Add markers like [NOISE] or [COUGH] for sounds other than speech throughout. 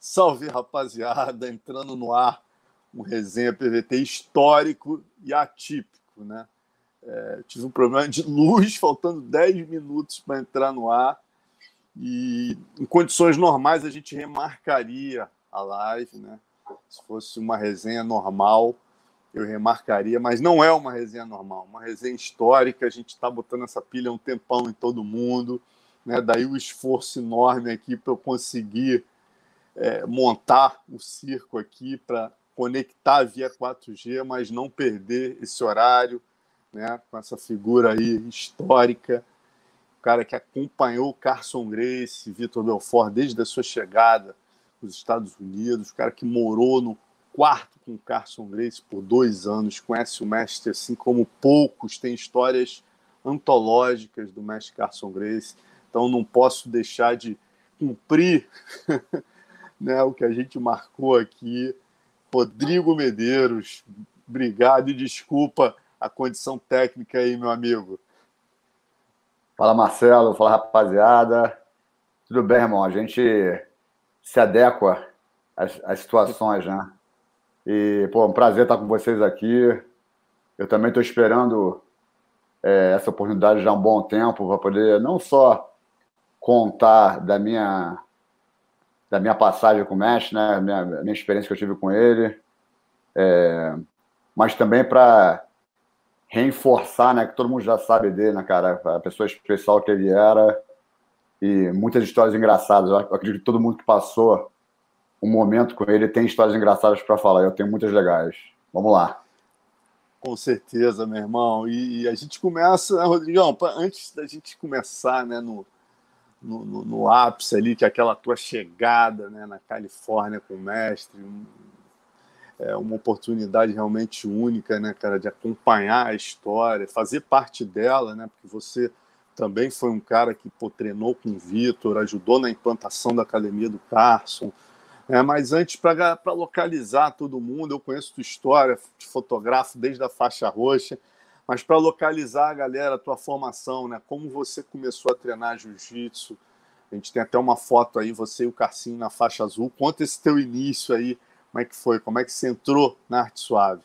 Salve, rapaziada! Entrando no ar, um resenha PVT histórico e atípico, né? É, tive um problema de luz, [LAUGHS] faltando 10 minutos para entrar no ar. E em condições normais a gente remarcaria a live, né? Se fosse uma resenha normal, eu remarcaria, mas não é uma resenha normal, uma resenha histórica. A gente está botando essa pilha um tempão em todo mundo, né? Daí o esforço enorme aqui para eu conseguir é, montar o circo aqui para conectar via 4G, mas não perder esse horário, né, com essa figura aí histórica, o cara que acompanhou Carson Grace, Vitor Belfort desde a sua chegada nos Estados Unidos, o cara que morou no quarto com Carson Grace por dois anos, conhece o mestre assim como poucos, tem histórias antológicas do mestre Carson Grace, então não posso deixar de cumprir [LAUGHS] né, o que a gente marcou aqui. Rodrigo Medeiros, obrigado e desculpa a condição técnica aí, meu amigo. Fala, Marcelo. Fala, rapaziada. Tudo bem, irmão? A gente se adequa às, às situações, né? E, pô, é um prazer estar com vocês aqui. Eu também estou esperando é, essa oportunidade já há um bom tempo para poder não só contar da minha da minha passagem com o Mestre, né? Minha, minha experiência que eu tive com ele, é, mas também para reforçar, né? Que todo mundo já sabe dele, né, cara? A pessoa especial que ele era e muitas histórias engraçadas. Eu acredito que todo mundo que passou um momento com ele tem histórias engraçadas para falar. Eu tenho muitas legais. Vamos lá. Com certeza, meu irmão. E, e a gente começa, né, Rodrigão, antes da gente começar, né, no, no, no, no, ápice ali, que é aquela tua chegada né, na Califórnia com o mestre, é uma oportunidade realmente única, né, cara, de acompanhar a história, fazer parte dela, né, porque você também foi um cara que pô, treinou com o Vitor, ajudou na implantação da academia do Carson. É, mas antes, para localizar todo mundo, eu conheço tua história, te fotografo desde a faixa roxa. Mas para localizar a galera, a tua formação, né? Como você começou a treinar jiu-jitsu? A gente tem até uma foto aí, você e o Carcinho na faixa azul. Conta esse teu início aí, como é que foi? Como é que você entrou na arte suave?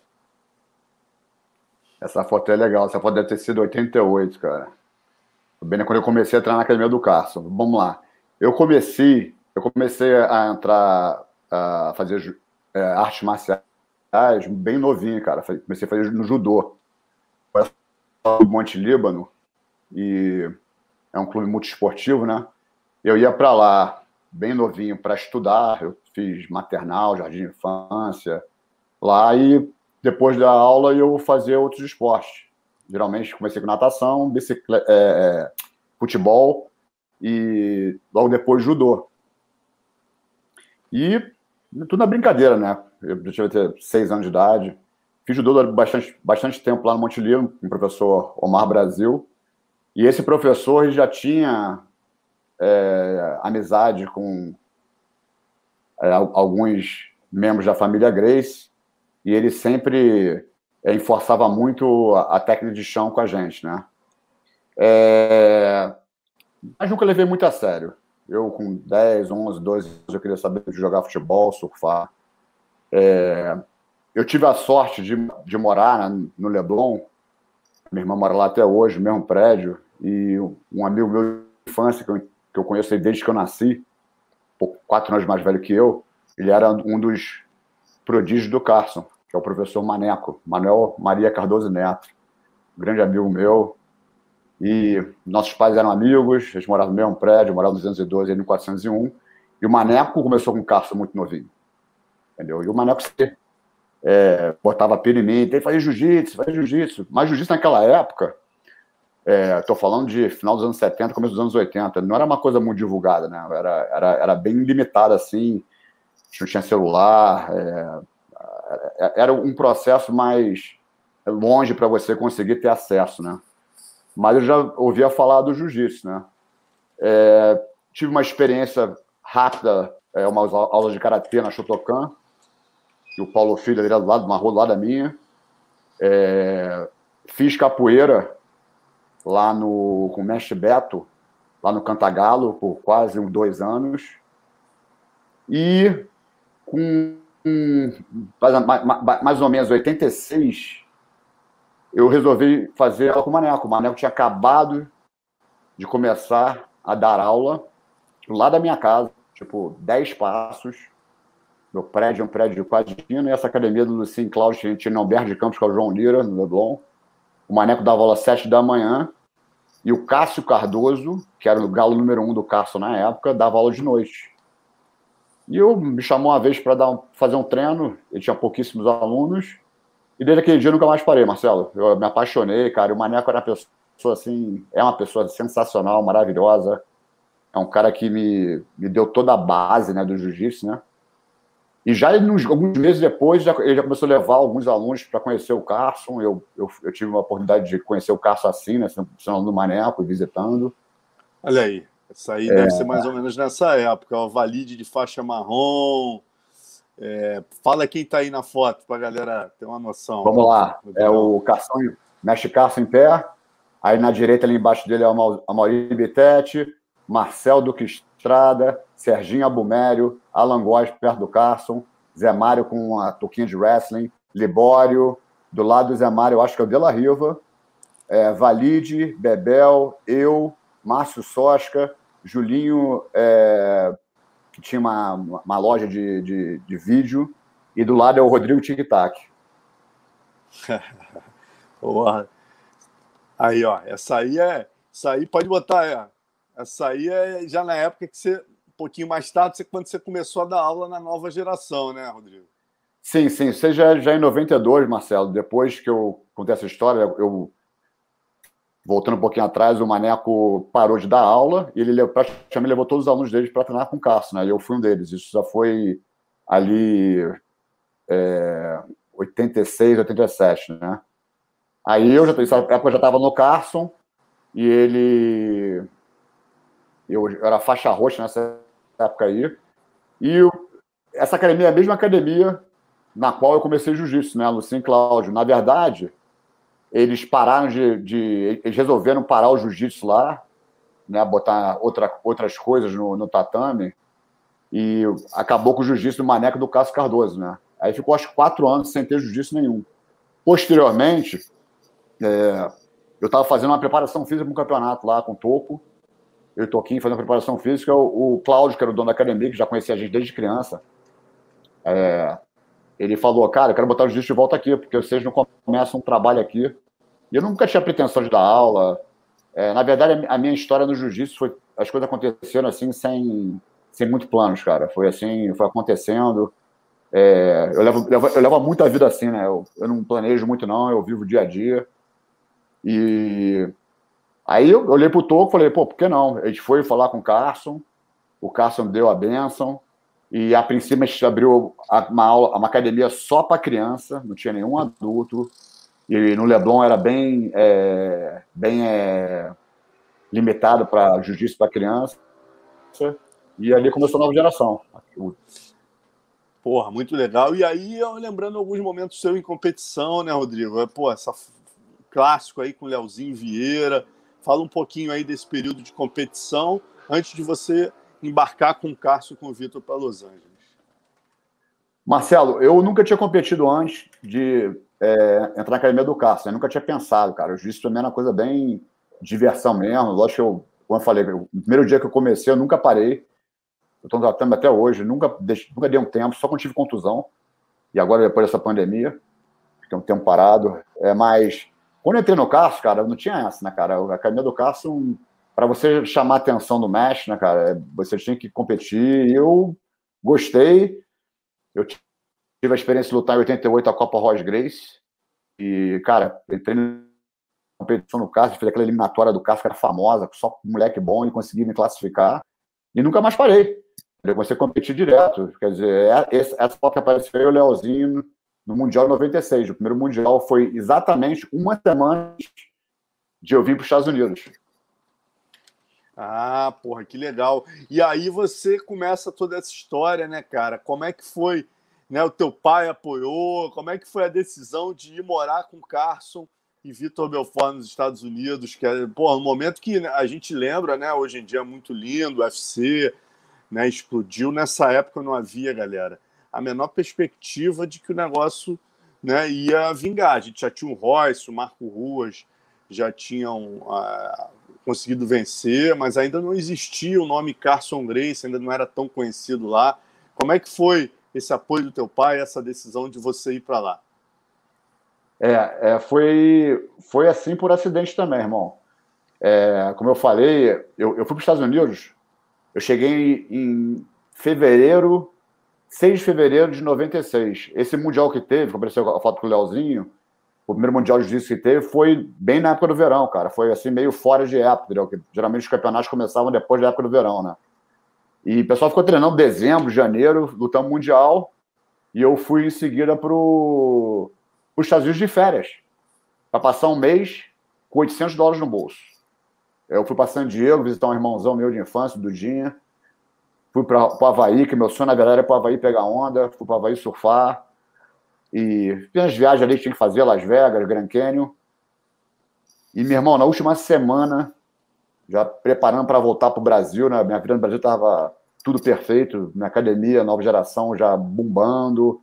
Essa foto é legal, essa foto deve ter sido 88, cara. Bem quando eu comecei a treinar na academia do Carson. Vamos lá. Eu comecei, eu comecei a entrar a fazer é, artes marciais bem novinho, cara. Comecei a fazer no judô do Monte Líbano, e é um clube multiesportivo, né? Eu ia para lá bem novinho para estudar, eu fiz maternal, jardim de infância lá e depois da aula eu fazia outros esportes. Geralmente comecei com natação, bicicleta, é, é, futebol e logo depois judô. E tudo na brincadeira, né? Eu tinha seis anos de idade. Fiz judô bastante, bastante tempo lá no Monte Livro, com o professor Omar Brasil. E esse professor já tinha é, amizade com é, alguns membros da família Grace, e ele sempre é, enforçava muito a, a, técnica de chão com a gente, né? É, mas nunca levei muito a sério. Eu, com 10, 11, 12 anos, eu queria saber de jogar futebol, surfar. É, eu tive a sorte de, de morar no Leblon. Minha irmã mora lá até hoje, mesmo prédio. E um amigo meu de infância, que eu, que eu conheço desde que eu nasci, quatro anos mais velho que eu, ele era um dos prodígios do Carson, que é o professor Maneco, Manuel Maria Cardoso Neto. grande amigo meu. E nossos pais eram amigos, eles moravam no mesmo prédio, moravam no 212 e no 401. E o Maneco começou com o Carson muito novinho. Entendeu? E o Maneco é, botava pino em mim, tem que jiu-jitsu, fazer jiu-jitsu. Mas jiu-jitsu naquela época, estou é, falando de final dos anos 70, começo dos anos 80, não era uma coisa muito divulgada, né? Era, era, era bem limitada assim, não tinha celular, é, é era um processo mais longe para você conseguir ter acesso, né? Mas eu já ouvia falar do jiu-jitsu, né? É, tive uma experiência rápida, é, umas aulas de karatê na Shotokan, que o Paulo Filho ali do lado, rua do lado da minha. É, fiz capoeira lá no, com o mestre Beto, lá no Cantagalo, por quase dois anos. E com mais ou menos 86, eu resolvi fazer aula com o Maneco. O Maneco tinha acabado de começar a dar aula lá da minha casa, tipo, 10 passos. Meu prédio é um prédio quase fino, e essa academia do Lucien Cláudio tinha Alberto de Campos, com o João Lira, no Leblon. O Maneco dava aula às 7 da manhã, e o Cássio Cardoso, que era o galo número um do Cássio na época, dava aula de noite. E eu me chamou uma vez para um, fazer um treino, ele tinha pouquíssimos alunos, e desde aquele dia eu nunca mais parei, Marcelo. Eu me apaixonei, cara. O Maneco era uma pessoa assim, é uma pessoa sensacional, maravilhosa. É um cara que me, me deu toda a base né, do jiu-jitsu, né? E já nos, alguns meses depois, já, ele já começou a levar alguns alunos para conhecer o Carson. Eu, eu, eu, tive uma oportunidade de conhecer o Carson assim, né? Sendo do Maneco, visitando. Olha aí, isso aí é... deve ser mais ou menos nessa época. O Valide de faixa marrom. É, fala quem está aí na foto para a galera ter uma noção. Vamos lá. É o Carson, mestre Carson em pé. Aí na direita, ali embaixo dele, é o Maurício Bitete, Marcel Duque Estrada, Serginho Abumério, Alan Góes perto do Carson, Zé Mário com a toquinha de wrestling, Libório, do lado do Zé Mário, acho que é o De La Riva, é, Valide, Bebel, eu, Márcio Sosca, Julinho, é, que tinha uma, uma loja de, de, de, vídeo, e do lado é o Rodrigo Tic Tac. [LAUGHS] aí, ó, essa aí é. Essa aí pode botar, é, essa aí é já na época que você, um pouquinho mais tarde, quando você começou a dar aula na nova geração, né, Rodrigo? Sim, sim. Você já, já em 92, Marcelo, depois que eu contei essa história, eu voltando um pouquinho atrás, o Maneco parou de dar aula e ele praticamente levou todos os alunos dele para treinar com o Cássio, né? E eu fui um deles. Isso já foi ali é, 86, 87, né? Aí eu já, nessa época eu já estava no Carson e ele eu, era faixa roxa nessa época aí. E essa academia é a mesma academia na qual eu comecei jiu-jitsu, né? Lucien Cláudio. Na verdade, eles pararam de, de, Eles resolveram parar o jiu-jitsu lá, né? Botar outra, outras coisas no, no tatame. E acabou com o jiu-jitsu do maneco do Cássio Cardoso, né? Aí ficou acho quatro anos sem ter jiu-jitsu nenhum. Posteriormente, é, eu estava fazendo uma preparação física para um campeonato lá com o Topo eu estou aqui fazendo preparação física, o, Cláudio, que era o dono da academia, que já conhecia a gente desde criança, é, ele falou, cara, eu quero botar o jiu-jitsu de volta aqui, porque vocês não começam um trabalho aqui. E eu nunca tinha pretensão de dar aula. É, na verdade, a minha história no jiu-jitsu foi, as coisas aconteceram assim, sem, sem muito planos, cara. Foi assim, foi acontecendo. É, eu, levo, levo, eu levo muito a vida assim, né? Eu, eu não planejo muito, não, eu vivo dia a dia. E Aí eu olhei pro Toco e falei, pô, por que não? A gente foi falar com o Carson, o Carson deu a benção, e a princípio a gente abriu uma, aula, uma academia só para criança, não tinha nenhum adulto, e no Leblon era bem, é, bem é, limitado para jiu-jitsu para criança, e ali começou a nova geração. Porra, muito legal. E aí, lembrando alguns momentos seu em competição, né, Rodrigo? É, pô, essa clássico aí com o Leozinho Vieira, Fala um pouquinho aí desse período de competição antes de você embarcar com o e com o Vitor para Los Angeles. Marcelo, eu nunca tinha competido antes de é, entrar na academia do Cássio. Eu nunca tinha pensado, cara. O jiu-jitsu também era uma coisa bem diversão mesmo. Lógico que eu, como eu falei, o primeiro dia que eu comecei, eu nunca parei. Eu estou tratando até hoje, nunca, nunca dei um tempo, só quando tive contusão. E agora, depois dessa pandemia, fiquei um tempo parado. É, mas quando eu entrei no Cássio, cara, não tinha essa, né, cara? A academia do Cássio, para você chamar a atenção do mestre, né, cara, você tinha que competir. Eu gostei. Eu tive a experiência de lutar em 88 a Copa Royce Grace. E, cara, entrei na competição no Cássio, fiz aquela eliminatória do Cássio, que era famosa, só moleque bom, e consegui me classificar. E nunca mais parei. Eu comecei a competir direto. Quer dizer, é, essa foto que apareceu, o Leozinho, no Mundial 96. O primeiro Mundial foi exatamente uma semana de eu vir para os Estados Unidos. Ah, porra, que legal. E aí você começa toda essa história, né, cara? Como é que foi? Né, o teu pai apoiou? Como é que foi a decisão de ir morar com Carson e Vitor Belfort nos Estados Unidos? Que é, porra, um momento que a gente lembra, né? Hoje em dia é muito lindo, UFC, né, explodiu. Nessa época não havia, galera, a menor perspectiva de que o negócio né, ia vingar. A gente já tinha o Royce, o Marco Ruas, já tinham uh, conseguido vencer, mas ainda não existia o nome Carson Grace, ainda não era tão conhecido lá. Como é que foi esse apoio do teu pai, essa decisão de você ir para lá? É, é, foi, foi assim por acidente também, irmão. É, como eu falei, eu, eu fui para os Estados Unidos, eu cheguei em fevereiro, 6 de fevereiro de 96. Esse Mundial que teve, que apareceu a foto com o Leozinho, o primeiro Mundial de Jiu-Jitsu que teve, foi bem na época do verão, cara. Foi assim, meio fora de época, entendeu? Que geralmente os campeonatos começavam depois da época do verão, né? E o pessoal ficou treinando dezembro, janeiro, lutando Mundial, e eu fui em seguida para os Estados Unidos de férias, para passar um mês com 800 dólares no bolso. Eu fui para San Diego visitar um irmãozão meu de infância, Dudinha. Fui para o Havaí, que meu sonho, na verdade, era para o Havaí pegar onda. Fui para o Havaí surfar. E fiz as viagens ali que tinha que fazer, Las Vegas, Grand Canyon. E, meu irmão, na última semana, já preparando para voltar para o Brasil, né? minha vida no Brasil estava tudo perfeito, minha academia, nova geração já bombando.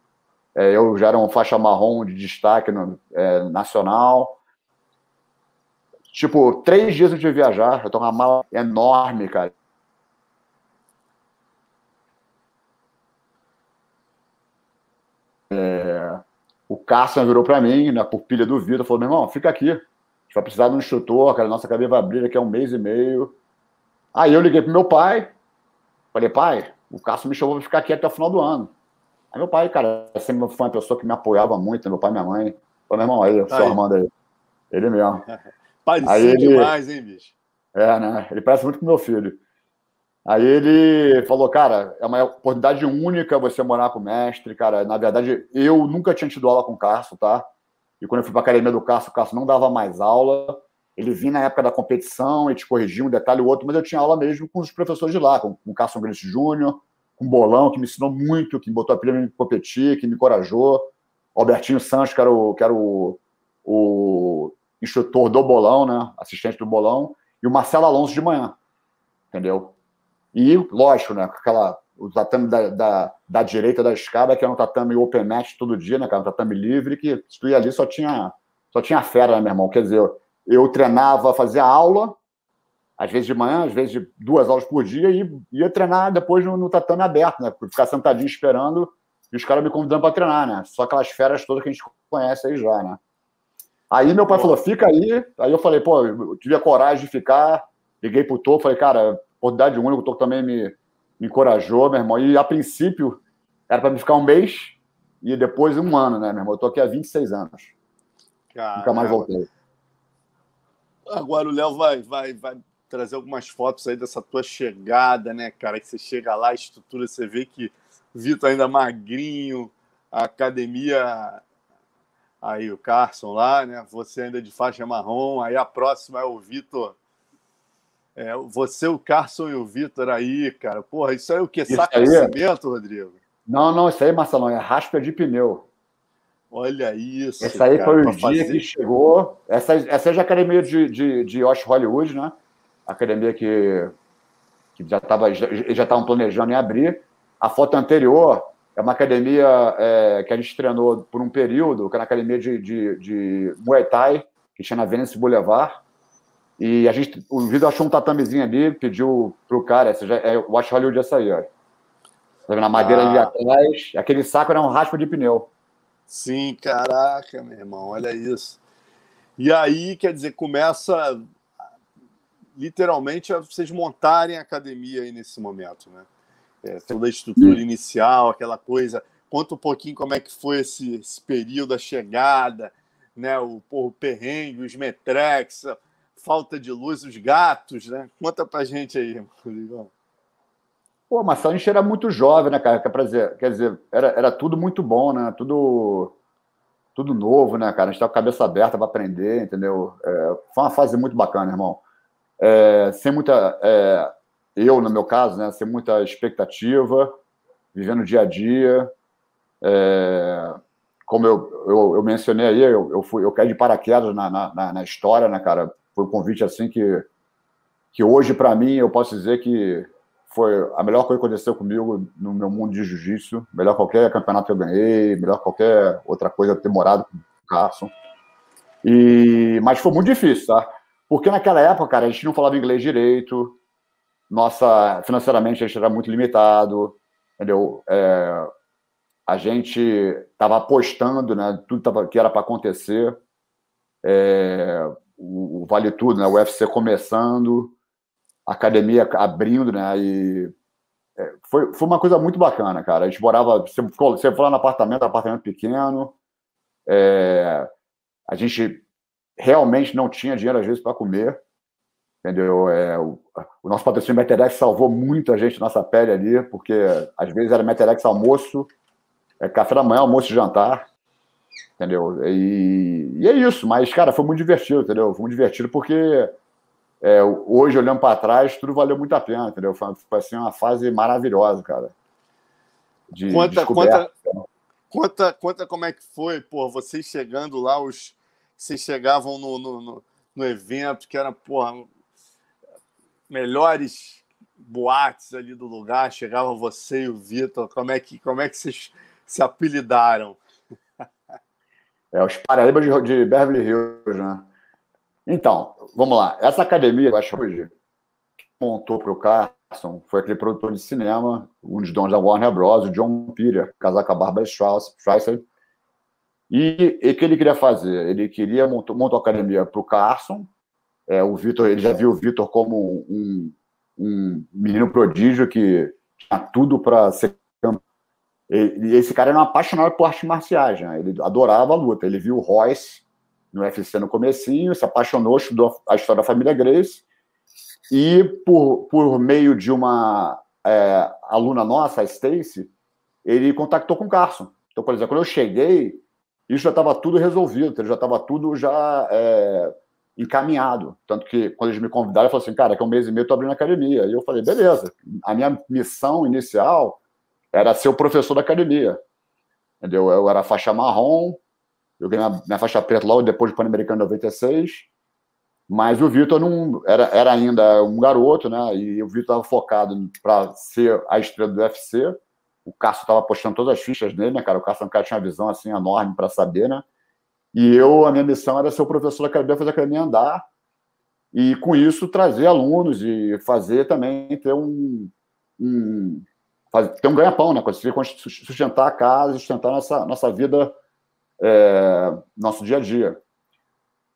É, eu já era um faixa marrom de destaque no, é, nacional. Tipo, três dias antes de viajar, eu tô com uma mala enorme, cara. É, o Carson virou para mim, na pupilha do Vitor, falou: meu irmão, fica aqui. A gente vai precisar de um instrutor, cara. Nossa cabeça vai abrir daqui a um mês e meio. Aí eu liguei pro meu pai, falei: pai, o Carson me chamou pra ficar aqui até o final do ano. Aí meu pai, cara, sempre foi uma pessoa que me apoiava muito, meu pai e minha mãe. Falei: meu irmão, aí, sou Armando aí. Ele mesmo. [LAUGHS] Parecido ele, demais, hein, bicho? É, né? Ele parece muito com meu filho. Aí ele falou, cara, é uma oportunidade única você morar com o mestre, cara. Na verdade, eu nunca tinha tido aula com o Carso, tá? E quando eu fui para a academia do Carso, o Carso não dava mais aula. Ele vinha na época da competição e te corrigia um detalhe ou outro, mas eu tinha aula mesmo com os professores de lá, com, com o Carson Grace Júnior, com o Bolão, que me ensinou muito, que me botou a pilha para competir, que me encorajou. Albertinho Santos, que era o, que era o, o instrutor do bolão, né? Assistente do bolão, e o Marcelo Alonso de manhã. Entendeu? E, lógico, né? Aquela, o tatame da, da, da direita da escada, que era um tatame open match todo dia, né? Cara? Um tatame livre, que se tu ia ali só tinha, só tinha fera, né, meu irmão? Quer dizer, eu treinava, fazia aula, às vezes de manhã, às vezes de duas aulas por dia, e ia treinar depois no, no tatame aberto, né? Ficar sentadinho esperando e os caras me convidando para treinar, né? Só aquelas feras todas que a gente conhece aí já, né? Aí meu pai falou, fica aí. Aí eu falei, pô, eu tive a coragem de ficar. Liguei pro Tô, falei, cara, oportunidade única, o Tô também me, me encorajou, meu irmão. E a princípio era para me ficar um mês e depois um ano, né, meu irmão? Eu tô aqui há 26 anos. Caramba. Nunca mais voltei. Agora o Léo vai, vai, vai trazer algumas fotos aí dessa tua chegada, né, cara? Que você chega lá, a estrutura, você vê que o Vitor ainda magrinho, a academia aí o Carson lá, né? Você ainda de faixa marrom. Aí a próxima é o Vitor. É, você, o Carson e o Vitor aí, cara. Porra, isso aí é o que? Saca de cimento, Rodrigo? Não, não, isso aí, Marcelão, é raspa de pneu. Olha isso. Essa aí cara, foi o dia fazer... que chegou. Essa, essa é a academia de, de, de West Hollywood, né? Academia que, que já estavam já, já planejando em abrir. A foto anterior é uma academia é, que a gente treinou por um período, que era uma academia de, de, de Muay Thai, que tinha na Venice Boulevard. E a gente, o Vitor achou um tatamezinho ali, pediu pro cara, esse já, é o Watch Hollywood essa aí, ó. Tá vendo a madeira ah. ali atrás? Aquele saco era um raspa de pneu. Sim, caraca, meu irmão, olha isso. E aí, quer dizer, começa literalmente a vocês montarem a academia aí nesse momento, né? é, toda a estrutura inicial, aquela coisa. Conta um pouquinho como é que foi esse, esse período, a chegada, né? O, porra, o perrengue, os metrex, falta de luz, os gatos, né? Conta pra gente aí, Rodrigão. Pô, mas a gente era muito jovem, né, cara? Quer dizer, era, era tudo muito bom, né? Tudo, tudo novo, né, cara? A gente tava com a cabeça aberta para aprender, entendeu? É, foi uma fase muito bacana, irmão. É, sem muita. É, eu, no meu caso, né, sem muita expectativa, vivendo o dia a dia. É, como eu, eu, eu, mencionei aí, eu, eu, fui, eu caí de paraquedas na, na, na história, né, cara? Foi um convite assim que, que hoje, para mim, eu posso dizer que foi a melhor coisa que aconteceu comigo no meu mundo de jiu-jitsu. Melhor qualquer campeonato que eu ganhei, melhor qualquer outra coisa ter morado com o Carson. E, mas foi muito difícil, tá? Porque naquela época, cara, a gente não falava inglês direito, nossa, financeiramente a gente era muito limitado, entendeu? É, a gente estava apostando, né? Tudo tava, que era para acontecer. É, o, o, Vale Tudo, né? O UFC começando, a academia abrindo, né? E é, foi, foi uma coisa muito bacana, cara. A gente morava, você, ficou, você foi lá no apartamento, apartamento pequeno. É, a gente realmente não tinha dinheiro, às vezes, para comer. Entendeu? É, o, o, nosso patrocínio Meterex salvou muita gente nossa pele ali, porque às vezes era Meterex almoço, é, café da manhã, almoço e jantar. Entendeu? E, e, é isso, mas, cara, foi muito divertido, entendeu? Foi muito divertido porque é, hoje, olhando para trás, tudo valeu muito a pena, entendeu? Foi, foi assim, uma fase maravilhosa, cara. De conta, conta, conta, conta como é que foi, pô, vocês chegando lá, os, vocês chegavam no, no, no, no evento, que era, porra, melhores boates ali do lugar, chegava você e o Vitor, como é que, como é que vocês se apelidaram? É, os Paraíba de, de Beverly Hills, né? Então, vamos lá. Essa academia, eu acho hoje, que montou para o Carson foi aquele produtor de cinema, um dos donos da Warner Bros., o John Peter, casar com a Barbara Streisand. E o que ele queria fazer? Ele queria montar, montar a academia para o Carson. É, o Vitor, ele já viu o Vitor como um, um menino prodígio que tinha tudo para ser esse cara era um apaixonado por artes marciais, né? ele adorava a luta. Ele viu o Royce no UFC no comecinho, se apaixonou, estudou a história da família Grace, e por, por meio de uma é, aluna nossa, a Stacy, ele contactou com o Carson. Então, por exemplo, quando eu cheguei, isso já estava tudo resolvido, já estava tudo já é, encaminhado. Tanto que, quando eles me convidaram, eu falei assim, cara, que um mês e meio eu estou abrindo academia. E eu falei, beleza. A minha missão inicial era ser o professor da academia. Entendeu? Eu era faixa marrom, eu ganhei minha, minha faixa preta logo depois do Pan-Americano 96. Mas o Vitor não era, era ainda um garoto, né? E o Vitor estava focado para ser a estrela do UFC. O Cássio estava postando todas as fichas nele, né, cara? O Cássio é um cara tinha uma visão assim enorme para saber, né? E eu, a minha missão era ser o professor da academia, fazer a academia andar e com isso trazer alunos e fazer também ter um, um fazer, ter um ganha-pão, né? Conseguir sustentar a casa, sustentar nossa, nossa vida é, nosso dia a dia.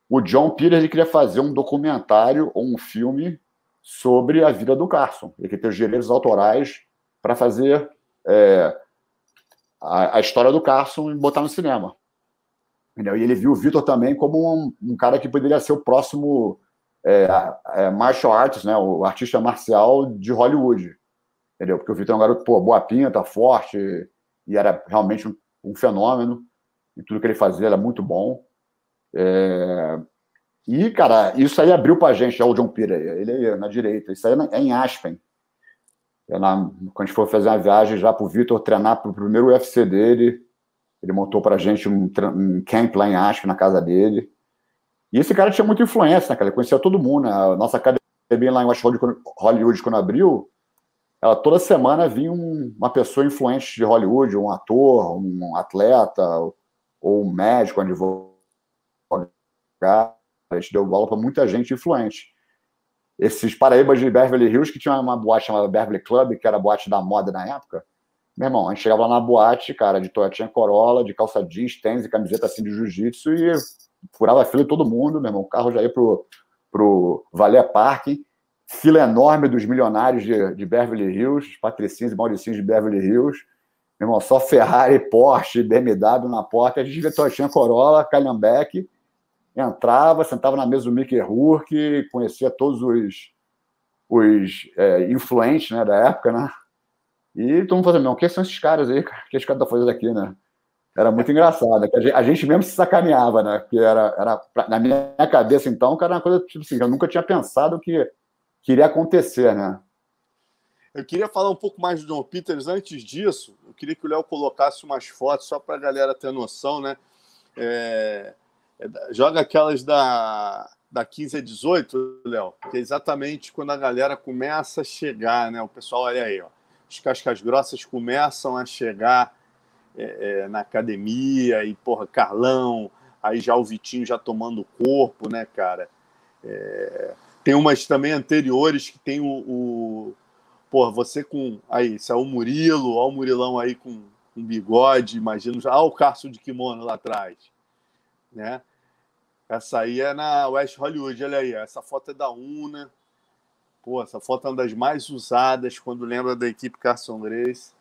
O John Peters ele queria fazer um documentário ou um filme sobre a vida do Carson. Ele queria ter os direitos autorais para fazer é, a, a, história do Carson e botar no cinema. Entendeu? E ele viu o Vitor também como um, um, cara que poderia ser o próximo é, é, martial artist, né? o artista marcial de Hollywood. Entendeu? Porque o Vitor é um garoto pô, boa pinta, forte, e era realmente um, um fenômeno e tudo que ele fazia era muito bom. É... E, cara, isso aí abriu para a gente, é o John Pira, ele é na direita, isso aí é em Aspen. É na, quando a gente for fazer uma viagem já para o Vitor treinar para o primeiro UFC dele, ele montou para a gente um, um, camp lá em Aspen, na casa dele. E esse cara tinha muita influência, né, cara? Ele conhecia todo mundo, né? A nossa academia lá em West Hollywood, Hollywood quando abriu, ela toda semana vinha um, uma pessoa influente de Hollywood, um ator, um atleta, ou médico, advogado, a gente deu bola para muita gente influente. Esses paraíbas de Beverly Hills, que tinha uma boate chamada Beverly Club, que era a boate da moda na época, meu irmão, a gente chegava lá na boate, cara, de Toyotinha Corolla, de calça jeans, tênis e camiseta assim de jiu-jitsu e furava a fila de todo mundo, meu irmão. O carro já ia pro, pro Valer Parking, fila enorme dos milionários de, de Beverly Hills, patricinhos e mauricinhos de Beverly Hills. Meu irmão, só Ferrari, Porsche, BMW na porta. A gente via Toyota Corolla, Calhambeck, entrava, sentava na mesa do Mickey Rourke, conhecia todos os, os é, influentes né, da época, né? E todo mundo falando, o que são esses caras aí? O que esse cara tá fazendo aqui, né? Era muito engraçado. Né? A gente mesmo se sacaneava, né? Porque era, era na minha cabeça, então, cara, uma coisa tipo assim, eu nunca tinha pensado que, que iria acontecer, né? Eu queria falar um pouco mais do John Peters. Antes disso, eu queria que o Léo colocasse umas fotos só para a galera ter noção, né? É, é, joga aquelas da, da 15 a 18, Léo, que é exatamente quando a galera começa a chegar, né? O pessoal, olha aí, ó, os cascas grossas começam a chegar é, é, na academia e, porra, Carlão, aí já o Vitinho já tomando corpo, né, cara? É, tem umas também anteriores que tem o, o você com, aí, isso é o Murilo, ó o Murilão aí com um bigode, imagino, já, o Carso de kimono lá atrás, né? Essa aí é na West Hollywood, olha aí. Essa foto é da Una. Pô, essa foto é uma das mais usadas quando lembra da equipe Carson Grace.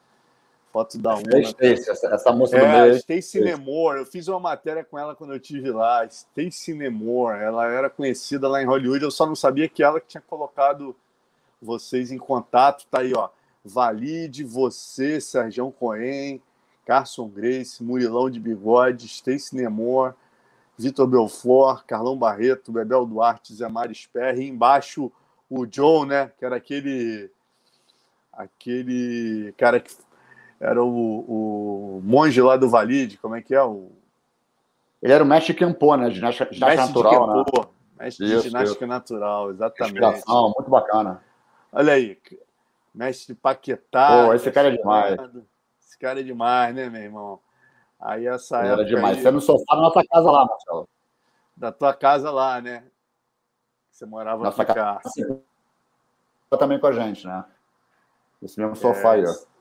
Foto da Una. Stacy, essa, essa moça é, do meio. Stacy Nemore. Eu fiz uma matéria com ela quando eu estive lá. Stacy Nemore. Ela era conhecida lá em Hollywood. Eu só não sabia que ela que tinha colocado vocês em contato. Tá aí, ó. Valide, você, Sérgio Cohen, Carson Grace, Murilão de Bigode, Stacy Nemore. Vitor Belfort, Carlão Barreto, Bebel Duarte, Zé Maris Perry, embaixo o John, né? Que era aquele aquele cara que era o, o monge lá do Valide, como é que é? O... Ele era o mestre Kempo, né? Ginástica, ginástica mestre natural, de Kempo, né? Mestre isso, de ginástica isso. natural, exatamente. Inspiração, muito bacana. Olha aí, mestre Paquetá. Pô, esse cara é demais. Esse cara é demais, né, meu irmão? Aí essa Era época. demais. Você no sofá na nossa casa lá, Marcelo. Da tua casa lá, né? Você morava Nossa aqui, casa. Cássio. também com a gente, né? Esse mesmo sofá aí, ó.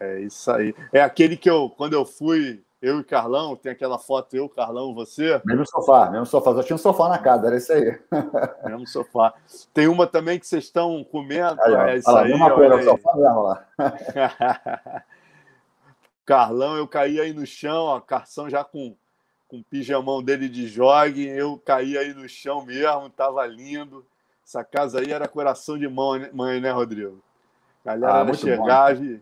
É isso aí. É aquele que eu, quando eu fui, eu e Carlão, tem aquela foto, eu, Carlão, você. Mesmo sofá, mesmo sofá. Só tinha um sofá na casa, era isso aí. [LAUGHS] Mesmo sofá. Tem uma também que vocês estão comendo. Aí, ó. é isso lá, aí. mesma coisa, o sofá mesmo lá. aí. [LAUGHS] Carlão, eu caí aí no chão, ó, Carção já com, com o pijamão dele de jogue, eu caí aí no chão mesmo, tava lindo. Essa casa aí era coração de mãe, mãe né, Rodrigo? A galera Ah, era muito chegava e...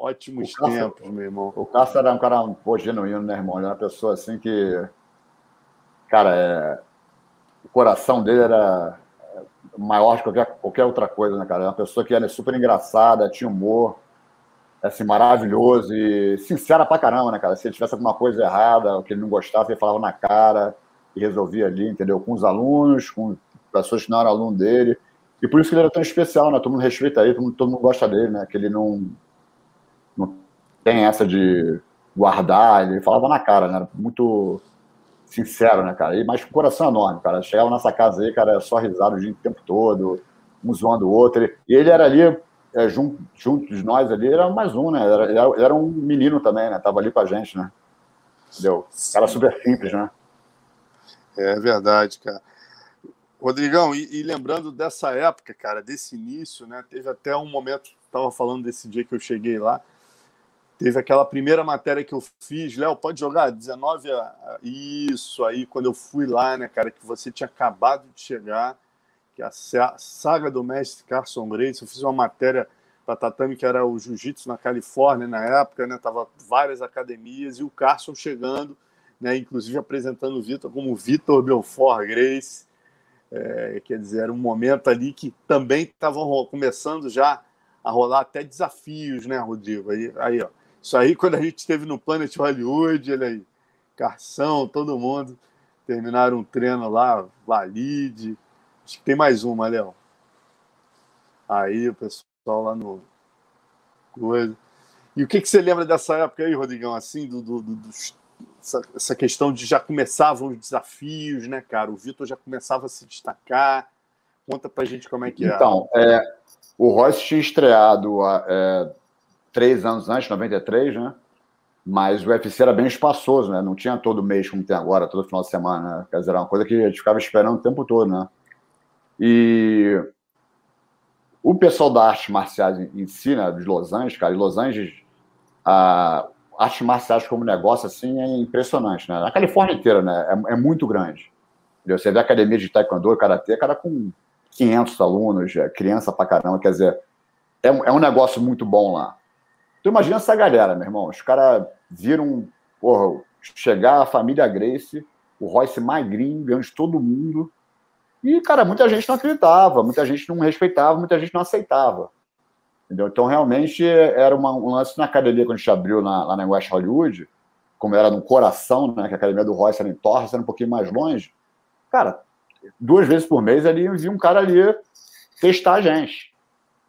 Ótimos Cássio- tempos, meu irmão. O Cássio era um cara pô, genuíno, né, irmão? Ele era uma pessoa assim que. Cara, é... o coração dele era maior que qualquer, qualquer outra coisa, né, cara? Era uma pessoa que era super engraçada, tinha humor, assim, maravilhoso e sincera pra caramba, né, cara? Se ele tivesse alguma coisa errada, o que ele não gostava, ele falava na cara e resolvia ali, entendeu? Com os alunos, com pessoas que não eram aluno dele. E por isso que ele era tão especial, né? Todo mundo respeita ele, todo mundo, todo mundo gosta dele, né? Que ele não tem essa de guardar, ele falava na cara, né? Era Muito sincero, né, cara? E, mas com coração enorme, cara. Chegava nessa casa aí, cara, só risado o dia o tempo todo, um zoando o outro. E ele era ali, é, junto, junto de nós ali, era mais um, né? Era, ele era, ele era um menino também, né? Tava ali com a gente, né? Entendeu? Cara super simples, né? É verdade, cara. Rodrigão, e, e lembrando dessa época, cara, desse início, né? Teve até um momento, estava falando desse dia que eu cheguei lá, teve aquela primeira matéria que eu fiz, Léo, pode jogar 19 a, a- isso aí quando eu fui lá, né, cara, que você tinha acabado de chegar, que a sa- saga do mestre Carson Grace, eu fiz uma matéria para Tatame que era o jiu-jitsu na Califórnia na época, né, tava várias academias e o Carson chegando, né, inclusive apresentando o Vitor como Vitor Belfort Grace. É, quer dizer, era um momento ali que também estavam começando já a rolar até desafios, né, Rodrigo? Aí, aí, ó. Isso aí, quando a gente esteve no Planet Hollywood, olha aí, Carção, todo mundo, terminaram um treino lá, Valide. Acho que tem mais uma, Léo. Aí o pessoal lá no. Coisa. E o que, que você lembra dessa época aí, Rodrigão? Assim, do, do, do- dos- essa, essa questão de já começavam os desafios, né, cara? O Vitor já começava a se destacar. Conta pra gente como é que é. Então, é, o Royce tinha estreado é, três anos antes, 93, né? Mas o UFC era bem espaçoso, né? Não tinha todo mês como tem agora, todo final de semana. Né? Quer dizer, era uma coisa que a gente ficava esperando o tempo todo, né? E o pessoal da arte marciais em si, né, de Los Angeles, cara, em Los Angeles, a arte marciais como negócio, assim, é impressionante, né? A Califórnia inteira, né? É, é muito grande. Entendeu? Você vê a academia de taekwondo, karatê, cara com 500 alunos, é criança pra caramba, quer dizer, é, é um negócio muito bom lá. Tu imagina essa galera, meu irmão, os caras viram, porra, chegar a família Grace, o Royce magrinho, ganhando de todo mundo, e, cara, muita gente não acreditava, muita gente não respeitava, muita gente não aceitava. Entendeu? Então, realmente, era uma- um lance na academia quando a gente abriu na- lá na West Hollywood, como era no coração, né, que a academia do Royce era em Torres, era um pouquinho mais longe, cara, duas vezes por mês ali vinha um cara ali testar a gente.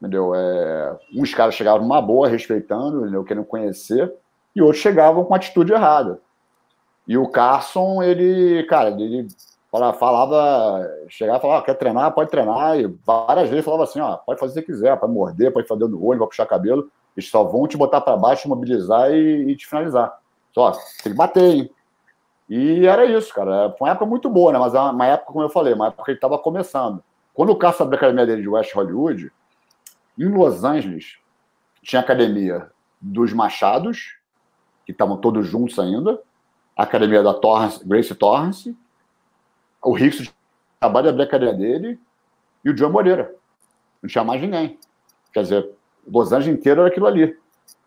Entendeu? É, uns caras chegavam numa boa, respeitando, entendeu? querendo conhecer, e outros chegavam com atitude errada. E o Carson, ele, cara, ele falava, chegava e falava, ah, quer treinar? Pode treinar. E várias vezes falava assim, ó, pode fazer o que quiser, pode morder, pode fazer no olho, pode puxar cabelo. Eles só vão te botar para baixo, mobilizar e, e, te finalizar. Só, tem que bater, hein? E era isso, cara. Foi uma época muito boa, né? Mas é uma época, como eu falei, uma época que ele estava começando. Quando o Carson abriu a academia dele de West Hollywood, em Los Angeles, tinha a academia dos Machados, que estavam todos juntos ainda, a academia da Torrance, Grace Torrance, o Rickson acabou de a academia dele e o John Moreira. Não tinha mais ninguém. Quer dizer, Los Angeles inteiro era aquilo ali.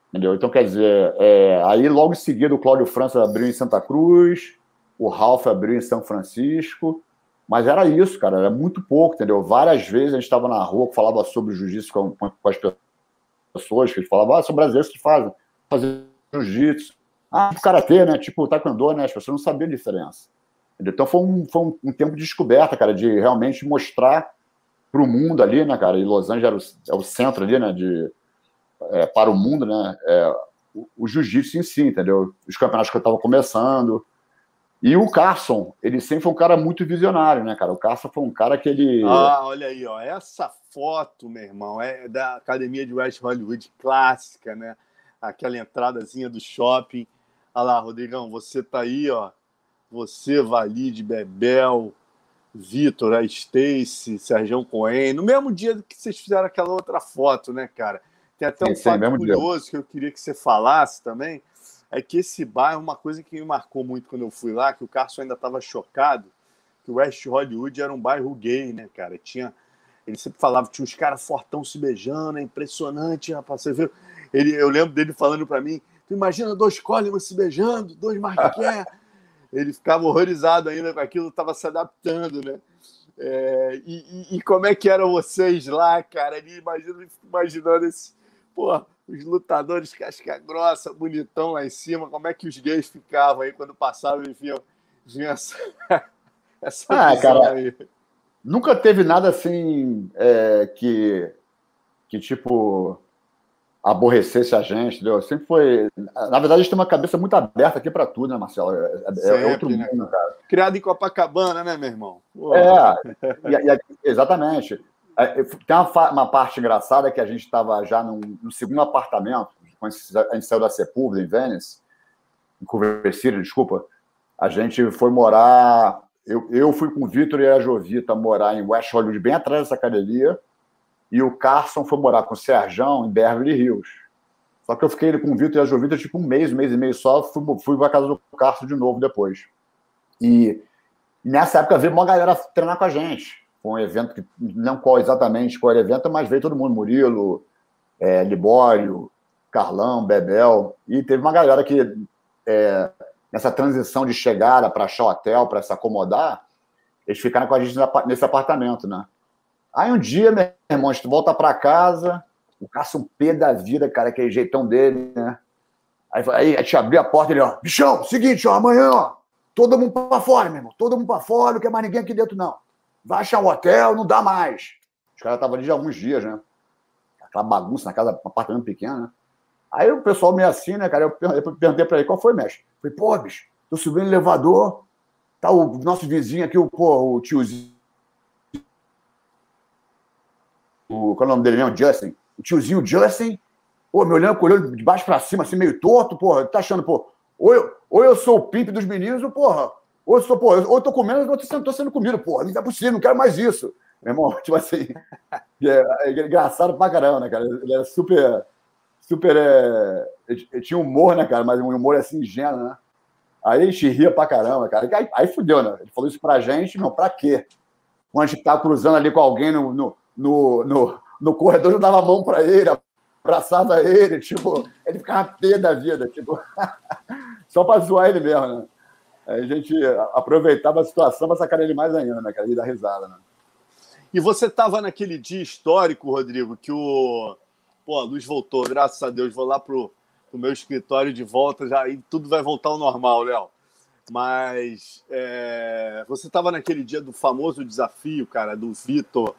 Entendeu? Então, quer dizer, é, aí logo em seguida o Cláudio França abriu em Santa Cruz, o Ralph abriu em São Francisco, mas era isso, cara, era muito pouco, entendeu? Várias vezes a gente estava na rua, falava sobre jiu-jitsu com, com, as pessoas, que falavam, ah, são brasileiros que fazem, fazer jiu-jitsu. Ah, karatê, né? Tipo, taekwondo, né? As pessoas não sabiam a diferença. Entendeu? Então foi um, foi um, um, tempo de descoberta, cara, de realmente mostrar para o mundo ali, né, cara? E Los Angeles era o, é o centro ali, né? De, é, para o mundo, né? É, o, o jiu-jitsu em si, entendeu? Os campeonatos que eu estava começando, e o Carson, ele sempre foi um cara muito visionário, né, cara? O Carson foi um cara que ele. Ah, olha aí, ó. Essa foto, meu irmão, é da academia de West Hollywood clássica, né? Aquela entradazinha do shopping. Olha lá, Rodrigão, você tá aí, ó. Você, Valide, Bebel, Vitor, a Stacy, Sérgio Cohen, no mesmo dia que vocês fizeram aquela outra foto, né, cara? Tem até um sim, fato curioso dia. que eu queria que você falasse também é que esse bairro, uma coisa que me marcou muito quando eu fui lá, que o Carson ainda estava chocado, que o West Hollywood era um bairro gay, né, cara? Tinha, ele sempre falava, tinha uns caras fortão se beijando, é impressionante, rapaz. Você viu? Ele, eu lembro dele falando para mim, tu imagina dois Coleman se beijando, dois Marquet. [LAUGHS] ele ficava horrorizado ainda com aquilo, estava se adaptando, né? É, e, e, e, como é que eram vocês lá, cara? Ali, imagina, imaginando esse, pô, os lutadores casca grossa, bonitão lá em cima, como é que os gays ficavam aí quando passavam e viam, viam essa, [LAUGHS] essa ah, cara, aí? Nunca teve nada assim é, que, que, tipo, aborrecesse a gente, entendeu? Sempre foi. Na verdade, a gente tem uma cabeça muito aberta aqui para tudo, né, Marcelo? É, é, é Sempre, é outro né, mundo, cara? Criado em Copacabana, né, meu irmão? É, e, e, exatamente. É, tem uma, uma, parte engraçada que a gente estava já no, no, segundo apartamento, quando a gente saiu da Sepúlveda, em Venice, em Culver City, desculpa, a gente foi morar. Eu, eu fui com o Vitor e a Jovita morar em West Hollywood, bem atrás dessa academia, e o Carson foi morar com o Serjão em Beverly Hills. Só que eu fiquei com o Vitor e a Jovita tipo um mês, um mês e meio só, fui, fui para casa do Carson de novo depois. E nessa época veio uma galera treinar com a gente foi um evento que não qual exatamente qual era o evento, mas veio todo mundo, Murilo, é, Libório, Carlão, Bebel, e teve uma galera que é, nessa transição de chegada para achar hotel, para se acomodar, eles ficaram com a gente nesse apartamento, né? Aí um dia, meu irmão, gente volta para casa, o caça um pé da vida, cara, aquele jeitão dele, né? Aí, aí a gente abriu a porta e ele, ó, bichão, seguinte, ó, amanhã, ó, todo mundo para fora, meu irmão, todo mundo para fora, não quer mais ninguém aqui dentro, não vai achar um hotel, não dá mais. Os caras estavam ali já alguns dias, né? Aquela bagunça na casa, um apartamento pequeno, né? Aí o pessoal meio assim, né, cara? Eu perguntei pra ele, qual foi, mestre? Falei, pô, bicho, tô subindo elevador, tá o nosso vizinho aqui, o, pô, o tiozinho. O, qual é o nome dele mesmo? Justin. O tiozinho Justin, pô, me olhando, olhando de baixo pra cima, assim, meio torto, porra, tá achando, pô, ou eu, ou eu sou o pimp dos meninos, ou, porra, ou eu, pô, ou eu tô comendo, ou eu tô sendo, comido. Porra, não é possível, não quero mais isso. Meu irmão, [LAUGHS] tipo assim, é, é engraçado pra caramba, né, cara? Ele era super, super, é, ele tinha humor, né, cara? Mas um humor assim, ingênuo, né? Aí a gente ria pra caramba, cara. Aí, aí fudeu, né? Ele falou isso pra gente, não, pra quê? Quando a gente tava cruzando ali com alguém no, no, no, no, no corredor, eu dava a mão pra ele, abraçava ele, tipo, ele ficava pé da vida, tipo, [LAUGHS] só pra zoar ele mesmo, né? A gente aproveitava a situação para sacar ele mais ainda, né, cara? E dar risada, né? E você estava naquele dia histórico, Rodrigo, que o. Pô, a luz voltou, graças a Deus. Vou lá pro, pro meu escritório de volta, já e tudo vai voltar ao normal, Léo. Mas é, você estava naquele dia do famoso desafio, cara, do Vitor,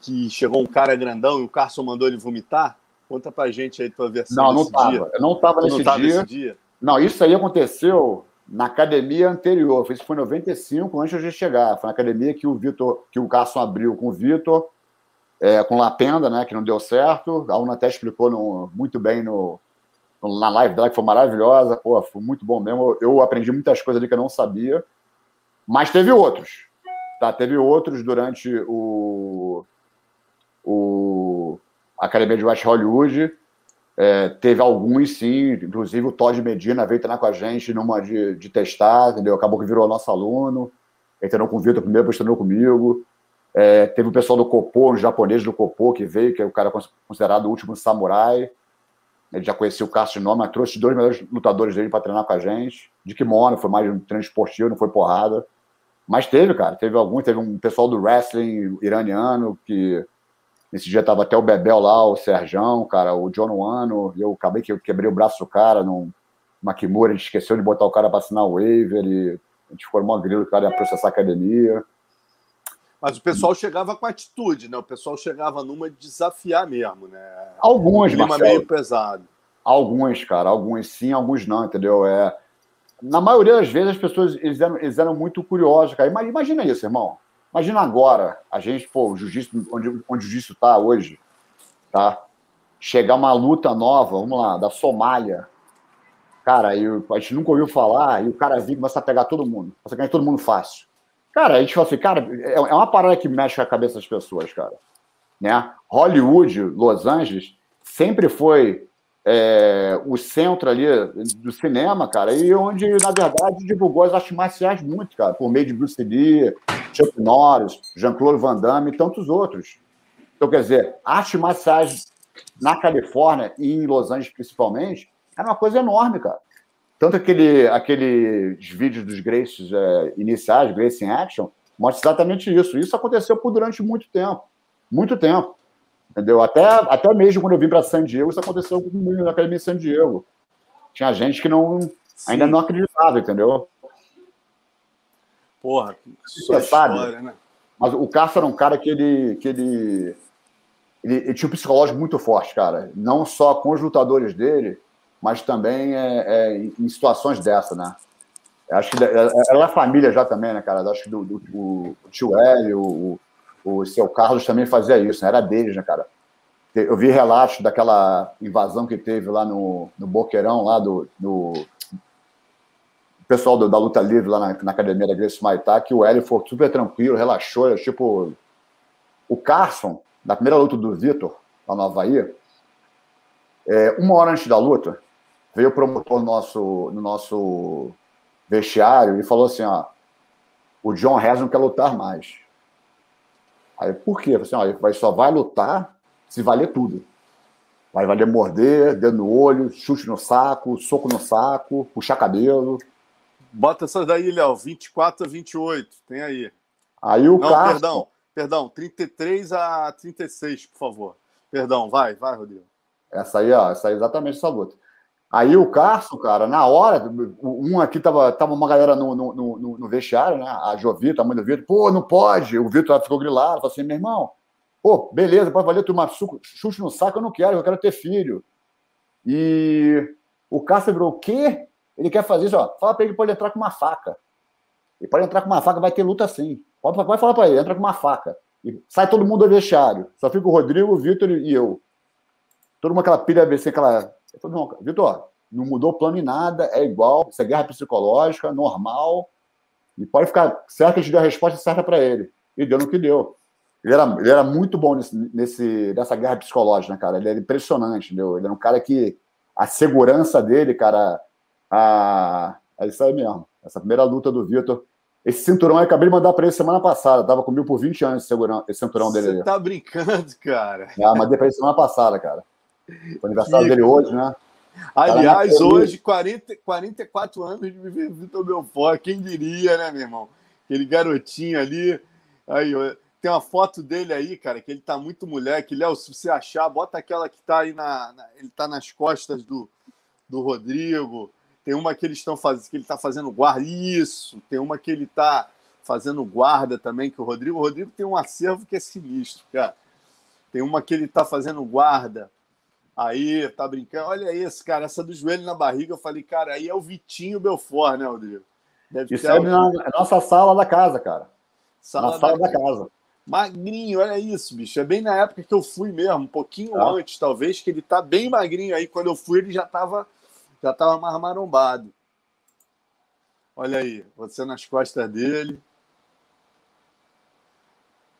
que chegou um cara grandão e o Carson mandou ele vomitar? Conta pra gente aí tua versão. Não, não estava. Eu não estava nesse, nesse, dia. Não, isso aí aconteceu na academia anterior. Isso foi em 95, antes de chegar. Foi na academia que o Vitor, que o Carson abriu com o Vitor, é, com Lapenda, né? Que não deu certo. A Una até explicou no, muito bem no, na live dela, que foi maravilhosa. Pô, foi muito bom mesmo. Eu aprendi muitas coisas ali que eu não sabia. Mas teve outros. Tá? Teve outros durante o, o a Academia de West Hollywood. É, teve alguns, sim. Inclusive o Todd Medina veio treinar com a gente numa de, de testar, entendeu? Acabou que virou nosso aluno. Ele treinou com o Vitor primeiro, depois treinou comigo. É, teve o pessoal do Copô, um japonês do Copô, que veio, que é o cara considerado o último samurai. Ele já conhecia o Cássio de nome, mas trouxe dois melhores lutadores dele para treinar com a gente. De kimono, foi mais um treino esportivo, não foi porrada. Mas teve, cara, teve alguns. Teve um pessoal do wrestling iraniano, que nesse dia tava até o Bebel lá, o Serjão, cara, o John Wano. Eu acabei que eu quebrei o braço do cara num Makimura, a gente esqueceu de botar o cara para assinar o waiver. E a gente formou uma grilo, o cara ia processar a academia. Mas o pessoal chegava com atitude, né? O pessoal chegava numa de desafiar mesmo, né? Alguns, um Marcelo. meio pesado. Alguns, cara. Alguns sim, alguns não, entendeu? É... Na maioria das vezes, as pessoas eles eram, eles eram muito curiosos, cara. Imagina isso, irmão. Imagina agora, a gente, pô, o jiu-jitsu, onde, onde o jiu-jitsu tá hoje, tá? Chegar uma luta nova, vamos lá, da Somália. Cara, e a gente nunca ouviu falar, e o cara vir e começa a pegar todo mundo. Você ganha todo mundo fácil. Cara, a gente fala assim, cara, é, é uma parada que mexe com a cabeça das pessoas, cara. Né? Hollywood, Los Angeles, sempre foi é, o centro ali do cinema, cara, e onde, na verdade, divulgou as artes marciais muito, cara, por meio de Bruce Lee, Chuck Norris, Jean-Claude Van Damme e tantos outros. Então, quer dizer, artes marciais na Califórnia e em Los Angeles, principalmente, era uma coisa enorme, cara. Tanto aquele, aqueles vídeos dos Graces é, iniciais, Grace in Action, mostra exatamente isso. Isso aconteceu por durante muito tempo. Muito tempo. Entendeu? Até, até mesmo quando eu vim para San Diego, isso aconteceu comigo na academia em San Diego. Tinha gente que não, ainda não acreditava, entendeu? Porra, Você sabe, história, né? Mas o Cássio era um cara que ele, que ele, ele, ele tinha um psicológico muito forte, cara. Não só com os lutadores dele, mas também é, é, em situações dessa, né? Acho que ela é, é família já também, né, cara? Acho que do, do, o tio Hélio, o, o seu Carlos também fazia isso, né? Era deles, né, cara? Eu vi relatos daquela invasão que teve lá no, no Boqueirão, lá do, do pessoal do, da luta livre lá na, na academia da Grace Maitá, que o Hélio foi super tranquilo, relaxou, tipo o Carson, na primeira luta do Vitor, lá no Havaí, é, uma hora antes da luta, veio o promotor no nosso, no nosso vestiário e falou assim: ó, o John Rez não quer lutar mais. Aí, por quê? Assim, ó, ele só vai lutar se valer tudo. Vai valer morder, dedo no olho, chute no saco, soco no saco, puxar cabelo. Bota essas daí, Léo, 24 a 28, tem aí. Aí o Não, Carson... perdão, perdão, 33 a 36, por favor. Perdão, vai, vai, Rodrigo. Essa aí, ó, essa aí é exatamente essa luta. Aí o Carson, cara, na hora, um aqui tava, tava uma galera no, no, no, no vestiário, né? A Jovita, a mãe do Vitor, pô, não pode. O Vitor ficou grilado, falou assim, meu irmão, pô, beleza, pode valer tu uma chute no saco, eu não quero, eu quero ter filho. E o Carson virou, o quê? Ele quer fazer isso, ó, fala pra ele que pode entrar com uma faca. Ele pode entrar com uma faca, vai ter luta sim. Pode, pode falar pra ele, entra com uma faca. E sai todo mundo do vestiário. Só fica o Rodrigo, o Vitor e eu. Todo mundo aquela pilha ABC, aquela Vitor, não mudou plano em nada, é igual, isso é guerra psicológica, normal, e pode ficar certo que a gente deu a resposta certa para ele. E deu no que deu. Ele era, ele era muito bom nesse, nesse, nessa guerra psicológica, né, cara? Ele era impressionante, entendeu? Ele era um cara que a segurança dele, cara, a, é isso aí mesmo. Essa primeira luta do Vitor. Esse cinturão eu acabei de mandar para ele semana passada. Tava comigo por 20 anos esse, esse cinturão dele. Você tá brincando, cara. Ah, mandei para ele semana passada, cara. O aniversário dele hoje, né? Aliás, hoje, 40, 44 anos de Vitor Belfort. Quem diria, né, meu irmão? Aquele garotinho ali. Aí, tem uma foto dele aí, cara, que ele tá muito moleque. Léo, se você achar, bota aquela que tá aí na. na ele tá nas costas do, do Rodrigo. Tem uma que eles estão fazendo, que ele está fazendo guarda. Isso, tem uma que ele está fazendo guarda também, que o Rodrigo. O Rodrigo tem um acervo que é sinistro, cara. Tem uma que ele está fazendo guarda. Aí, tá brincando. Olha esse, cara, essa do joelho na barriga. Eu falei, cara, aí é o Vitinho Belfort, né, Rodrigo? Deve Isso é na nossa sala da casa, cara. Sala na sala da, da casa. Magrinho, olha isso, bicho. É bem na época que eu fui mesmo, um pouquinho ah. antes, talvez, que ele tá bem magrinho aí. Quando eu fui, ele já tava, já tava mais marombado. Olha aí, você nas costas dele.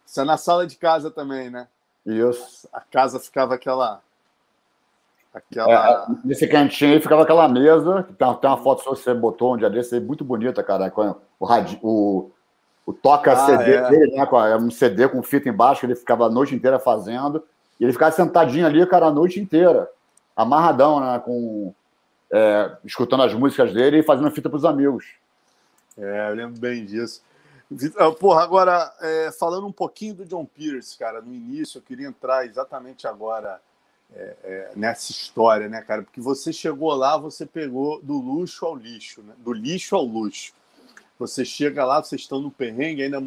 Isso é na sala de casa também, né? Isso. A casa ficava aquela. aquela... É, nesse cantinho aí ficava aquela mesa. Tem, tem uma foto que você botou um dia desse aí, muito bonita, cara. Com o, o, o toca ah, CD é. dele, né? É um CD com fita embaixo, que ele ficava a noite inteira fazendo. E ele ficava sentadinho ali, cara, a noite inteira. Amarradão, né? Com, é, escutando as músicas dele e fazendo fita para os amigos. É, eu lembro bem disso. Ah, porra, agora, é, falando um pouquinho do John Pierce, cara, no início, eu queria entrar exatamente agora é, é, nessa história, né, cara? Porque você chegou lá, você pegou do luxo ao lixo, né? Do lixo ao luxo. Você chega lá, vocês estão no perrengue, ainda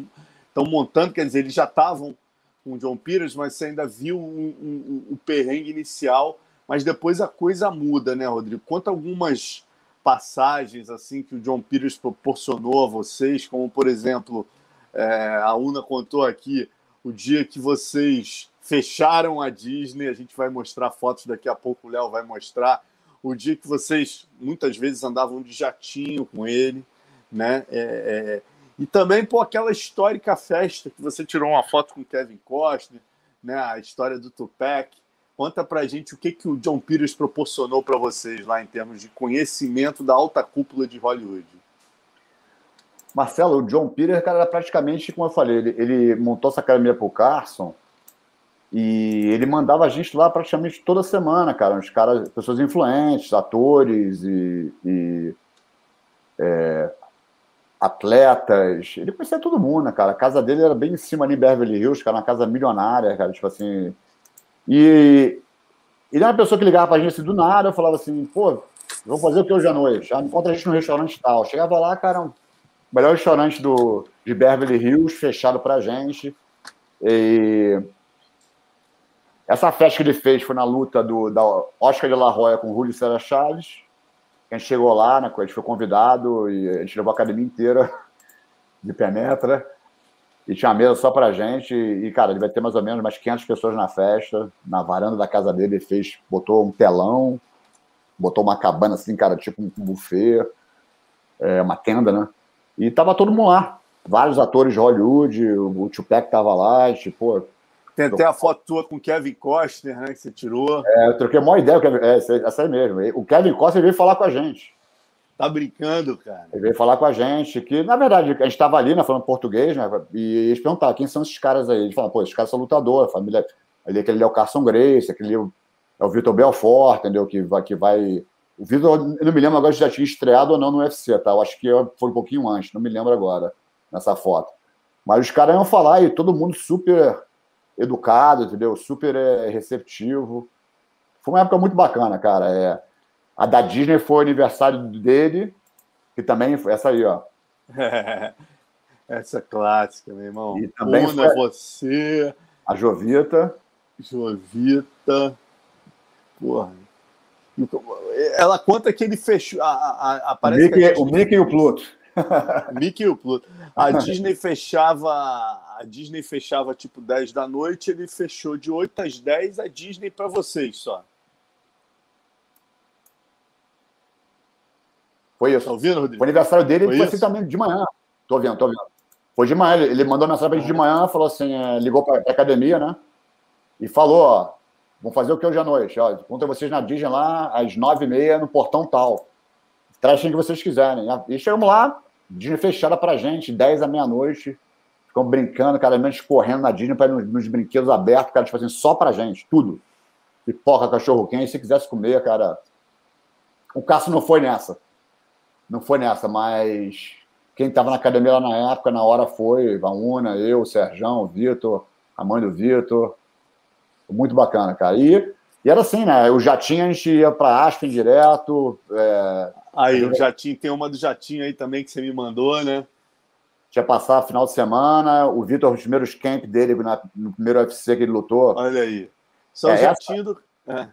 estão montando, quer dizer, eles já estavam com o John Peters, mas você ainda viu o um, um, um, perrengue inicial, mas depois a coisa muda, né, Rodrigo? Conta algumas passagens assim que o John Peters proporcionou a vocês, como por exemplo, é, a Una contou aqui o dia que vocês fecharam a Disney, a gente vai mostrar fotos daqui a pouco, o Léo vai mostrar o dia que vocês muitas vezes andavam de jatinho com ele, né? É, é, e também por aquela histórica festa que você tirou uma foto com Kevin Costner, né? A história do Tupac. Conta pra gente o que, que o John Peters proporcionou para vocês lá em termos de conhecimento da alta cúpula de Hollywood. Marcelo, o John Peters, cara, era praticamente, como eu falei, ele, ele montou essa academia pro Carson e ele mandava a gente lá praticamente toda semana, cara. Os caras, pessoas influentes, atores e, e é, atletas. Ele conhecia todo mundo, né, cara? A casa dele era bem em cima ali em Beverly Hills, cara, uma casa milionária, cara, tipo assim. E ele era uma pessoa que ligava pra gente assim, do nada, eu falava assim, pô, vamos fazer o que hoje à noite? Já encontra a gente no restaurante tal. Chegava lá, cara, o melhor restaurante do, de Beverly Hills, fechado pra gente. E essa festa que ele fez foi na luta do, da Oscar de la Roya com Julio César Chaves. A gente chegou lá, né, a gente foi convidado e a gente levou a academia inteira de penetra e tinha mesa só pra gente e, cara, ele vai ter mais ou menos umas 500 pessoas na festa, na varanda da casa dele, ele fez, botou um telão, botou uma cabana assim, cara, tipo um buffet, é, uma tenda, né? E tava todo mundo lá, vários atores de Hollywood, o Tupac tava lá, tipo, tem até a foto tua com o Kevin Costner, né? Que você tirou. É, eu troquei uma ideia. É, essa aí mesmo. O Kevin Costner veio falar com a gente. Tá brincando, cara. Ele veio falar com a gente, que, na verdade, a gente estava ali, né, falando português, né? E eles perguntaram quem são esses caras aí. Eles falaram, pô, esses caras são lutadores, a família. Ali, aquele é o Carson Grace, aquele é o Vitor Belfort, entendeu? Que vai. Que vai... O Vitor, eu não me lembro agora se já tinha estreado ou não no UFC, tá? Eu acho que foi um pouquinho antes, não me lembro agora, nessa foto. Mas os caras iam falar e todo mundo super educado, entendeu? Super é, receptivo. Foi uma época muito bacana, cara. É, a da Disney foi o aniversário dele, que também foi essa aí, ó. [LAUGHS] essa clássica, meu irmão. E também Una, foi você. A Jovita. Jovita. Porra. Ela conta que ele fechou. A, a, a, o, Mickey, o Mickey e o Pluto. [LAUGHS] Mickey e o Pluto. A Disney fechava. A Disney fechava tipo 10 da noite, ele fechou de 8 às 10 a Disney para vocês só. Foi isso. Tá ouvindo, Rodrigo? O aniversário dele foi, foi assim também de manhã. Tô vendo, tô vendo. Foi de manhã. Ele mandou mensagem pra gente de manhã, falou assim: é, ligou pra, pra academia, né? E falou: ó, vamos fazer o que hoje à noite? Ó, encontro vocês na Disney lá às 9h30 no portão tal. Traz quem que vocês quiserem. E chegamos lá, Disney fechada pra gente, 10 da meia-noite. Ficamos brincando, cada vez correndo na Disney para nos, nos brinquedos abertos, cara, tipo assim, só pra gente, tudo. Pipoca, cachorro quente, se quisesse comer, cara. O Cássio não foi nessa. Não foi nessa, mas quem estava na academia lá na época, na hora foi, a Una, eu, o Serjão, o Vitor, a mãe do Vitor. Muito bacana, cara. E e era assim, né? O jatinho a gente ia para Aspen direto, é, Aí, o Jatinho, tem uma do Jatinho aí também que você me mandou, né? Tinha passado final de semana, o Vitor, os primeiros camp dele na, no primeiro UFC que ele lutou. Olha aí. Só é, o Jatinho essa, do. É.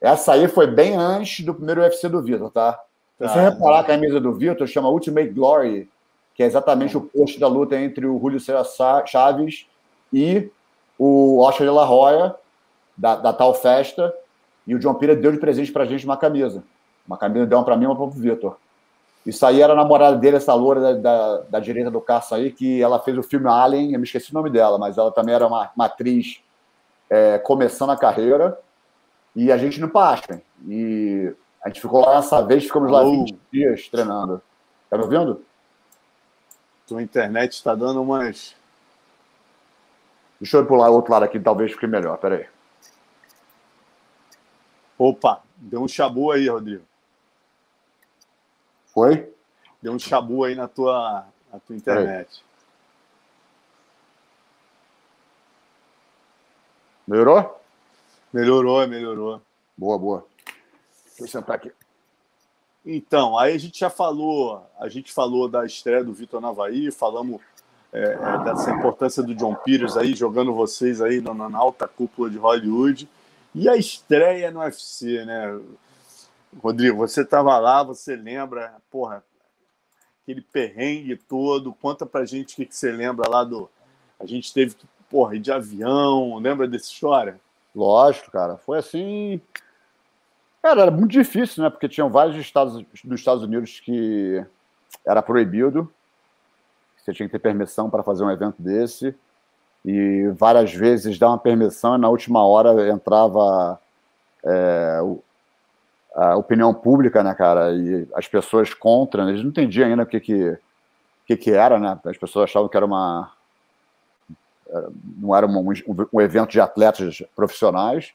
Essa aí foi bem antes do primeiro UFC do Vitor, tá? Tá. Se você reparar a camisa do Vitor, chama Ultimate Glory, que é exatamente o post da luta entre o Julio César Chaves e o Oscar de la Hoya, da, da tal festa, e o John Pira deu de presente pra gente uma camisa. Uma camisa deu uma pra mim e uma pro Vitor. Isso aí era a namorada dele, essa loura da, da, da, direita do Caça aí, que ela fez o filme Alien, eu me esqueci o nome dela, mas ela também era uma, uma atriz é, começando a carreira, e a gente no Pastem. E a gente ficou lá nessa vez, ficamos lá 20 dias treinando. Tá me ouvindo? Tua internet está dando umas. Deixa eu pular o outro lado aqui, talvez fique melhor, peraí. Opa, deu um chabu aí, Rodrigo. Foi? Deu um chabu aí na tua, na tua internet. Melhorou? Melhorou, melhorou. Boa, boa. Aqui. Então, aí a gente já falou, a gente falou da estreia do Vitor Navaí, falamos é, é, dessa importância do John Peters aí, jogando vocês aí na, na alta cúpula de Hollywood. E a estreia no UFC, né? Rodrigo, você estava lá, você lembra, porra, aquele perrengue todo. Conta pra gente o que, que você lembra lá do. A gente teve que, porra, ir de avião, lembra dessa história? Lógico, cara. Foi assim. Cara, era muito difícil, né? Porque tinham vários estados dos Estados Unidos que era proibido. Você tinha que ter permissão para fazer um evento desse. E várias vezes dá uma permissão e na última hora entrava é, a opinião pública, né, cara, e as pessoas contra, né, eles não entendiam ainda o que que, que, que era, né, as pessoas achavam que era uma, não era um, um evento de atletas profissionais,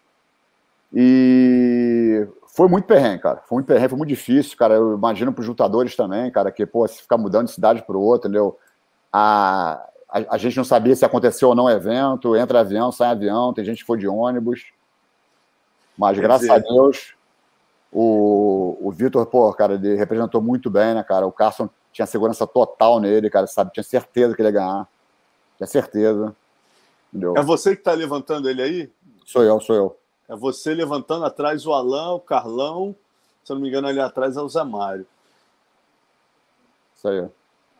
e foi muito perrengue, cara, foi muito perrengue, foi muito difícil, cara, eu imagino para os lutadores também, cara, que, pô, se ficar mudando de cidade para o outro, entendeu, a, a, a, gente não sabia se aconteceu ou não o evento, entra avião, sai avião, tem gente que foi de ônibus, mas Quer graças dizer... a Deus o, o Vitor, pô, cara, ele representou muito bem, né, cara? O Carson tinha segurança total nele, cara, sabe? Tinha certeza que ele ia ganhar. Tinha certeza. Entendeu? É você que tá levantando ele aí? Sou eu, sou eu. É você levantando atrás o Alain, o Carlão, se eu não me engano, ali atrás é o Zé Mário. Isso aí.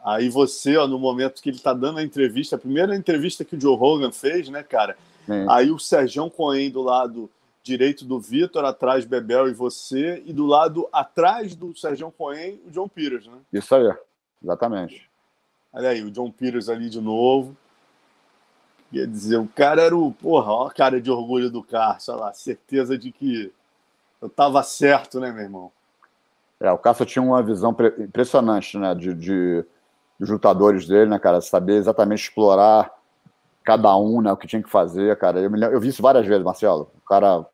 Aí você, ó, no momento que ele tá dando a entrevista, a primeira entrevista que o Joe Rogan fez, né, cara? Sim. Aí o Sérgio Coen do lado direito do Vitor, atrás Bebel e você, e do lado atrás do Sérgio Coen, o John Peters, né? Isso aí, exatamente. Olha aí, o John Peters ali de novo. Quer dizer, o cara era o. Porra, ó a cara de orgulho do Carlos, olha lá, certeza de que eu tava certo, né, meu irmão? É, o Cássio tinha uma visão impressionante, né, de, de, dos lutadores dele, né, cara, saber exatamente explorar cada um, né, o que tinha que fazer, cara. Eu, eu vi isso várias vezes, Marcelo. O cara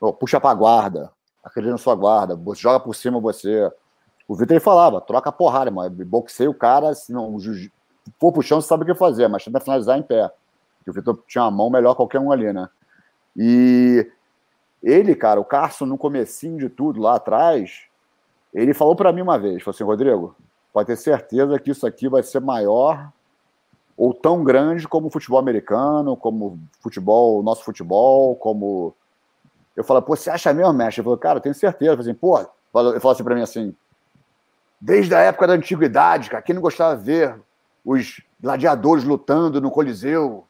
oh, puxa pra guarda, acredita na sua guarda, joga por cima você. O Vitor ele falava, troca porrada, mano. Boxeia o cara, se não for pro chão, você sabe o que fazer, mas tenta finalizar em pé. Porque o Vitor tinha uma mão melhor qualquer um ali, né? E ele, cara, o Carson, no comecinho de tudo, lá atrás, ele falou para mim uma vez, falou assim, Rodrigo, pode ter certeza que isso aqui vai ser maior ou tão grande como o futebol americano, como futebol, nosso futebol, como. Eu falo, pô, você acha mesmo, mestre? Eu falo, cara, eu tenho certeza. Eu falo assim, pô, ele falou assim para mim assim, desde a época da antiguidade, cara, quem não gostava de ver os gladiadores lutando no Coliseu?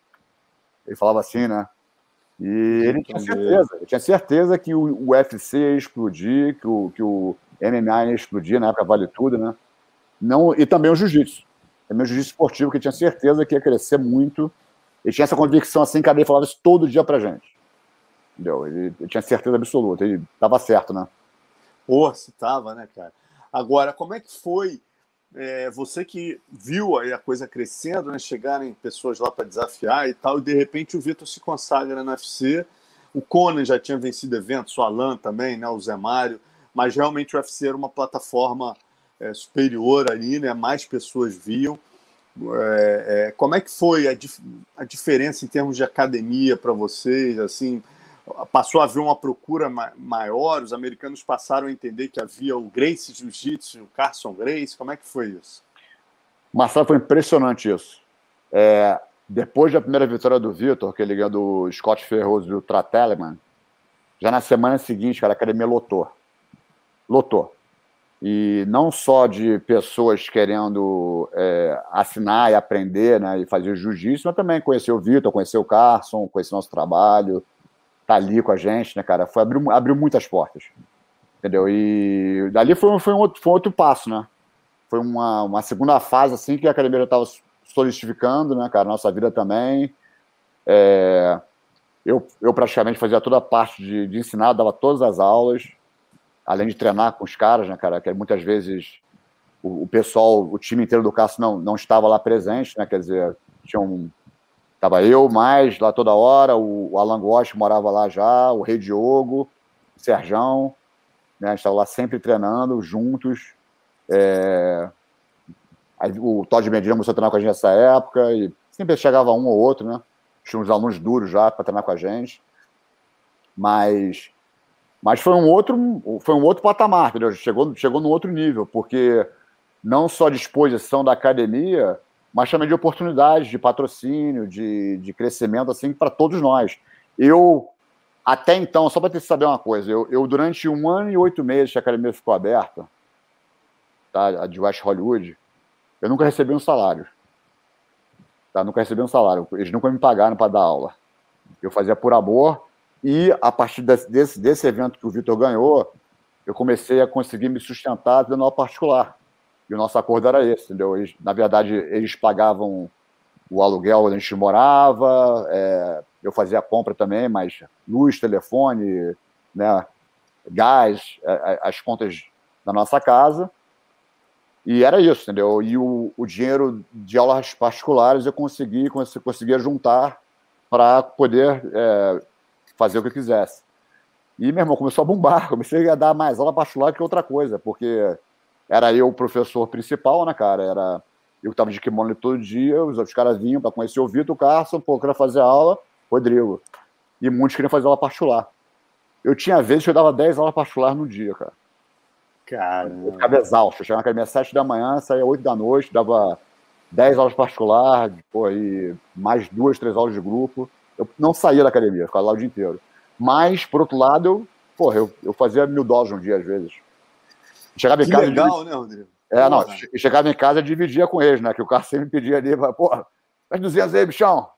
Ele falava assim, né? E ele tinha certeza, ele tinha certeza que o UFC ia explodir, que o, que o MMA ia explodir, na época vale tudo, né? Não, e também o jiu-jitsu é meu jiu-jitsu esportivo, que tinha certeza que ia crescer muito. Ele tinha essa convicção assim, cara, ele falava isso todo dia pra gente. Entendeu? Ele, ele tinha certeza absoluta, ele tava certo, né? Pô, se tava, né, cara? Agora, como é que foi é, você que viu aí a coisa crescendo, né, chegarem pessoas lá para desafiar e tal, e de repente o Vitor se consagra no UFC. O Conan já tinha vencido eventos, o Alan também, né, o Zé Mário, mas realmente o UFC era uma plataforma é, superior ali, né? Mais pessoas viam. É, é, como é que foi a, dif a, diferença em termos de academia para vocês? Assim, passou a haver uma procura maior, os americanos passaram a entender que havia o Grace Jiu-Jitsu, o Carson Grace, como é que foi isso? Marcelo, foi impressionante isso. É, depois da primeira vitória do Vitor, que ele ganhou do Scott Ferroso e o Trateleman, já na semana seguinte, cara, a academia lotou. Lotou. E não só de pessoas querendo é, assinar e aprender, né, e fazer jiu-jitsu, mas também conhecer o Vitor, conhecer o Carson, conhecer nosso trabalho, tá ali com a gente, né, cara? Foi, abriu, abriu muitas portas. Entendeu? E dali foi, foi, um outro, foi um outro passo, né? Foi uma, uma segunda fase, assim, que a academia já estava solidificando, né, cara? Nossa vida também. É, eu, eu praticamente fazia toda a parte de, de ensinar, dava todas as aulas, além de treinar com os caras, né, cara? Que muitas vezes o, o pessoal, o time inteiro do Cássio não, não estava lá presente, né? Quer dizer, tinha um, Tava eu mais lá toda hora, o, Alan Gosch morava lá já, o Rei Diogo, o Serjão, né? A gente estava lá sempre treinando juntos. É... Aí, o Todd Medina começou a treinar com a gente nessa época e sempre chegava um ou outro, né? Tinha uns alunos duros já para treinar com a gente. Mas, mas foi um outro, foi um outro patamar, entendeu? Chegou, chegou num outro nível, porque não só disposição da academia, mas também de oportunidades, de patrocínio, de, de crescimento, assim, para todos nós. Eu, até então, só para te saber uma coisa, eu, eu, durante um ano e oito meses que a academia ficou aberta, tá, a de West Hollywood, eu nunca recebi um salário. Tá? Nunca recebi um salário. Eles nunca me pagaram para dar aula. Eu fazia por amor e, a partir desse, desse evento que o Vitor ganhou, eu comecei a conseguir me sustentar dando aula particular. E o nosso acordo era esse, entendeu? Eles, na verdade, eles pagavam o aluguel onde a gente morava, é, eu fazia a compra também, mas luz, telefone, né, gás, é, é, as contas da nossa casa. E era isso, entendeu? E o, o dinheiro de aulas particulares eu consegui, conseguia juntar para poder é, fazer o que eu quisesse. E meu irmão começou a bombar, [LAUGHS] comecei a dar mais aula particular que outra coisa, porque era eu o professor principal, né, cara? Era eu que tava de kimono todo dia, os outros caras vinham para conhecer o Vitor, o Carson, pô, eu queria fazer aula, Rodrigo. E muitos queriam fazer aula particular. Eu tinha vezes que eu dava 10 aulas particular no dia, cara. Cara. Eu ficava exausto. Eu chegava na academia às 7 da manhã, saía 8 da noite, dava 10 aulas particular, pô, e mais duas, três aulas de grupo. Eu não saía da academia, ficava lá o dia inteiro. Mas, por outro lado, eu, porra, eu, eu fazia mil doses um dia às vezes. Chegava em que casa. legal, né, Rodrigo? É, não, chegava em casa e dividia com eles, né? Que o cara sempre pedia ali, pô, faz 200 aí, bichão.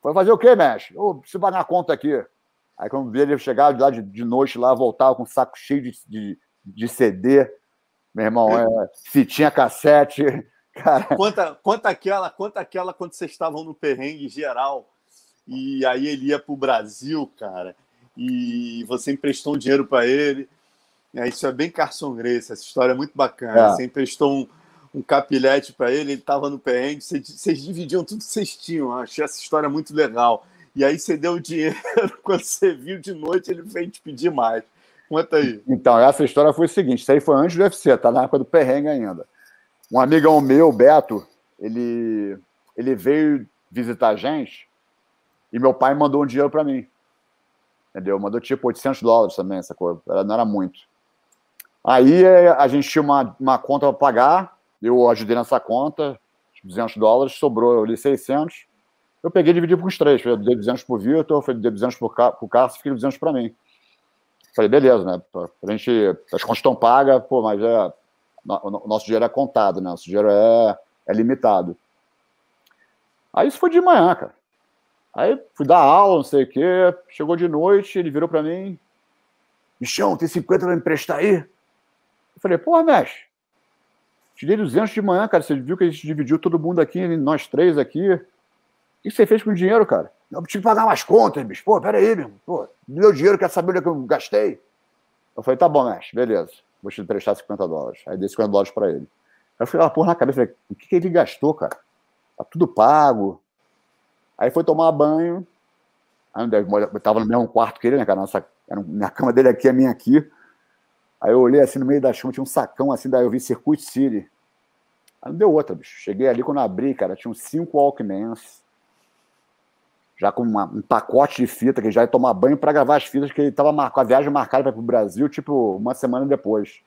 Foi fazer o quê, mestre? Eu preciso pagar a conta aqui. Aí quando via ele chegava de lá de, de noite lá, voltava com um saco cheio de, de, de CD. Meu irmão, é, fitinha cassete. [LAUGHS] Cara. Conta, conta, aquela, conta aquela quando vocês estavam no perrengue geral. E aí ele ia para o Brasil, cara. E você emprestou um dinheiro para ele. É, isso é bem Carson Grace, essa história é muito bacana. É. Você emprestou um, um capilete para ele, ele estava no perrengue, vocês, vocês dividiam tudo que vocês tinham. Achei essa história muito legal. E aí você deu o dinheiro, [LAUGHS] quando você viu de noite, ele veio te pedir mais. Conta aí. Então, essa história foi o seguinte: isso aí foi antes do UFC, tá na época do perrengue ainda. Um amigão meu, Beto, ele, ele veio visitar a gente e meu pai mandou um dinheiro para mim. Entendeu? Mandou tipo 800 dólares também, essa coisa. Não era muito. Aí é, a gente tinha uma, uma conta para pagar, eu ajudei nessa conta, 200 dólares, sobrou ali 600. Eu peguei e dividi com os três. Eu dei 200 para o Vitor, dei 200 para o Carlos, fiquei 200 para mim. Falei, beleza, né? A gente, as contas estão pagas, pô, mas é, o nosso dinheiro é contado, né? Nosso dinheiro é, é limitado. Aí isso foi de manhã, cara. Aí fui dar aula, não sei o quê. Chegou de noite, ele virou para mim. Michão, tem 50 para me emprestar aí? Eu falei, pô, mestre, te dei 200 de manhã, cara. Você viu que a gente dividiu todo mundo aqui, nós três aqui. O que você fez com o dinheiro, cara? Eu tive que pagar umas contas, bicho. Pô, peraí, meu. Pô, me deu dinheiro, quer saber onde é que eu gastei? Eu falei, tá bom, mestre, beleza. Vou te emprestar 50 dólares. Aí dei 50 dólares pra ele. Aí eu falei, ah, porra na cabeça. Falei, o que, que ele gastou, cara? Tá tudo pago. Aí foi tomar banho. Aí eu tava no mesmo quarto que ele, né, cara? Nossa, a cama dele aqui, a minha aqui. Aí eu olhei assim no meio da chuva, tinha um sacão assim, daí eu vi Circuit City. Aí não deu outra, bicho. Cheguei ali quando abri, cara, tinham cinco Walkmans. já com uma, um pacote de fita, que já ia tomar banho para gravar as fitas, que ele estava com a viagem marcada para o Brasil, tipo, uma semana depois.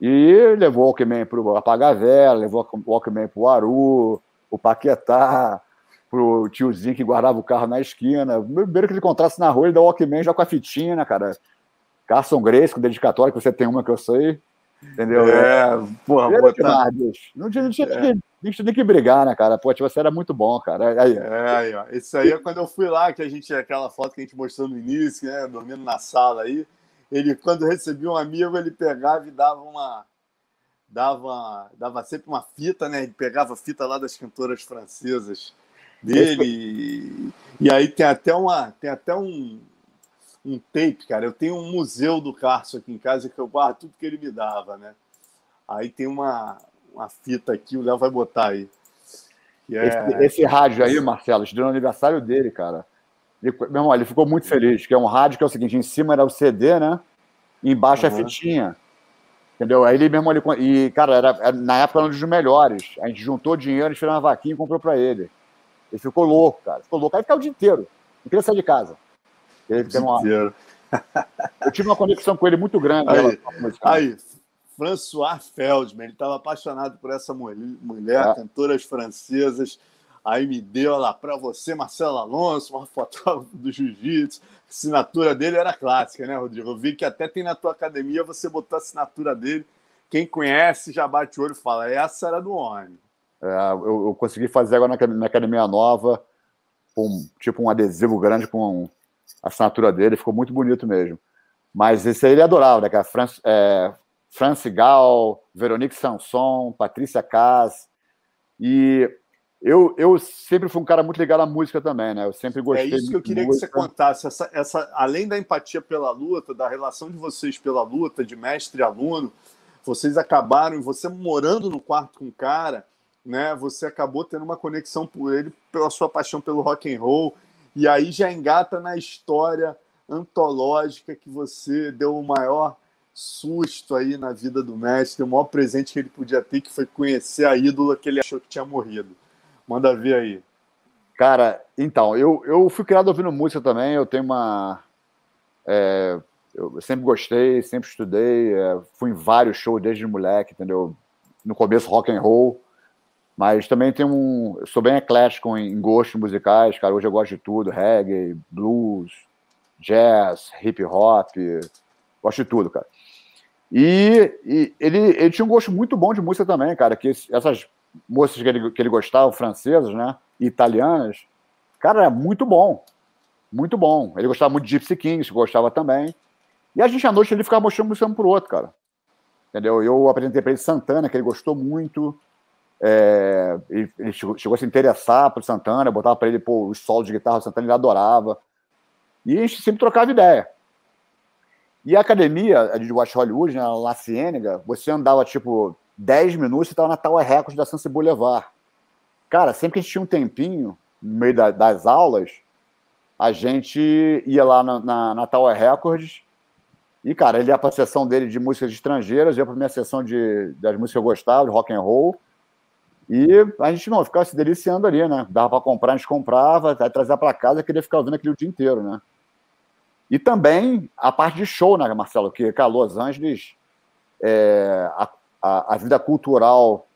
E levou o Walkman para o Apagar Vela, levou o Walkman para o Aru, o Paquetá, para o tiozinho que guardava o carro na esquina. Primeiro que ele encontrasse na rua, ele dá o Walkman já com a fitinha, cara? Carson Grace, com dedicatória, que você tem uma que eu sei. Entendeu? É, porra, botar... Não tinha, não tinha é. nem, que brigar, né, cara? Pô, você era muito bom, cara. Aí. É, aí, ó. Isso aí é quando eu fui lá, que a gente, aquela foto que a gente mostrou no início, né? Dormindo na sala aí. Ele, quando recebia um amigo, ele pegava e dava uma. Dava, dava sempre uma fita, né? Ele pegava a fita lá das cantoras francesas dele. E, e aí tem até uma. Tem até um, um tape, cara. Eu tenho um museu do Carso aqui em casa que eu guardo tudo que ele me dava, né? Aí tem uma, uma fita aqui, o Léo vai botar aí. É... Esse, esse, rádio aí, Marcelo, deu no aniversário dele, cara. Ele, meu irmão, ele ficou muito feliz, que é um rádio que é o seguinte, em cima era o CD, né? E embaixo uhum. a fitinha. Entendeu? Aí ele mesmo, ele, e, cara, era, era, na época era um dos melhores. A gente juntou dinheiro, a gente fez uma vaquinha e comprou pra ele. Ele ficou louco, cara. Ficou louco. Aí ficava o dia inteiro. Não queria sair de casa. Ele uma... [LAUGHS] Eu tive uma conexão com ele muito grande. Aí, aí François Feldman, ele estava apaixonado por essa mulher, é. cantoras francesas. Aí me deu lá para você, Marcelo Alonso, uma fotógrafo do Jiu-Jitsu. Assinatura dele era clássica, né, Rodrigo? Eu vi que até tem na tua academia, você botou a assinatura dele. Quem conhece já bate o olho e fala: essa era do homem. É, eu, eu, consegui fazer agora na, na academia nova, um, tipo um adesivo grande com a assinatura dele, ficou muito bonito mesmo. Mas esse aí ele adorava, né? Que é France, é, France Gal, Veronique Sanson, Patrícia Cas. E eu, eu sempre fui um cara muito ligado à música também, né? Eu sempre gostei. É isso que eu queria que você contasse. Essa, essa, além da empatia pela luta, da relação de vocês pela luta, de mestre e aluno, vocês acabaram, você morando no quarto com o cara, né? Você acabou tendo uma conexão por ele, pela sua paixão pelo rock and roll e aí já engata na história antológica que você deu o maior susto aí na vida do mestre, o maior presente que ele podia ter, que foi conhecer a ídola que ele achou que tinha morrido. Manda ver aí. Cara, então, eu, eu fui criado ouvindo música também, eu tenho uma. É, eu sempre gostei, sempre estudei, é, fui em vários shows desde moleque, entendeu? No começo, rock and roll. Mas também tem um. Sou bem eclético em gostos musicais, cara. Hoje eu gosto de tudo: reggae, blues, jazz, hip hop. Gosto de tudo, cara. E, e ele, ele tinha um gosto muito bom de música também, cara. Que essas moças que ele, que ele gostava, francesas, né? E italianas, cara, era muito bom. Muito bom. Ele gostava muito de Gypsy Kings, gostava também. E a gente à noite ele ficava mostrando música um pro outro, cara. Entendeu? Eu apresentei para ele Santana, que ele gostou muito. É, ele, chegou, chegou, a se interessar por Santana, botava para ele pô, os solos de guitarra do Santana, ele adorava. E a gente sempre trocava ideia. E a academia de Watch Hollywood, na La você andava tipo 10 minutos e estava na Tower Records da Sunset Boulevard. Cara, sempre que a gente tinha um tempinho, no meio da, das aulas, a gente ia lá na, na, na Tower Records e, cara, ele ia para a sessão dele de músicas estrangeiras, ia para a minha sessão de, das músicas que eu gostava, de rock and roll. E a gente não ficava se deliciando ali, né? Dava para comprar, a gente comprava, até trazer para casa, queria ficar ouvindo aquele o dia inteiro, né? E também a parte de show, né, Marcelo? Que, cara, Los Angeles, é, a, a, a, vida cultural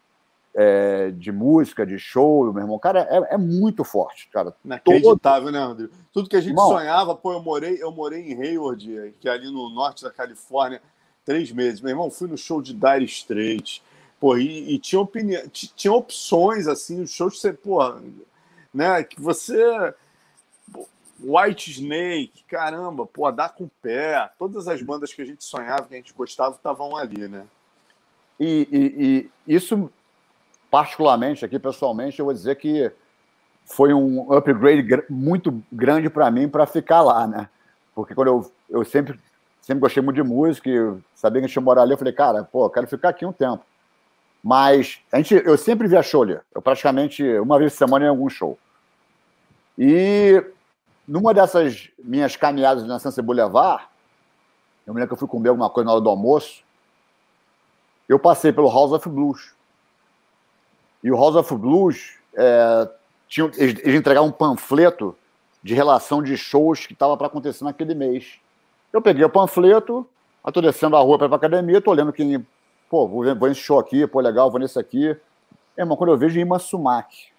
é, de música, de show, meu irmão, cara, é, é muito forte, cara. Inacreditável, Todo... né, Rodrigo? Tudo que a gente irmão, sonhava, pô, eu morei, eu morei em Hayward, que é ali no norte da Califórnia, três meses. Meu irmão, fui no show de Dire Straits E, e tinha, opinião, tinha opções, assim, os shows você, pô, né, que você. White Snake, caramba, pô, dá com o pé. Todas as bandas que a gente sonhava, que a gente gostava, estavam ali, né? E, e, e, isso, particularmente, aqui pessoalmente, eu vou dizer que foi um upgrade muito grande para mim para ficar lá, né? Porque quando eu, eu sempre, sempre gostei muito de música sabia que a gente ia morar ali, eu falei, cara, pô, quero ficar aqui um tempo. Mas a gente, eu sempre via ali. Eu praticamente, uma vez por semana, em algum show. E numa dessas minhas caminhadas na Sunset Boulevard, eu me lembro que eu fui comer alguma coisa na hora do almoço, eu passei pelo House of Blues. E o House of Blues, é, tinha, eles, eles entregavam um panfleto de relação de shows que estava para acontecer naquele mês. Eu peguei o panfleto, estou descendo a rua para para academia, estou olhando quem. Pô, vou, vou nesse show aqui, pô, legal, vou nesse aqui. É, irmão, quando eu vejo Ima Sumac.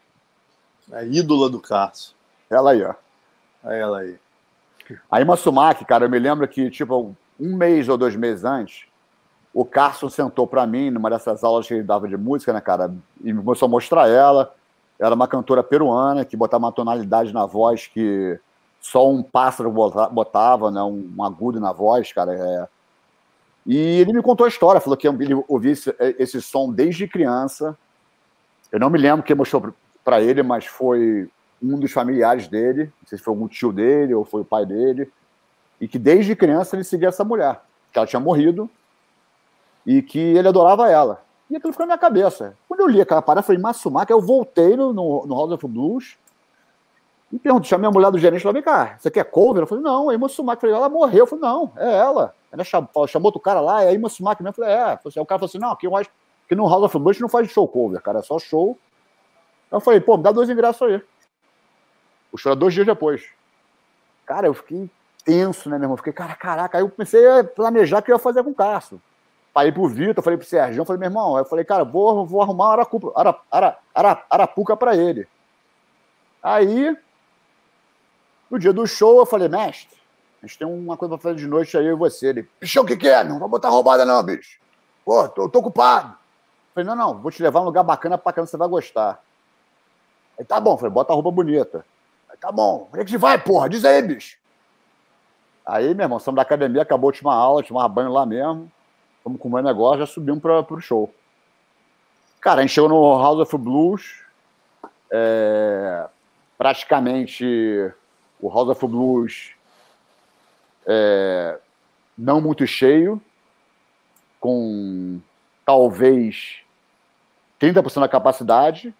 A ídola do Carso. Ela aí, ó. É ela aí. A Ima Sumac, cara, eu me lembro que, tipo, um mês ou dois meses antes, o Carson sentou para mim numa dessas aulas que ele dava de música, né, cara? E começou a mostrar ela. Era uma cantora peruana que botava uma tonalidade na voz que só um pássaro botava, né? Um, um agudo na voz, cara. É... E ele me contou a história, falou que ele ouvia esse, esse som desde criança. Eu não me lembro quem mostrou para ele, mas foi um dos familiares dele, não sei se foi algum tio dele ou foi o pai dele, e que desde criança ele seguia essa mulher, que ela tinha morrido e que ele adorava ela. E aquilo ficou na minha cabeça. Quando eu li aquela parada, eu falei, Massumaka, eu voltei no, no, House of Blues e perguntei, chamei a mulher do gerente, falei, vem cá, você quer cover? Eu falei, não, é Massumaka. falei, ela morreu. Eu falei, não, é ela. Ela chamou, chamou outro cara lá, é aí Massumaka mesmo. Eu falei, é. O cara falou assim, não, aqui eu acho que no House of Blues não faz show cover, cara, é só show. Eu falei, pô, me dá dois ingressos aí. O show era dois dias depois. Cara, eu fiquei tenso, né, meu irmão? Fiquei, cara, caraca. Aí eu comecei a planejar o que eu ia fazer com o Cássio. Falei pro Vitor, falei pro Sérgio, falei, meu irmão, eu falei, cara, vou, vou arrumar uma aracupa, ara, ara, ara, arapuca pra ele. Aí, no dia do show, eu falei, mestre, a gente tem uma coisa pra fazer de noite aí, eu e você. Ele, bichão, o que que é? Não vai botar roubada não, bicho. Pô, tô, tô ocupado. falei, não, não, vou te levar um lugar bacana pra cá, você vai gostar. Aí, tá bom, falei, bota a roupa bonita. Aí, tá bom, onde é que você vai, porra? Diz aí, bicho. Aí, meu irmão, estamos da academia, acabou a última aula, tomar banho lá mesmo. Fomos com meu negócio, já subimos para o show. Cara, a gente chegou no House of Blues. É, praticamente o House of Blues é, não muito cheio, com talvez 30% da capacidade,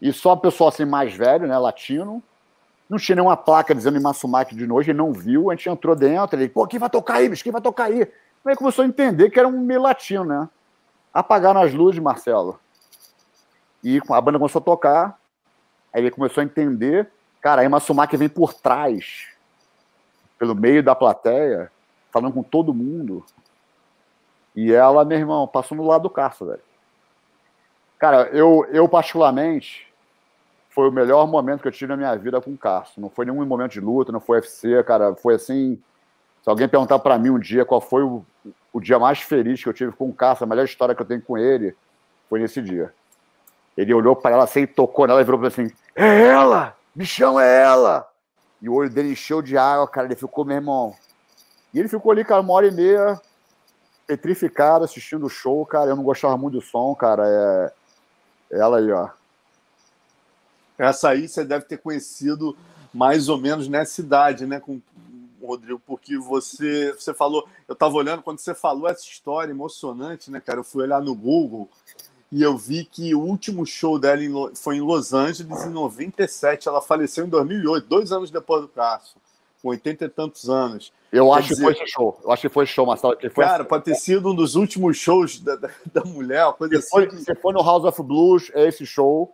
e só o pessoal assim mais velho, né, latino. Não tinha nenhuma placa dizendo em Massumaki de noite, ele não viu, a gente entrou dentro, ele, pô, quem vai tocar aí, bicho? Quem vai tocar aí? Aí começou a entender que era um meio latino, né? Apagaram as luzes, Marcelo. E a banda começou a tocar. Aí ele começou a entender. Cara, aí Massumaki vem por trás, pelo meio da plateia, falando com todo mundo. E ela, meu irmão, passou no lado do Cássio, velho. Cara, eu, eu particularmente, foi o melhor momento que eu tive na minha vida com o Cássio. Não foi nenhum momento de luta, não foi UFC, cara. Foi assim, se alguém perguntar para mim um dia qual foi o, o dia mais feliz que eu tive com o Cássio, a melhor história que eu tenho com ele, foi nesse dia. Ele olhou para ela assim, tocou nela e virou assim: É ela! Bichão, é ela! E o olho dele encheu de água, cara. Ele ficou, meu irmão. E ele ficou ali, cara, uma hora e meia, petrificado, assistindo o show, cara. Eu não gostava muito do som, cara. É, é ela aí, ó. Essa aí você deve ter conhecido mais ou menos nessa idade, né? Com Rodrigo, porque você, você falou, eu estava olhando quando você falou essa história emocionante, né, cara? Eu fui olhar no Google e eu vi que o último show dela em, foi em Los Angeles em 97. Ela faleceu em 2008, dois anos depois do Cássio, com 80 e tantos anos. Eu Quer acho dizer, que foi esse show. Eu acho que foi show, Marcelo. Que foi cara, pode ter sido um dos últimos shows da, da, [LAUGHS] da mulher, coisa assim. Foi, Se foi no House of Blues, é esse show.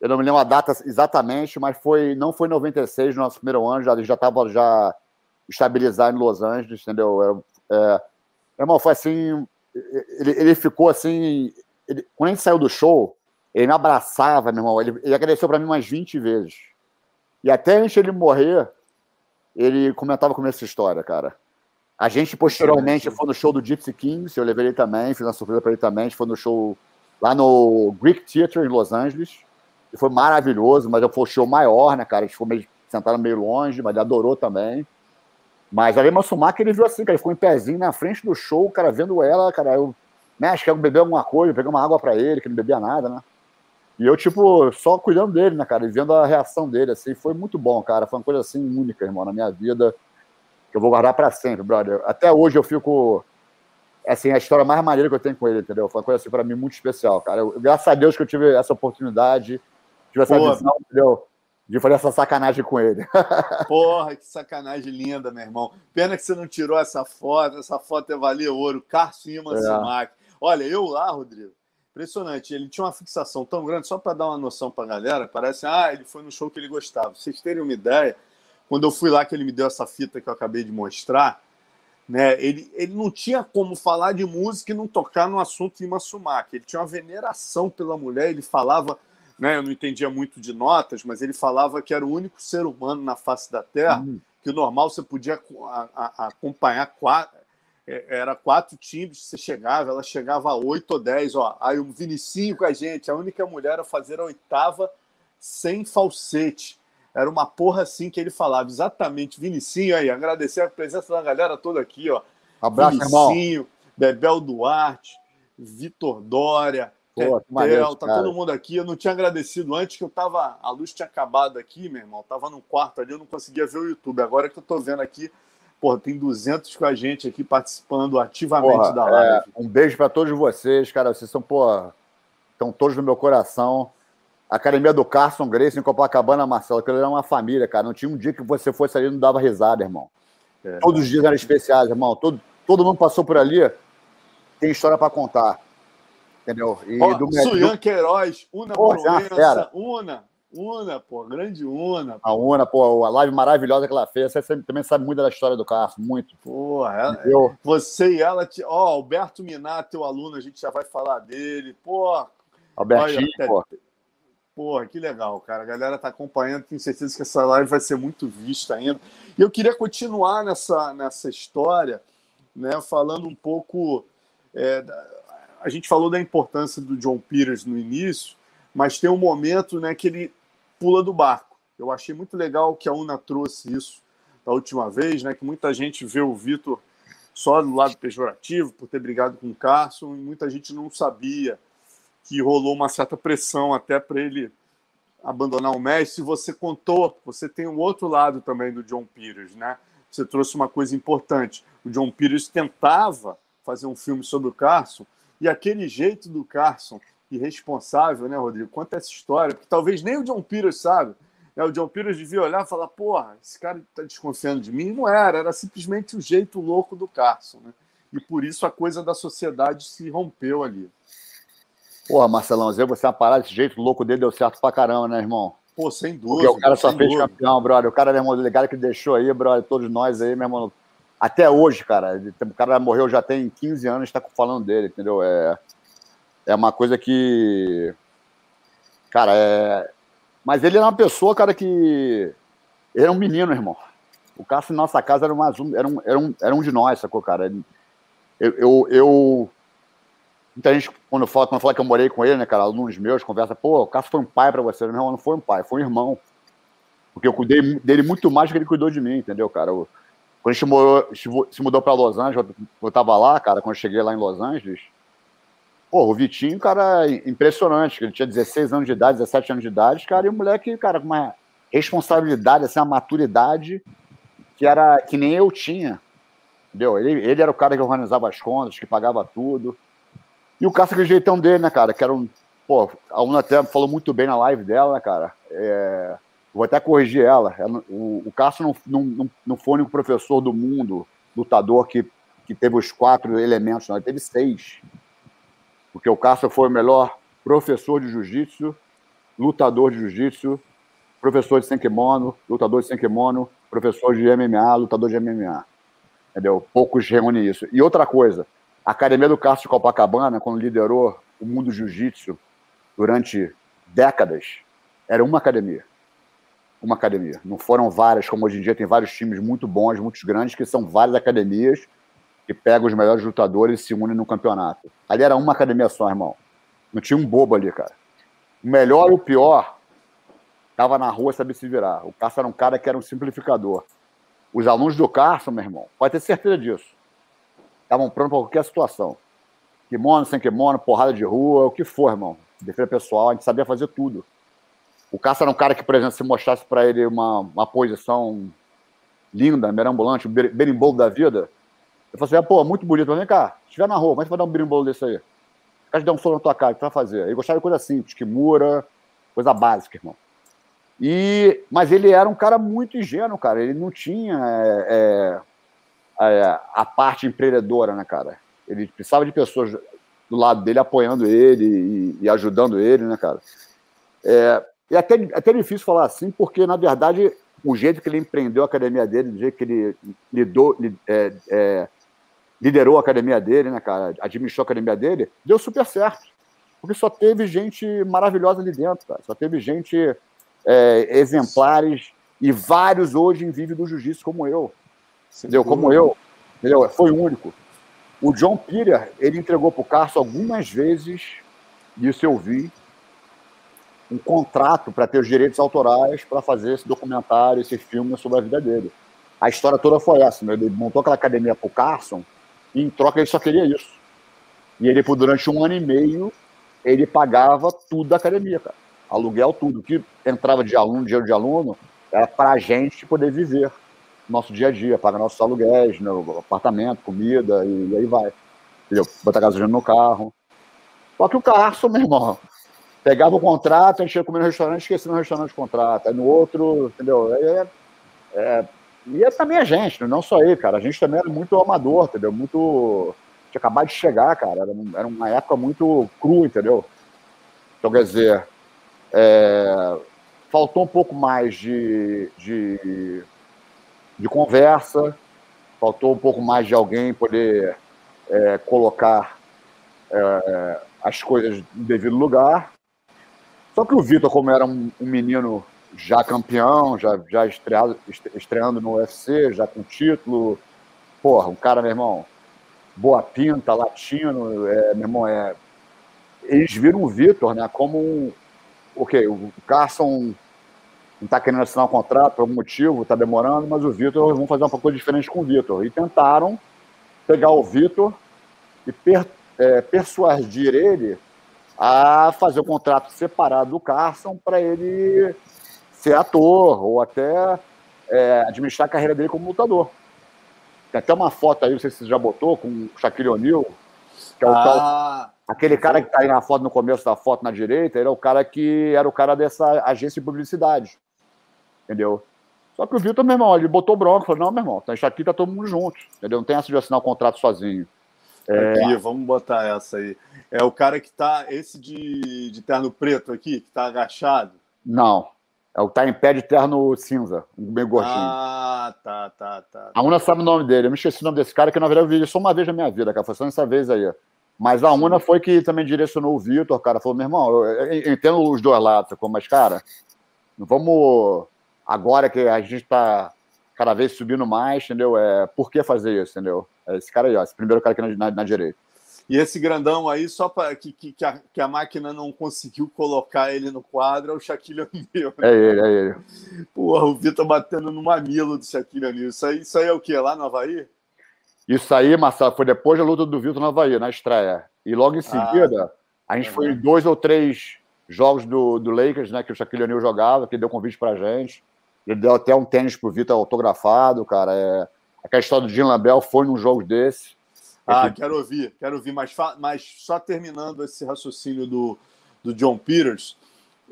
Eu não me lembro a data exatamente, mas foi não foi em 96, no nosso primeiro ano, já estava já estabilizar em Los Angeles, entendeu? É, é, irmão, foi assim. Ele, ele ficou assim. Ele, quando a gente saiu do show, ele me abraçava, meu irmão. Ele, ele agradeceu para mim umas 20 vezes. E até antes ele morrer, ele comentava comigo essa história, cara. A gente, posteriormente, foi no show do Gypsy Kings, eu levei ele também, fiz uma surpresa para ele também. A gente foi no show lá no Greek Theater, em Los Angeles. E foi maravilhoso, mas foi o show maior, né, cara? A gente ficou meio, sentado meio longe, mas ele adorou também. Mas a Lema Sumac, ele viu assim, cara, ele ficou em pezinho na frente do show, cara, vendo ela, cara, eu, né, acho que eu beber alguma coisa, peguei uma água para ele, que não bebia nada, né? E eu, tipo, só cuidando dele, né, cara, e vendo a reação dele, assim, foi muito bom, cara, foi uma coisa, assim, única, irmão, na minha vida, que eu vou guardar para sempre, brother. Até hoje eu fico, assim, a história mais maneira que eu tenho com ele, entendeu? Foi uma coisa, assim, para mim, muito especial, cara. Eu, graças a Deus que eu tive essa oportunidade, tive essa Pô, visão, entendeu? de fazer essa sacanagem com ele. [LAUGHS] Porra, que sacanagem linda, meu irmão. Pena que você não tirou essa foto, essa foto é valer ouro. Carcinho Mancimac. É. Olha, eu lá, Rodrigo, impressionante. Ele tinha uma fixação tão grande, só para dar uma noção para a galera, parece, ah, ele foi no show que ele gostava. Pra vocês terem uma ideia, quando eu fui lá que ele me deu essa fita que eu acabei de mostrar, né? Ele, ele não tinha como falar de música e não tocar no assunto Ima Sumac. Ele tinha uma veneração pela mulher, ele falava, né? Eu não entendia muito de notas, mas ele falava que era o único ser humano na face da Terra uhum. que o normal você podia a, a, acompanhar quatro, era quatro times, você chegava, ela chegava a oito ou dez, ó. Aí o Vinicinho com a gente, a única mulher a fazer a oitava sem falsete. Era uma porra assim que ele falava, exatamente. Vinicinho aí, agradecer a presença da galera toda aqui, ó. Abraço, Vinicinho, irmão. Bebel Duarte, Vitor Dória, Pô, Tetel, tá todo mundo aqui. Eu não tinha agradecido antes que eu tava. A luz tinha acabado aqui, meu irmão. Eu tava no quarto ali, eu não conseguia ver o YouTube. Agora que eu tô vendo aqui, pô, tem 200 com a gente aqui participando ativamente Porra, da live. É, um beijo para todos vocês, cara. Vocês são, pô, estão todos no meu coração. Academia do Carson Grace em Copacabana, Marcelo, aquilo era uma família, cara. Não tinha um dia que você fosse ali e não dava risada, irmão. É, Todos os dias eram especiais, irmão. Todo, todo mundo passou por ali, tem história para contar. Entendeu? E Ó, do Suyan Queiroz, Una Proença, Una, Una, pô, grande Una. A Una, pô, a live maravilhosa que ela fez. Você também sabe muito da história do Carson, muito. Porra, ela, eu... você e ela. Ó, Alberto Minato, teu aluno, a gente já vai falar dele. Pô, Albertinho, olha, pô. Porra, que legal, cara. A galera tá acompanhando, tenho certeza que essa live vai ser muito vista ainda. E eu queria continuar nessa, nessa história, né, falando um pouco. É, a gente falou da importância do John Peters no início, mas tem um momento né, que ele pula do barco. Eu achei muito legal que a UNA trouxe isso da última vez, né, que muita gente vê o Vitor só do lado pejorativo, por ter brigado com o Carson, e muita gente não sabia que rolou uma certa pressão até para ele abandonar o Messi. Você contou, você tem um outro lado também do John Peters, né? Você trouxe uma coisa importante. O John Peters tentava fazer um filme sobre o Carson e aquele jeito do Carson irresponsável, né, Rodrigo? Conta essa história, porque talvez nem o John Peters sabe. Né? O John Peters devia olhar e falar: porra, esse cara está desconfiando de mim. Não era, era simplesmente o jeito louco do Carson, né? E por isso a coisa da sociedade se rompeu ali. Porra, Marcelão, Zé, você é uma parada desse jeito louco dele deu certo pra caramba, né, irmão? Pô, sem dúvida. Porque o cara só fez dúvida. campeão, brother. O cara, meu irmão, delegado que deixou aí, brother, todos nós aí, meu irmão. Até hoje, cara. O cara morreu já tem 15 anos, está falando dele, entendeu? É, é uma coisa que. Cara, é. Mas ele era uma pessoa, cara, que. Ele era um menino, irmão. O Cássio em nossa casa era, mais um, era, um, era, um, era um de nós, sacou, cara? Eu, eu, eu Muita gente, quando fala, quando fala que eu morei com ele, né, cara, alunos meus, conversa, pô, o Cássio foi um pai para você. Não, não foi um pai, foi um irmão. Porque eu cuidei dele muito mais do que ele cuidou de mim, entendeu, cara? Eu, quando a gente morou, se mudou para Los Angeles, eu tava lá, cara, quando eu cheguei lá em Los Angeles, pô, o Vitinho, cara, impressionante, ele tinha 16 anos de idade, 17 anos de idade, cara, e o moleque, cara, com uma responsabilidade, assim, uma maturidade que era que nem eu tinha, entendeu? Ele, ele era o cara que organizava as contas, que pagava tudo, e o Cássio, aquele jeitão dele, né, cara? Que era um. Pô, a Una até falou muito bem na live dela, né, cara? É, vou até corrigir ela. o, o Cássio não, não, não, não foi o único professor do mundo, lutador, que, que teve os quatro elementos, não. Ele teve seis. Porque o Cássio foi o melhor professor de jiu-jitsu, lutador de jiu-jitsu, professor de Senkimono, lutador de Senkimono, professor de MMA, lutador de MMA. Entendeu? Poucos reúnem isso. E outra coisa, a Academia do Cássio Copacabana, quando liderou o mundo jiu-jitsu durante décadas, era uma academia. Uma academia. Não foram várias, como hoje em dia tem vários times muito bons, muito grandes, que são várias academias que pegam os melhores lutadores e se unem no campeonato. Ali era uma academia só, irmão. Não tinha um bobo ali, cara. O melhor e o pior estava na rua, sabia se virar. O Cássio era um cara que era um simplificador. Os alunos do Cássio, meu irmão, pode ter certeza disso estavam prontos para qualquer situação. Kimono, sem kimono, porrada de rua, o que for, irmão. Defesa pessoal, a gente sabia fazer tudo. O Cássio era um cara que, por exemplo, se mostrasse para ele uma, uma posição linda, merambulante, um berimbolo da vida, eu falei assim, pô, muito bonito, mas vem cá, se estiver na rua, é que vai dar um berimbolo desse aí? O cara te um soco na tua cara, o que tu vai fazer? Ele gostava de coisa simples, kimura, coisa básica, irmão. E, mas ele era um cara muito ingênuo, cara. Ele não tinha é, é, a, a parte empreendedora, né, cara? Ele precisava de pessoas do lado dele apoiando ele e, e ajudando ele, né, cara? É, é até, até difícil falar assim, porque, na verdade, o jeito que ele empreendeu a academia dele, do jeito que ele lidou, é, é, liderou a academia dele, né, cara? Administrou a academia dele, deu super certo. Porque só teve gente maravilhosa ali dentro, cara. Só teve gente é, exemplares e vários hoje vivem do jiu-jitsu como eu. Entendeu? Como eu. Entendeu? Foi único. O John Peter, ele entregou para o Carson algumas vezes, isso eu vi, um contrato para ter os direitos autorais para fazer esse documentário, esse filme sobre a vida dele. A história toda foi essa, né? ele montou aquela academia para o Carson e em troca ele só queria isso. E ele, por durante um ano e meio, ele pagava tudo da academia, cara. Aluguel, tudo. O que entrava de aluno, dinheiro de aluno, era para a gente poder viver nosso dia a dia, pagar nossos aluguéis, né, apartamento, comida, e, e aí vai. Entendeu? Botar gasolina no carro. Só que o Carson, meu irmão, pegava o contrato, a gente ia comer no restaurante, esquecia no restaurante o contrato. Aí no outro, entendeu? É, é, e é também a gente, não só ele, cara. A gente também era muito amador, entendeu? Muito. Tinha acabado de chegar, cara. Era, era uma época muito crua, entendeu? Então, quer dizer, é, faltou um pouco mais de, de, de, conversa, faltou um pouco mais de alguém poder é, colocar é, as coisas no devido lugar. Só que o Vitor, como era um, um menino já campeão, já, já estreado, estreando no UFC, já com título, porra, um cara, meu irmão, boa pinta, latino, é, meu irmão, é, eles viram o Vitor né, como um. Ok, o Carson não está querendo assinar um contrato por algum motivo, está demorando, mas o Vitor, vão fazer uma coisa diferente com o Vitor. E tentaram pegar o Vitor e per, é, persuadir ele a fazer o contrato separado do Carson para ele ser ator ou até é, administrar a carreira dele como lutador. Tem até uma foto aí, não sei se você já botou, com o Shaquille O'Neal, que é o ah, tal, aquele cara que está aí na foto, no começo da foto na direita, ele é o cara que era o cara dessa agência de publicidade. Entendeu? Só que o Vitor, meu irmão, ele botou bronca, falou, não, meu irmão, isso aqui tá todo mundo junto, entendeu? Não tem essa de assinar o contrato sozinho. É... Aqui, vamos botar essa aí. É o cara que tá, esse de, de terno preto aqui, que tá agachado? Não. É o que tá em pé de terno cinza, meio gordinho. Ah, tá, tá, tá. A Una sabe o nome dele. Eu me esqueci o nome desse cara, que na verdade eu vi só uma vez na minha vida, cara. Foi só nessa vez aí. Mas a Una foi que também direcionou o Vitor, cara. Falou, meu irmão, eu, entendo os dois lados, mas, cara, vamos. Agora que a gente tá cada vez subindo mais, entendeu? É, por que fazer isso, entendeu? É esse cara aí, ó, esse primeiro cara aqui na, na, na direita. E esse grandão aí, só para que, que, que, a, que a máquina não conseguiu colocar ele no quadro, é o Shaquille O'Neal. Né? É ele, é ele. Porra, o Vitor batendo no mamilo do Shaquille O'Neal. Isso aí, isso aí é o quê? Lá no Havaí? Isso aí, Marcelo, foi depois da luta do Vitor no Havaí, na estreia. E logo em ah, seguida, ah, a gente é foi em dois ou três jogos do, do Lakers, né, que o Shaquille O'Neal jogava, que deu convite pra gente. Ele deu até um tênis pro Vitor autografado, cara. É... Aquela história do Jim Lambel foi num jogo desse. Ah, quero ouvir, quero ouvir, mas, mas só terminando esse raciocínio do, do John Peters,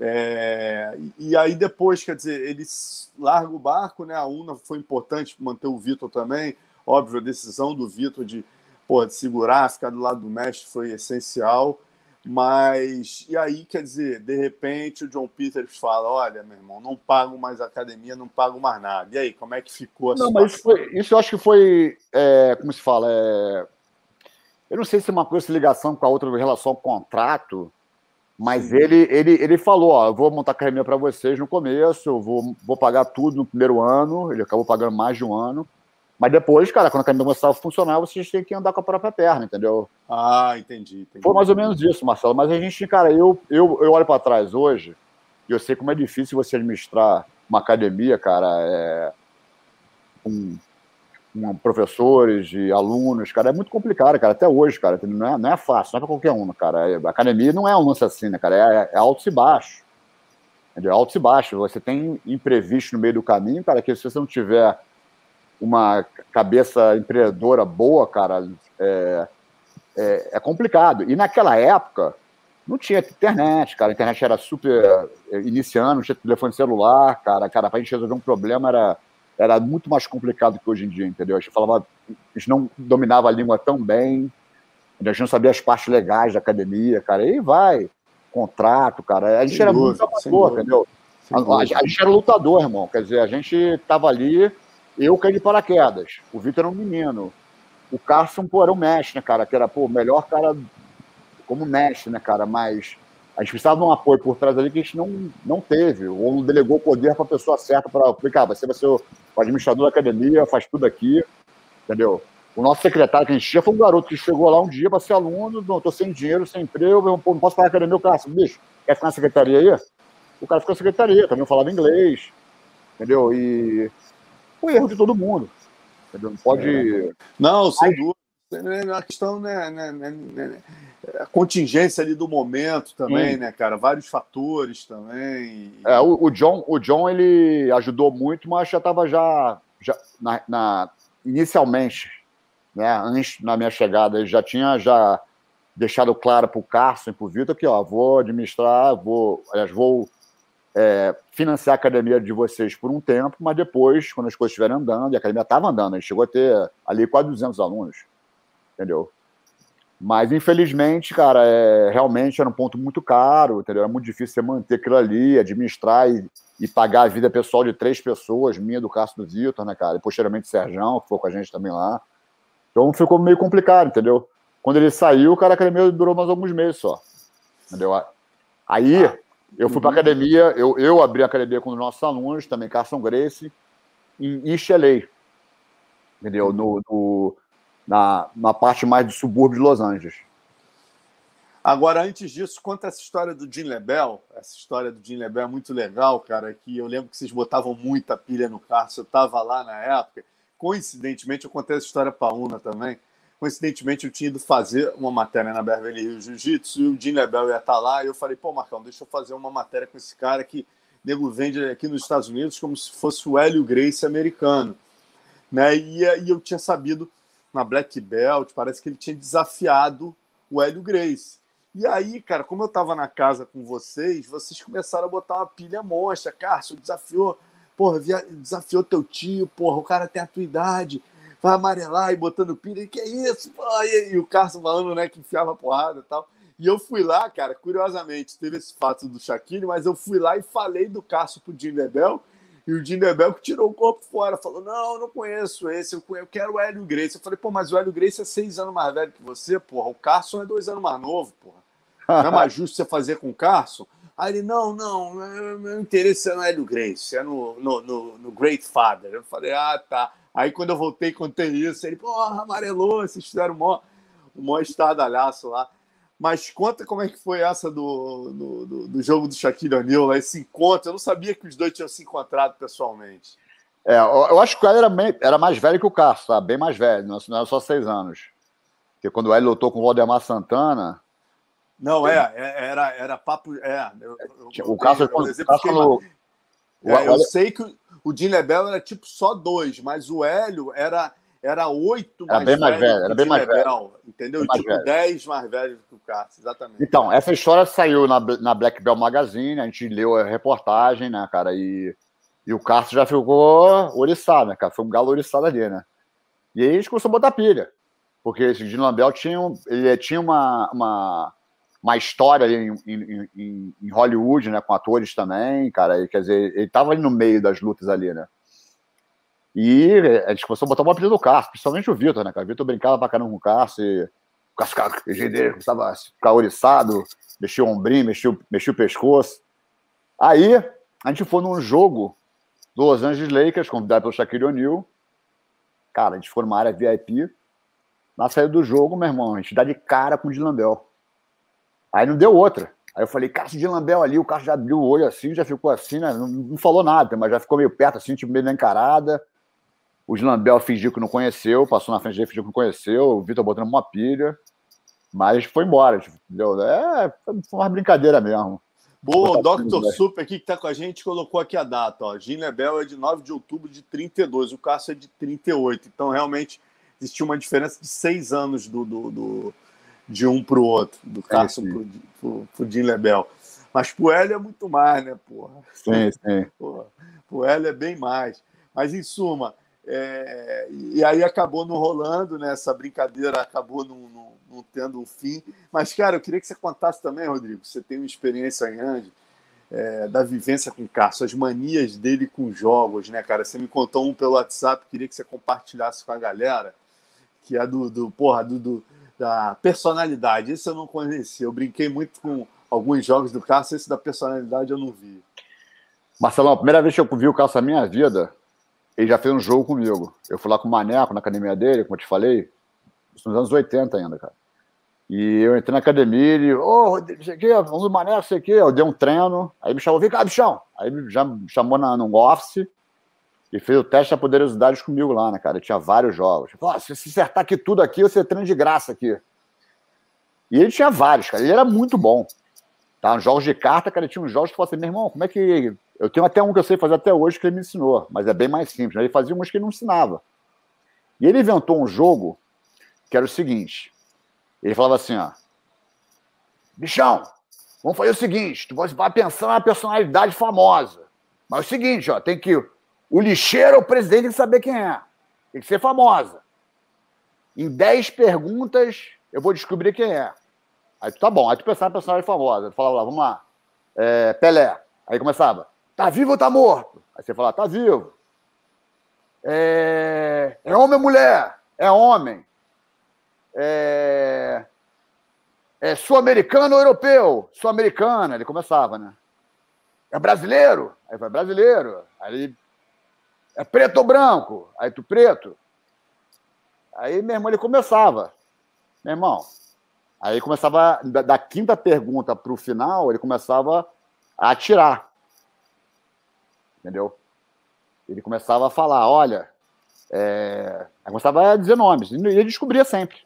é, e aí depois, quer dizer, eles largam o barco, né? A UNA foi importante manter o Vitor também. Óbvio, a decisão do Vitor de, porra, de segurar, ficar do lado do mestre foi essencial. Mas, e aí, quer dizer, de repente o John Peters fala: Olha, meu irmão, não pago mais academia, não pago mais nada. E aí, como é que ficou a Não, situação? mas isso, foi, isso eu acho que foi, é, como se fala, é, eu não sei se é uma coisa de ligação com a outra em relação ao contrato, mas ele, ele, ele falou: ó, eu vou montar academia para vocês no começo, eu vou, vou pagar tudo no primeiro ano. Ele acabou pagando mais de um ano. Mas depois, cara, quando a academia começar a funcionar, vocês têm que andar com a própria perna, entendeu? Ah, entendi. entendi. Foi mais ou menos isso, Marcelo. Mas a gente, cara, eu, eu, eu olho para trás hoje e eu sei como é difícil você administrar uma academia, cara, é, um, com professores e alunos, cara, é muito complicado, cara, até hoje, cara, não é, não é fácil, não é para qualquer um, cara. A academia não é um lance assim, né, cara, é, é altos e baixos. É altos e baixos. Você tem imprevisto no meio do caminho, cara, que se você não tiver uma cabeça empreendedora boa, cara, é, é, é complicado. E naquela época, não tinha internet, cara. A internet era super é, iniciando, não tinha telefone celular, cara. Cara, pra gente resolver um problema era era muito mais complicado que hoje em dia, entendeu? A gente falava, a gente não dominava a língua tão bem, a gente não sabia as partes legais da academia, cara, e aí vai, contrato, cara, a gente sem era dúvida, muito amador, entendeu? A, a, a, gente era lutador, irmão. Quer dizer, a gente tava ali, eu caí de paraquedas. O Vitor era um menino. O Carson, pô, era o mestre, né, cara? Que era, pô, o melhor cara como mestre, né, cara? Mas a gente precisava de um apoio por trás ali que a gente não, não teve, ou não delegou poder para a pessoa certa para aplicar. Você vai ser o, o administrador da academia, faz tudo aqui, entendeu? O nosso secretário que a gente tinha foi um garoto que chegou lá um dia para ser aluno, não, tô sem dinheiro, sem emprego, não posso pagar a academia, o cara, bicho, quer ficar na secretaria aí? O cara ficou na secretaria, também falava inglês, entendeu? E foi erro de todo mundo, entendeu? Não pode... É. Não, sem dúvida. A questão, né, né, né, né a contingência ali do momento também, Sim. né, cara? Vários fatores também. É, o, o, John, o John ele ajudou muito, mas já estava já, já na, na, inicialmente, né, antes na minha chegada, ele já tinha já deixado claro para o Carson e para o Vitor que, ó, vou administrar, vou, aliás, vou é, financiar a academia de vocês por um tempo, mas depois, quando as coisas estiverem andando, e a academia estava andando, a gente chegou a ter ali quase 200 alunos, entendeu? Mas, infelizmente, cara, é, realmente era um ponto muito caro, entendeu? Era muito difícil você manter aquilo ali, administrar e, e pagar a vida pessoal de três pessoas, minha, do Cássio do Vitor, né, cara? E posteriormente o Serjão, que foi com a gente também lá. Então ficou meio complicado, entendeu? Quando ele saiu, cara, a academia durou mais alguns meses só. Entendeu? Aí eu fui para a uhum. academia, eu, eu abri a academia com os nossos alunos, também Carson Grace, em LA. Entendeu? No, no na, na parte mais do subúrbio de Los Angeles. Agora, antes disso, conta essa história do Jim Lebel. Essa história do Jim Lebel é muito legal, cara. Que eu lembro que vocês botavam muita pilha no carro. Eu estava lá na época. Coincidentemente, eu contei essa história para a Una também. Coincidentemente, eu tinha ido fazer uma matéria na Beverly Hills Jiu-Jitsu e o Jim Lebel ia estar tá lá. E eu falei, pô, Marcão, deixa eu fazer uma matéria com esse cara que nego vende aqui nos Estados Unidos como se fosse o Hélio Grace americano. Né? E, e eu tinha sabido na Black Belt, parece que ele tinha desafiado o Hélio Grace. E aí, cara, como eu tava na casa com vocês, vocês começaram a botar uma pilha monstra. Cássio, desafiou, porra, desafiou teu tio, porra, o cara tem a tua idade, vai amarelar e botando pilha. Que é isso? Porra? E o Cássio falando, né, que enfiava porrada e tal. E eu fui lá, cara, curiosamente, teve esse fato do Shaquille, mas eu fui lá e falei do Cássio pro Jim Lebel, e o Dindebel que tirou o corpo fora, falou: Não, não conheço esse, eu, eu quero o Hélio Grace. Eu falei: Pô, mas o Hélio Grace é seis anos mais velho que você, porra. O Carson é dois anos mais novo, porra. Não é mais [LAUGHS] justo você fazer com o Carson? Aí ele: Não, não, meu interesse é no Hélio Grace, é no, no, no, no Great Father. Eu falei: Ah, tá. Aí quando eu voltei contei isso, ele: Porra, amarelou, vocês fizeram um maior estardalhaço lá. Mas conta como é que foi essa do, do, do, do jogo do Shaquille O'Neal, esse encontro. Eu não sabia que os dois tinham se encontrado pessoalmente. É, eu acho que o Hélio era, era mais velho que o Cássio, tá? bem mais velho, não era só seis anos. Porque quando o Hélio lutou com o Valdemar Santana. Não, é, é era, era papo. É, eu, eu, o Cássio. Eu, é, eu sei que o Jim Lebel era tipo só dois, mas o Hélio era era oito mais, bem mais velho, era bem mais velho. Entendeu? Mais tipo, velho. dez mais velho que o Cássio, exatamente. Então, essa história saiu na, na Black Bell Magazine, a gente leu a reportagem, né, cara, e, e o Cássio já ficou oriçado, né, cara? Foi um galo oriçado ali, né? E aí a gente começou a botar pilha. Porque esse Gino Lambel tinha, ele tinha uma, uma, uma história ali em, em, em, em Hollywood, né? Com atores também, cara. E, quer dizer, ele tava ali no meio das lutas ali, né? E a a botar uma pilha no Cássio, principalmente o Vitor, né, cara? O Vitor brincava pra caramba com o Cássio, e o Cássio jeito dele começava a ficar oriçado, mexia o ombrinho, mexia, mexia o pescoço. Aí, a gente foi num jogo do Los Angeles Lakers, convidado pelo Shaquille O'Neal. Cara, a gente foi numa área VIP. Na saída do jogo, meu irmão, a gente dá de cara com o Dilambel. Aí não deu outra. Aí eu falei, Cássio de Lambel ali, o Cássio já abriu o olho assim, já ficou assim, né? Não, não falou nada, mas já ficou meio perto assim, tipo, meio na encarada. O Slambel fingiu que não conheceu, passou na frente dele, fingiu que não conheceu, o Vitor botando uma pilha, mas foi embora, entendeu? É, foi uma brincadeira mesmo. Boa, o Dr. Super aqui que está com a gente colocou aqui a data. Ó. Gin Lebel é de 9 de outubro de 32, o Cássio é de 38. Então, realmente, existiu uma diferença de seis anos do, do, do de um para o outro, do Cássio para o Jim Lebel. Mas pro Hélio é muito mais, né, porra? Sim, sim. Porra, pro Hélio é bem mais. Mas, em suma, é, e aí acabou não rolando, né? Essa brincadeira acabou não, não, não, tendo um fim. Mas, cara, eu queria que você contasse também, Rodrigo. Você tem uma experiência grande. é, da vivência com o Carson, as manias dele com jogos, né, cara? Você me contou um pelo WhatsApp, queria que você compartilhasse com a galera, que é do, do porra, do, do da personalidade. Esse eu não conhecia. Eu brinquei muito com alguns jogos do Carson, esse da personalidade eu não vi. Marcelão, a primeira vez que eu vi o Carson na minha vida, ele já fez um jogo comigo. Eu fui lá com o Maneco na academia dele, como eu te falei, nos anos 80 ainda, cara. E eu entrei na academia, ele, ô, oh, que, vamos do Maneco, sei que, eu dei um treino, aí me chamou, vem cá, bichão. Aí já me chamou na, no office e fez o teste da poderosidade comigo lá, né, cara? Eu tinha vários jogos. Falei, oh, se você acertar aqui tudo aqui, você treina de graça aqui. E ele tinha vários, cara. Ele era muito bom. Tá? Jogos de carta, cara, tinha uns jogos que eu falei assim, meu irmão, como é que eu tenho até um que eu sei fazer até hoje que ele me ensinou, mas é bem mais simples. Né? Ele fazia umas que ele não ensinava. E ele inventou um jogo que era o seguinte: ele falava assim, ó, bichão, vamos fazer o seguinte: tu vai pensar na personalidade famosa. Mas é o seguinte, ó, tem que. O lixeiro, o presidente tem que saber quem é. Tem que ser famosa. Em 10 perguntas, eu vou descobrir quem é. Aí tu tá bom, aí tu pensava na personagem famosa. Tu falava lá, vamos lá. É, Pelé. Aí começava. Tá vivo ou tá morto? Aí você fala, tá vivo. É, é homem ou mulher? É homem. É, é sul-americano ou europeu? Sul-americana, ele começava, né? É brasileiro? Aí vai brasileiro. Aí é preto ou branco? Aí tu preto. Aí, meu irmão, ele começava. Meu irmão, aí começava, da, da quinta pergunta para o final, ele começava a atirar entendeu? Ele começava a falar, olha, é... começava a dizer nomes, e ele descobria sempre.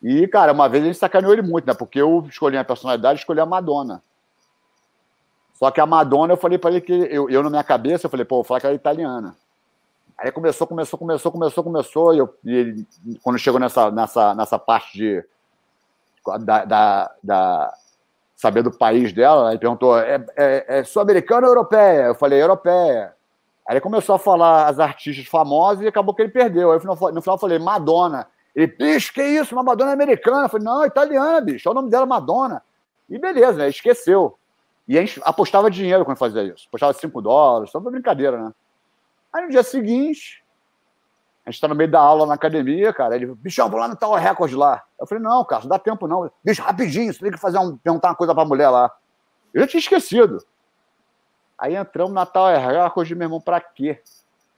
E, cara, uma vez ele sacaneou ele muito, né? Porque eu escolhi a personalidade, escolhi a Madonna. Só que a Madonna, eu falei para ele que eu, eu, na minha cabeça, eu falei, pô, vou falar que ela é italiana. Aí começou, começou, começou, começou, começou, e, eu, e ele, quando chegou nessa, nessa, nessa parte de, da, da, da saber do país dela, aí perguntou: é, é, é sul-americana ou europeia? Eu falei: europeia. Aí ele começou a falar as artistas famosas e acabou que ele perdeu. Aí no final eu falei: Madonna. Ele, bicho, que isso? Uma Madonna americana. Eu falei: não, italiana, bicho. É o nome dela, Madonna. E beleza, né? Esqueceu. E a gente apostava dinheiro quando fazia isso. Apostava 5 dólares, só pra brincadeira, né? Aí no dia seguinte, a gente tá no meio da aula na academia, cara. Ele, bichão, vou lá no tal recorde lá. Eu falei, não, cara, não dá tempo não. Bicho, rapidinho, você tem que fazer um, perguntar uma coisa pra mulher lá. Eu já tinha esquecido. Aí entramos na tal recorde, meu irmão, pra quê?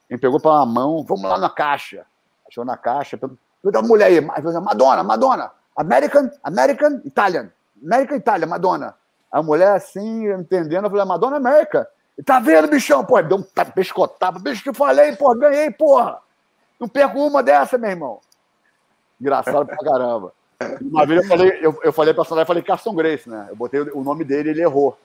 Ele pegou pela mão, vamos lá na caixa. Achou na caixa, perguntou a mulher aí, Madonna, Madonna, American, American, Italian, American, Italian, Madonna. A mulher assim, entendendo, eu falei, Madonna América. Tá vendo, bichão? Pô, deu um pescotado. Bicho, que falei, pô, ganhei, porra. Não perco uma dessa, meu irmão. Engraçado pra caramba. Uma vez eu falei, eu, eu falei pra Solar, eu falei Carson Grace, né? Eu botei o nome dele ele errou.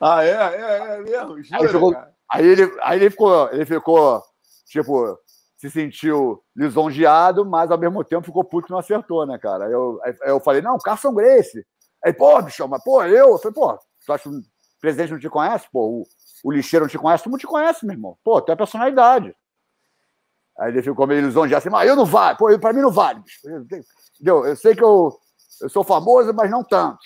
Ah, é? É, é mesmo? Jura, aí, ficou, aí, ele, aí ele ficou, ele ficou, tipo, se sentiu lisonjeado, mas ao mesmo tempo ficou puto que não acertou, né, cara? Aí eu, aí eu falei, não, Carson Grace. Aí, pô, bicho, mas, pô, eu, eu falei, pô, tu acha que o presidente não te conhece? Pô, o, o lixeiro não te conhece? Tu não te conhece, meu irmão. Pô, tu é personalidade. Aí ele ficou meio lisonjeado assim, mas eu não vale, pô, pra mim não vale. Entendeu? Eu sei que eu, eu sou famoso, mas não tanto.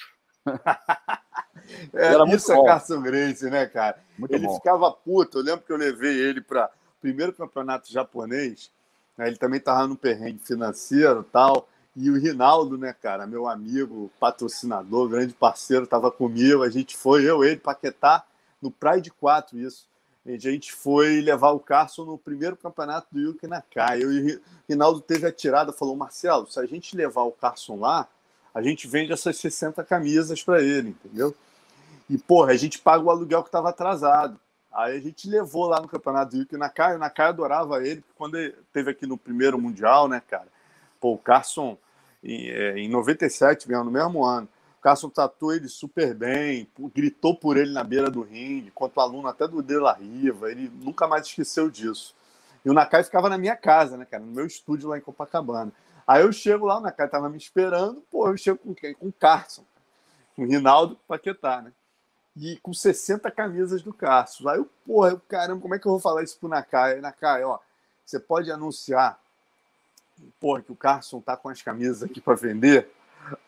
é, isso é Carson Grace, né, cara? Muito ele bom. ficava puto. Eu lembro que eu levei ele para o primeiro campeonato japonês. Né, ele também estava no perrengue financeiro tal. E o Rinaldo, né, cara, meu amigo, patrocinador, grande parceiro, estava comigo. A gente foi, eu, ele, Paquetá, no Pride 4, isso a gente foi levar o Carson no primeiro campeonato do Yuki Nakai. E o Rinaldo teve a tirada, falou: Marcelo, se a gente levar o Carson lá, a gente vende essas 60 camisas para ele, entendeu? E, porra, a gente paga o aluguel que estava atrasado. Aí a gente levou lá no campeonato do Yuki Nakai. O Nakai adorava ele, porque quando ele teve aqui no primeiro Mundial, né, cara? Pô, o Carson, em, é, em 97, no mesmo ano, Carson tratou ele super bem, gritou por ele na beira do ringue, quanto aluno até do De La Riva, ele nunca mais esqueceu disso. E o Nakai ficava na minha casa, né, cara, no meu estúdio lá em Copacabana. Aí eu chego lá, o Nakai tava me esperando, pô, eu chego com quem? Com o Carson, com o Rinaldo Paquetá, né? E com 60 camisas do Carson. Aí eu, porra, eu, caramba, como é que eu vou falar isso pro Nakai? Nakai, ó, você pode anunciar, porra, que o Carson tá com as camisas aqui para vender,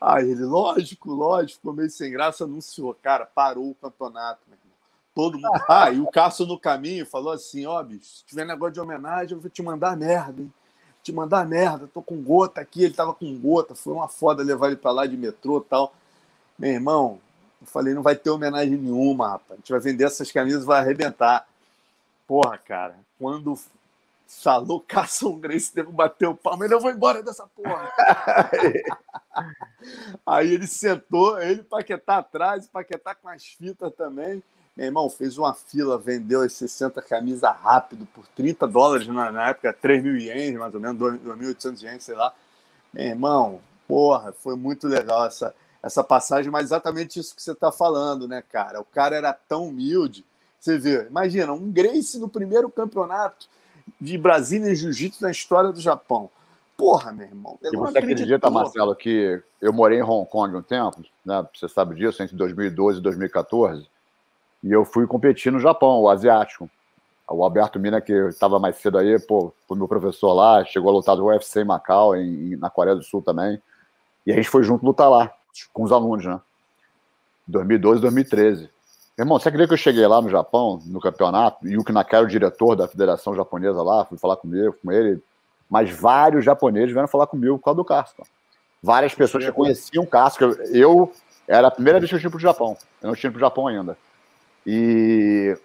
Aí ele, lógico, lógico, ficou meio sem graça, anunciou. Cara, parou o campeonato, meu irmão. Todo mundo. [LAUGHS] Ah, e o Cássio no caminho falou assim: ó, bicho, se tiver negócio de homenagem, eu vou te mandar merda, hein? Te mandar merda, tô com gota aqui, ele tava com gota, foi uma foda levar ele pra lá de metrô e tal. Meu irmão, eu falei, não vai ter homenagem nenhuma, rapaz. A gente vai vender essas camisas, vai arrebentar. Porra, cara, quando falou Carson Grace, devo bater o palmo, ele, eu vou embora dessa porra. [LAUGHS] Aí ele sentou, ele Paquetá atrás, Paquetá com as fitas também. Meu irmão, fez uma fila, vendeu as 60 camisas rápido por 30 dólares na, na época, 3 mil ienes, mais ou menos, 2.800 ienes, sei lá. Meu irmão, porra, foi muito legal essa, essa passagem, mas exatamente isso que você está falando, né, cara? O cara era tão humilde. Você vê, imagina, um Grace no primeiro campeonato de Brasília Jiu-Jitsu na história do Japão. Porra, meu irmão. E você acredita, Marcelo, que eu morei em Hong Kong um tempo, né? Você sabe disso, entre 2012 e 2014. E eu fui competir no Japão, o asiático. O Alberto Mina, que estava mais cedo aí, pô, foi meu professor lá, chegou a lutar do UFC em Macau, em, na Coreia do Sul também. E a gente foi junto lutar lá, com os alunos, né? 2012, 2013. Irmão, você acredita que eu cheguei lá no Japão, no campeonato, e o Kinaka era o diretor da Federação Japonesa lá, fui falar comigo, com ele, mas vários japoneses vieram falar comigo por causa do Cássio. Várias pessoas que conheciam o Cássio. Eu era a primeira vez que eu tinha para o Japão. Eu não tinha para o Japão ainda. E.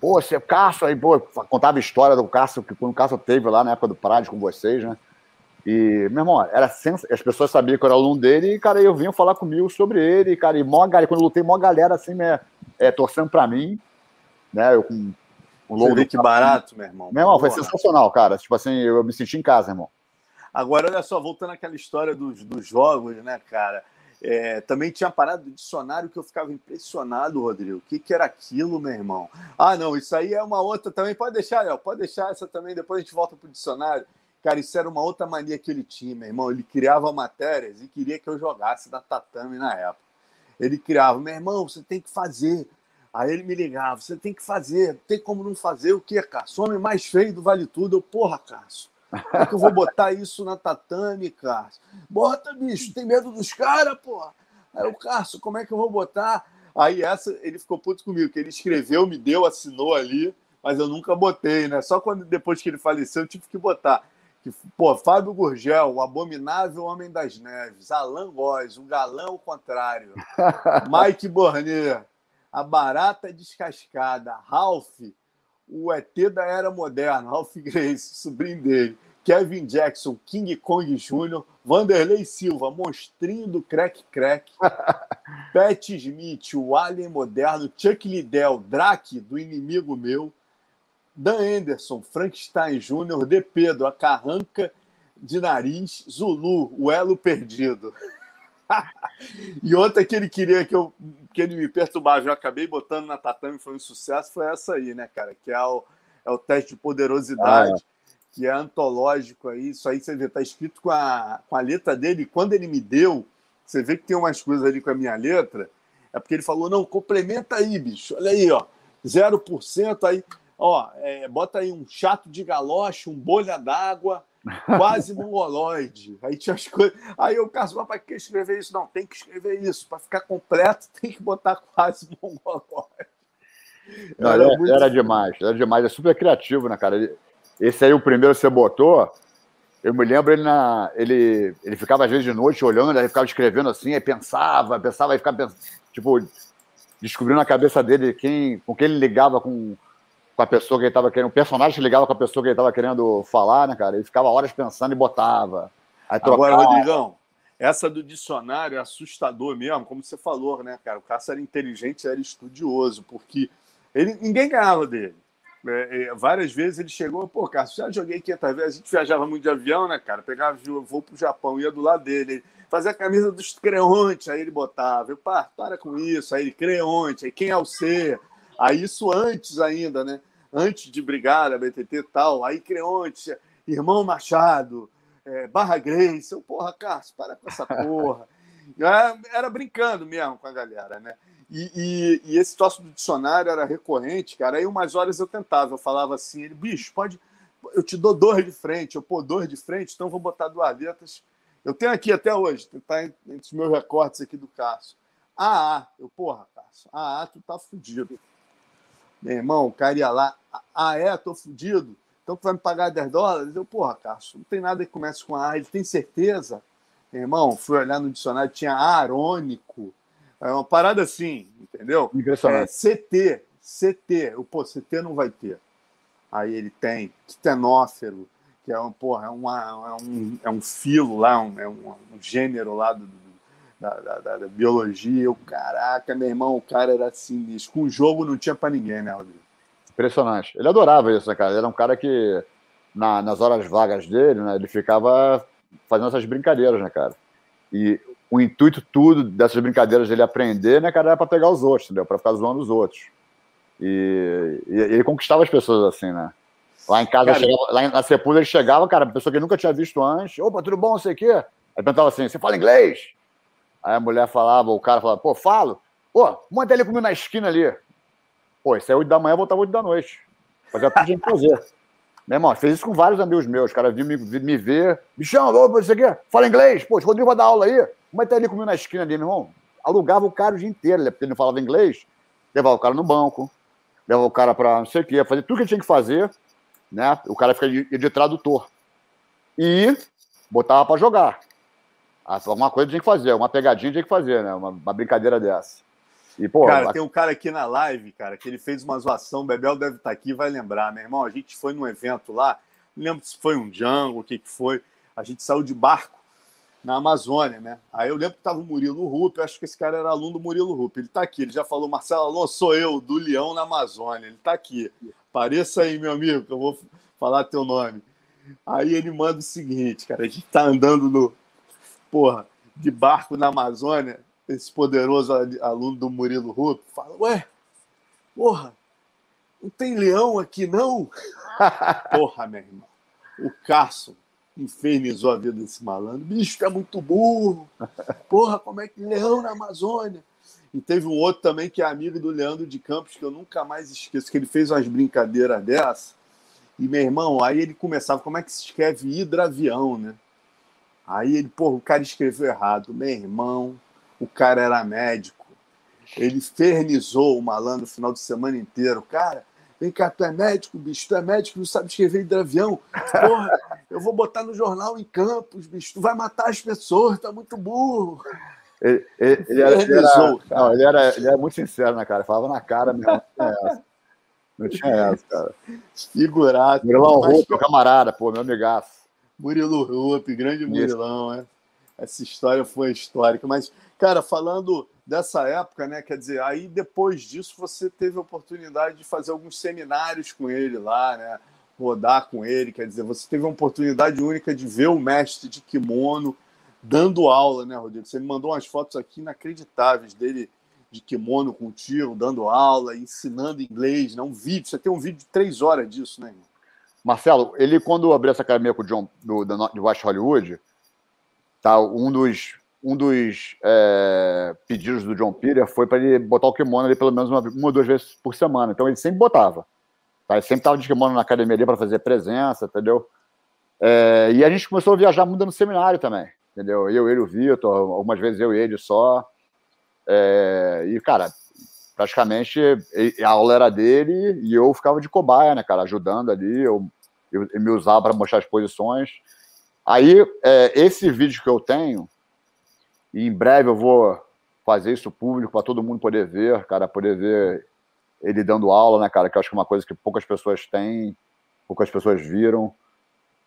Pô, você, Cássio, aí, pô, contava a história do Cássio, que quando o Cássio teve lá na época do Pride com vocês, né? E, meu irmão, era sens... as pessoas sabiam que eu era aluno dele e, cara, eu vinha falar comigo sobre ele, cara, e mó, quando eu lutei, mó galera assim, né, é, torcendo pra mim, né, eu com um logo que barato, meu irmão. Meu irmão, foi sensacional, cara, tipo assim, eu me senti em casa, irmão. Agora, olha só, voltando àquela história dos, dos jogos, né, cara, é, também tinha parado do dicionário que eu ficava impressionado, Rodrigo. O que, que era aquilo, meu irmão? Ah, não, isso aí é uma outra também. Pode deixar, Léo, pode deixar essa também. Depois a gente volta pro dicionário. Cara, isso era uma outra mania que ele tinha, meu irmão. Ele criava matérias e queria que eu jogasse na tatame na época. Ele criava, meu irmão, você tem que fazer. Aí ele me ligava, você tem que fazer. Tem como não fazer o quê, Cássio? O homem mais feio do Vale Tudo. Eu, porra, Cássio. Como é que eu vou botar isso na tatame, Cássio? Bota, bicho, tem medo dos caras, porra. Aí o Cássio, como é que eu vou botar? Aí essa, ele ficou puto comigo, que ele escreveu, me deu, assinou ali, mas eu nunca botei, né? Só quando depois que ele faleceu, eu tive que botar que, pô, Fábio Gurgel, o abominável Homem das Neves, Alan Góes, o galão contrário, [LAUGHS] Mike Bornet, a barata descascada, Ralph, o ET da era moderna, Ralph Grace, sobrinho dele, Kevin Jackson, King Kong Jr., Vanderlei Silva, monstrinho do Crack Crack, [LAUGHS] Pat Smith, o Alien moderno, Chuck Liddell, Drake, do inimigo meu, Dan Anderson, Frankenstein Júnior, De Pedro, a carranca de nariz, Zulu, o elo perdido. [LAUGHS] e outra que ele queria que, eu, que ele me perturbava, eu acabei botando na tatame, foi um sucesso, foi essa aí, né, cara? Que é o, é o teste de poderosidade, ah, é. que é antológico aí. Isso aí você vê, tá escrito com a, com a letra dele. Quando ele me deu, você vê que tem umas coisas ali com a minha letra, é porque ele falou: não, complementa aí, bicho. Olha aí, ó. 0% aí. Ó, é, bota aí um chato de galoche, um bolha d'água, quase [LAUGHS] mongoloide. Aí tinha as coisas. Aí eu caso, mas para que escrever isso? Não, tem que escrever isso. Para ficar completo, [LAUGHS] tem que botar quase mongoloide. Não, era, muito... era, demais, era demais. É super criativo, né, cara? Esse aí, o primeiro que você botou, eu me lembro ele na. Ele, ele ficava às vezes de noite olhando, aí ficava escrevendo assim, aí pensava, pensava, aí ficava pensando, tipo, descobrindo na cabeça dele quem, com quem ele ligava com com a pessoa que ele estava querendo, o personagem ligava com a pessoa que ele estava querendo falar, né, cara? Ele ficava horas pensando e botava. Agora, Rodrigão, essa do dicionário é assustador mesmo, como você falou, né, cara? O Cássio era inteligente, era estudioso, porque ele, ninguém ganhava dele. É, é, várias vezes ele chegou, pô, Cássio, já joguei 500 vezes, a gente viajava muito de avião, né, cara? Pegava voo pro Japão, ia do lado dele, fazia a camisa dos creontes, aí ele botava, eu, pá, para com isso, aí ele, creonte, aí quem é o ser? Aí isso antes ainda, né? Antes de brigar a BTT e tal, aí Creonte, Irmão Machado, é, Barra Grace, eu, porra, Cássio, para com essa porra. [LAUGHS] Era, era, brincando mesmo com a galera, né? E, e, e, esse troço do dicionário era recorrente, cara. Aí umas horas eu tentava, eu falava assim, ele, bicho, pode. Eu te dou dois de frente, eu pô, dois de frente, então vou botar duas letras Eu tenho aqui até hoje, tá entre os meus recortes aqui do Cássio. Ah, ah, eu, porra, Cássio, ah, ah, tu tá fudido. Meu irmão, o cara ia lá, ah, é, tô fudido, então tu vai me pagar 10 dólares? Eu, porra, Cássio, não tem nada que comece com A, ele tem certeza? Meu irmão, fui olhar no dicionário, tinha arônico, é uma parada assim, entendeu? Impressionante. É, CT, CT, o pô, CT não vai ter. Aí ele tem quitenófero, que é um, porra, é, uma, é, um, é um filo lá, um, é um, um gênero lá do, da, da, da, biologia. Eu, caraca, meu irmão, o cara era sinistro. Com o jogo não tinha para ninguém, né, Rodrigo? Impressionante. Ele adorava isso, né, cara? Ele era um cara que, na, nas horas vagas dele, né, ele ficava fazendo essas brincadeiras, né, cara? E o intuito tudo dessas brincadeiras dele aprender, né, cara, era para pegar os outros, entendeu? Para ficar zoando os outros. E, e, ele conquistava as pessoas assim, né? Lá em casa, chegava, lá na Sepulha, ele chegava, cara, pessoa que nunca tinha visto antes. Opa, tudo bom, não sei o quê. Aí perguntava assim: você fala inglês? Aí a mulher falava, o cara falava, pô, falo. Pô, manda ele comigo na esquina ali. Pô, isso é 8 da manhã, voltava 8 da noite. Fazia tudo de fazer. [LAUGHS] Meu irmão, fez isso com vários amigos meus. Os caras vinham me, me ver. Bichão, ô, isso aqui, fala inglês. Pô, o Rodrigo vai dar aula aí. Como é que tá ali comigo na esquina ali, meu irmão? Alugava o cara o dia inteiro, né? porque ele não falava inglês. Levava o cara no banco, levava o cara para não sei o quê, fazer tudo que ele tinha que fazer, né? O cara fica de, de tradutor. E botava para jogar. Alguma coisa tinha que fazer, uma pegadinha tinha que fazer, né? Uma, uma brincadeira dessa. E, pô, cara, tem um cara aqui na live, cara, que ele fez uma zoação. O Bebel deve estar tá aqui vai lembrar, meu irmão. A gente foi num evento lá, não lembro se foi um Django, o que, que foi. A gente saiu de barco na Amazônia, né? Aí eu lembro que tava o Murilo Rupp, acho que esse cara era aluno do Murilo Rupp. Ele tá aqui, ele já falou, Marcelo Alonso, sou eu, do Leão na Amazônia. Ele tá aqui. Pareça aí, meu amigo, que eu vou falar teu nome. Aí ele manda o seguinte, cara, a gente tá andando no, porra, de barco na Amazônia, esse poderoso aluno do Murilo Rupp fala: Ué, porra, não tem leão aqui não? [LAUGHS] porra, meu irmão. O Carson infernizou a vida desse malandro. Bicho, é muito burro. Porra, como é que leão na Amazônia? E teve um outro também que é amigo do Leandro de Campos, que eu nunca mais esqueço, que ele fez umas brincadeiras dessa. E, meu irmão, aí ele começava, como é que se escreve hidravião, né? Aí ele, porra, o cara escreveu errado. Meu irmão, o cara era médico. Ele fernizou o malandro no final de semana inteiro. Cara, vem cá, tu é médico, bicho, tu é médico, não sabe escrever hidravião. Porra, eu vou botar no jornal em Campos, bicho, tu vai matar as pessoas, tá muito burro. Ele, ele, ele, era, ele, era, não, ele, era, ele era muito sincero, né, cara? Falava na cara mesmo. Não tinha essa, não tinha essa cara. Figurado. Murilão Roupa, camarada, pô, meu amigaço. Murilo Rupp, grande Murilão, né? Essa história foi histórica. Mas, cara, falando dessa época, né? Quer dizer, aí depois disso você teve a oportunidade de fazer alguns seminários com ele lá, né? Rodar com ele, quer dizer, você teve a oportunidade única de ver o mestre de kimono dando aula, né, Rodrigo? Você me mandou umas fotos aqui inacreditáveis dele de kimono contigo, dando aula, ensinando inglês, né? Um vídeo, você tem um vídeo de três horas disso, né, irmão? Marcelo, ele quando abriu essa academia com o John do, do, do West Hollywood, tá, um dos, um dos é, pedidos do John Peter foi para ele botar o kimono ali pelo menos uma, uma ou duas vezes por semana. Então ele sempre botava. Tá? Ele sempre estava de kimono na academia ali para fazer presença, entendeu? É, e a gente começou a viajar muito no seminário também, entendeu? Eu, ele, o Vitor, algumas vezes eu e ele só. É, e, cara, praticamente a aula era dele e eu ficava de cobaia, né, cara, ajudando ali, eu, eu, eu me usava para mostrar as posições. Aí, é, esse vídeo que eu tenho, e em breve eu vou fazer isso público para todo mundo poder ver, cara, poder ver ele dando aula, né, cara, que eu acho que é uma coisa que poucas pessoas têm, poucas pessoas viram.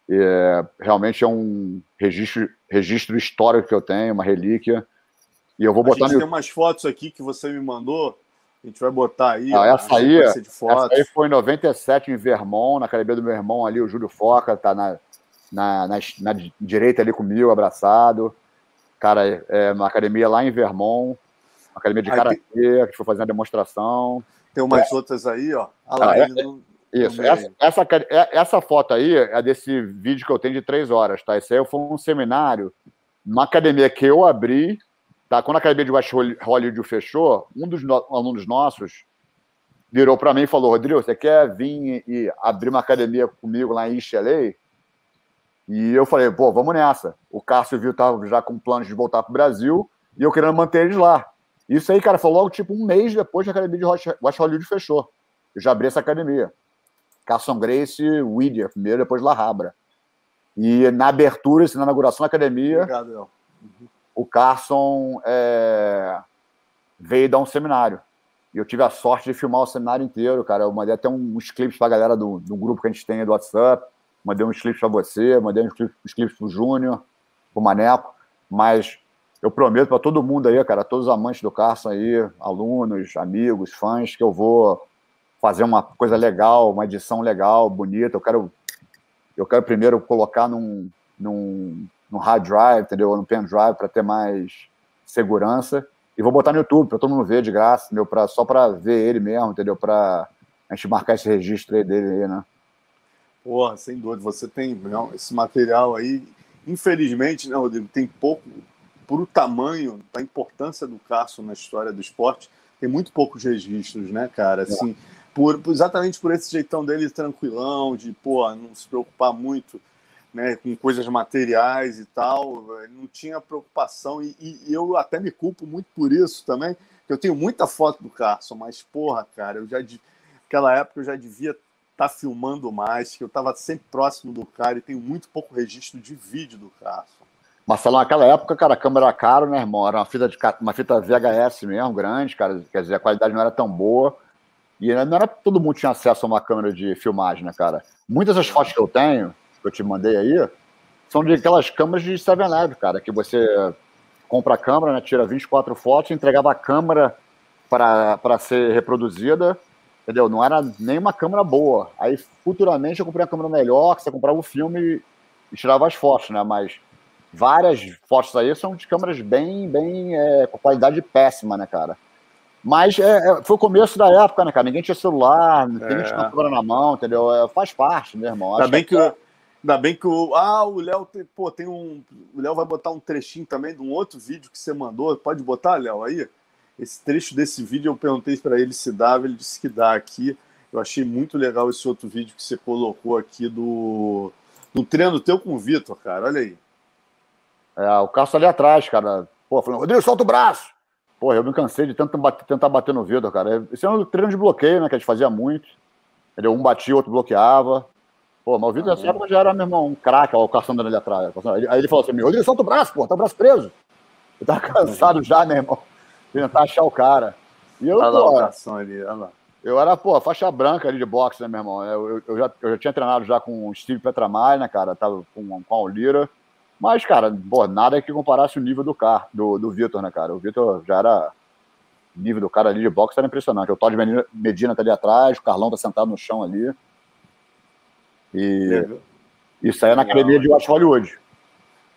É, realmente é um registro, registro histórico que eu tenho, uma relíquia. E eu vou botar. A gente no... tem umas fotos aqui que você me mandou a gente vai botar aí. Ah, essa, aí, essa aí foi em 97 em Vermont, na academia do meu irmão ali, o Júlio Foca, tá na, na, na, na direita ali comigo, abraçado. Cara, é uma academia lá em Vermont, uma academia de karatê, que a gente foi fazendo a demonstração. Tem umas é. outras aí, ó. Ah, lá, é, no, isso, no essa, essa, é, essa, foto aí é desse vídeo que eu tenho de três horas, tá? Esse aí foi um seminário, uma academia que eu abri Tá? Quando a academia de West Hollywood fechou, um dos no alunos nossos virou para mim e falou: Rodrigo, você quer vir e abrir uma academia comigo lá em LA? E eu falei, pô, vamos nessa. O Cássio viu tava já com planos de voltar para o Brasil e eu querendo manter eles lá. Isso aí, cara, foi logo tipo um mês depois que a academia de West Hollywood fechou. Eu já abri essa academia. Carson Grace, Whittier, primeiro, depois La Habra. E na abertura, assim, na inauguração da academia, Obrigado, uhum. o Carson é, veio dar um seminário. E eu tive a sorte de filmar o seminário inteiro, cara. Eu mandei até uns clipes pra galera do, do grupo que a gente tem do WhatsApp. Mandei uns clipes para você, mandei uns clipes, uns clipes pro Júnior, pro Maneco. Mas eu prometo para todo mundo aí, cara, todos os amantes do Carson aí, alunos, amigos, fãs, que eu vou fazer uma coisa legal, uma edição legal, bonita. Eu quero, eu quero primeiro colocar num, num, num hard drive, entendeu? No pen drive para ter mais segurança. E vou botar no YouTube para todo mundo ver de graça, entendeu? Pra, só para ver ele mesmo, entendeu? Para a gente marcar esse registro aí dele aí, né? Porra, sem dúvida. Você tem não, esse material aí. Infelizmente, né, Rodrigo, tem pouco, por o tamanho, a importância do Carson na história do esporte, tem muito poucos registros, né, cara? Assim, é. por, exatamente por esse jeitão dele tranquilão, de, pô, não se preocupar muito né, com coisas materiais e tal, não tinha preocupação, e, e, eu até me culpo muito por isso também, eu tenho muita foto do Carson, mas, porra, cara, eu já, naquela época eu já devia tá filmando mais, que eu estava sempre próximo do cara e tenho muito pouco registro de vídeo do Carson. Marcelo, naquela época, cara, a câmera era caro, né, irmão? Era uma fita, de, uma fita VHS mesmo, grande, cara, quer dizer, a qualidade não era tão boa. E não era todo mundo tinha acesso a uma câmera de filmagem, né, cara? Muitas das fotos que eu tenho, que eu te mandei aí, são de aquelas câmeras de 7-Eleven, cara, que você compra a câmera, né, tira 24 fotos, entregava a câmera para ser reproduzida, entendeu? Não era nem uma câmera boa. Aí, futuramente, eu comprei uma câmera melhor, que você comprava o filme e, tirava as fotos, né? Mas várias fotos aí são de câmeras bem, bem é, com qualidade péssima, né, cara? Mas é, é, foi o começo da época, né, cara? Ninguém tinha celular, ninguém é. tinha câmera na mão, entendeu? É, faz parte, meu irmão. Ainda bem que, que, ainda bem que o. Ah, o Léo tem, pô, tem um. O Léo vai botar um trechinho também de um outro vídeo que você mandou. Pode botar, Léo, aí? Esse trecho desse vídeo eu perguntei para ele se dava, ele disse que dá aqui. Eu achei muito legal esse outro vídeo que você colocou aqui do, do treino teu com o Vitor, cara. Olha aí. É, o Cássio ali atrás, cara. Pô, falando, Rodrigo, solta o braço! Pô, eu me cansei de tanto bater, tentar bater no vidro, cara. Esse é um treino de bloqueio, né? Que a gente fazia muito. Entendeu? Um batia, outro bloqueava. Pô, mas o vidro nessa época já era, meu irmão, um craque, o Cássio andando ali atrás. Aí ele falou assim: Rodrigo, solta o braço, pô, tá o braço preso. Eu tava cansado já, meu irmão. Tentar achar o cara. E eu, olha lá pô, ali, olha lá. Eu era, pô, faixa branca ali de boxe, né, meu irmão? Eu, eu, eu já, eu já tinha treinado já com o Steve Petramai, né, cara? Tava com, com a Olira. Mas, cara, pô, nada que comparasse o nível do carro, do, do Vitor, né, cara? O Vitor já era. O nível do cara ali de boxe era impressionante. O Todd Medina tá ali atrás, o Carlão tá sentado no chão ali. E é. isso aí é na academia de West Hollywood.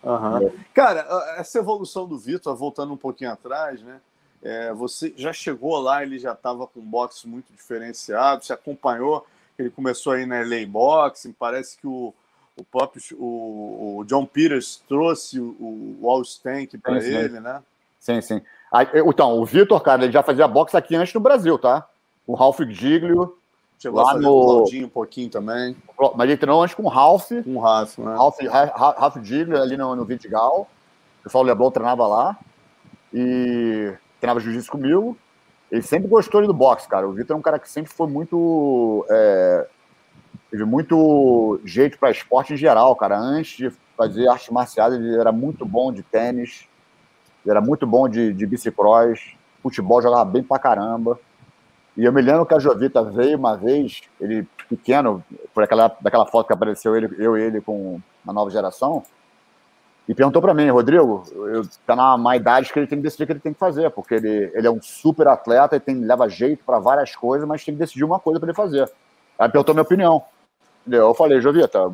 Uhum. Cara, essa evolução do Vitor, voltando um pouquinho atrás, né? É, você já chegou lá, ele já estava com um boxe muito diferenciado, você acompanhou, ele começou aí na LA Boxing, parece que o, o próprio o, o John Peters trouxe o, o All Stank para ele, né? Sim, sim. Aí, então, o Vitor, cara, ele já fazia boxe aqui antes no Brasil, tá? O Ralph Giglio. Chegou lá a fazer no... Claudinho um pouquinho também. Mas ele treinou antes com o Ralph. Com o Ralph, né? Ralph, Ralph Giglio ali no, no Vidigal. O pessoal Leblon treinava lá. E treinava jiu-jitsu comigo. Ele sempre gostou do boxe, cara. O Vitor é um cara que sempre foi muito é, teve muito jeito para esporte em geral, cara. Antes de fazer artes marciais, ele era muito bom de tênis, ele era muito bom de, de bicicross, futebol jogava bem pra caramba. E eu me lembro que a Jovita veio uma vez, ele pequeno, por aquela daquela foto que apareceu ele, eu e ele com uma nova geração, e perguntou para mim, Rodrigo, tá na má idade que ele tem que decidir o que ele tem que fazer, porque ele, ele é um super atleta e tem, leva jeito para várias coisas, mas tem que decidir uma coisa para ele fazer. Aí perguntou minha opinião. Eu falei, Jovita,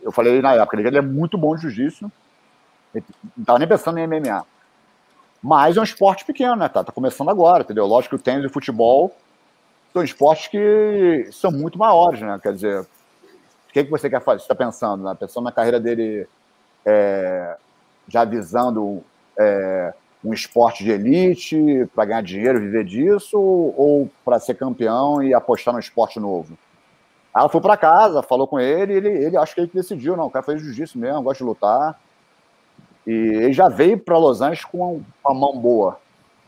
eu falei na época, ele é muito bom de jiu-jitsu, não tava nem pensando em MMA. Mas é um esporte pequeno, né? Tá, tá começando agora, entendeu? Lógico que o tênis e o futebol são esportes que são muito maiores, né? Quer dizer, o que, que você quer fazer? Você está pensando, né? Pensando na carreira dele é, já visando é, um esporte de elite para ganhar dinheiro, viver disso, ou para ser campeão e apostar no esporte novo? Ela foi para casa, falou com ele, ele, ele acho que ele decidiu, não, o cara fez jiu-jitsu mesmo, gosta de lutar. E ele já veio para Los Angeles com uma mão boa.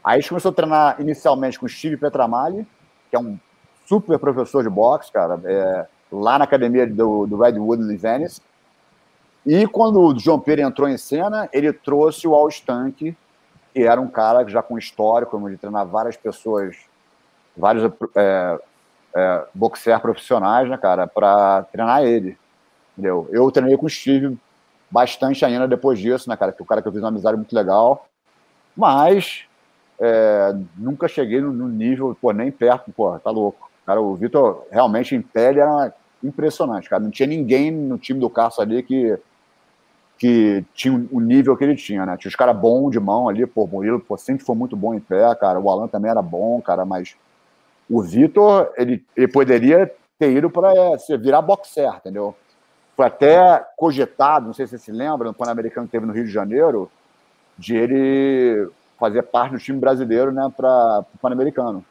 Aí a gente começou a treinar inicialmente com o Steve Petramali, que é um super professor de boxe, cara, é, lá na academia do, do Redwood Venice. E quando o João Pedro entrou em cena, ele trouxe o Al Stank, que era um cara já com histórico, de treinar várias pessoas, vários é, é, boxer profissionais, né, cara, para treinar ele. Entendeu? Eu treinei com o Steve bastante ainda depois disso, né, cara? Que o cara que eu fiz uma amizade muito legal. Mas é, nunca cheguei no, no, nível, pô, nem perto, pô, tá louco. Cara, o Vitor realmente em pele era impressionante, cara. Não tinha ninguém no time do Carlos ali que, que tinha o nível que ele tinha, né? Tinha os caras bons de mão ali, pô, o Murilo pô, sempre foi muito bom em pé, cara. O Alan também era bom, cara, mas o Vitor, ele, ele poderia ter ido para é, virar boxer, entendeu? Foi até cogitado, não sei se você se lembra, no Pan-Americano que teve no Rio de Janeiro, de ele fazer parte do time brasileiro né, para o Pan-Americano.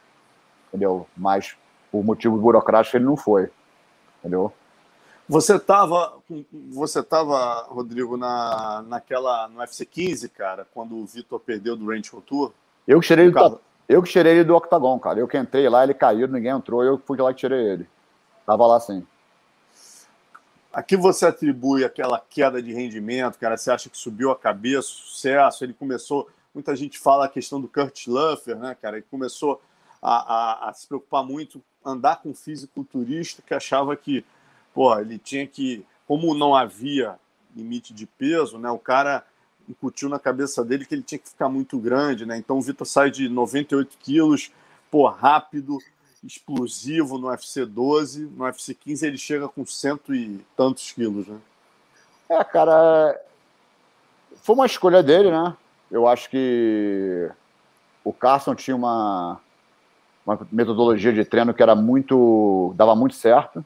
Entendeu? Mas por motivo burocrático ele não foi. Entendeu? Você estava, você tava, Rodrigo, na, naquela, no UFC 15, cara, quando o Vitor perdeu do Range Tour? Eu que tirei ele do, eu que tirei ele do octagon, cara. Eu que entrei lá, ele caiu, ninguém entrou, eu fui lá e tirei ele. Tava lá sim. A que você atribui aquela queda de rendimento, cara? Você acha que subiu a cabeça, sucesso? Ele começou. Muita gente fala a questão do Kurt Luffer, né, cara? Ele começou a, a, a se preocupar muito, andar com fisiculturista que achava que, pô, ele tinha que. Como não havia limite de peso, né? O cara incutiu na cabeça dele que ele tinha que ficar muito grande, né? Então o Vitor sai de 98 quilos, pô, rápido, explosivo no UFC 12, no UFC 15 ele chega com cento e tantos quilos, né? É, cara, foi uma escolha dele, né? Eu acho que o Carson tinha uma, uma metodologia de treino que era muito, dava muito certo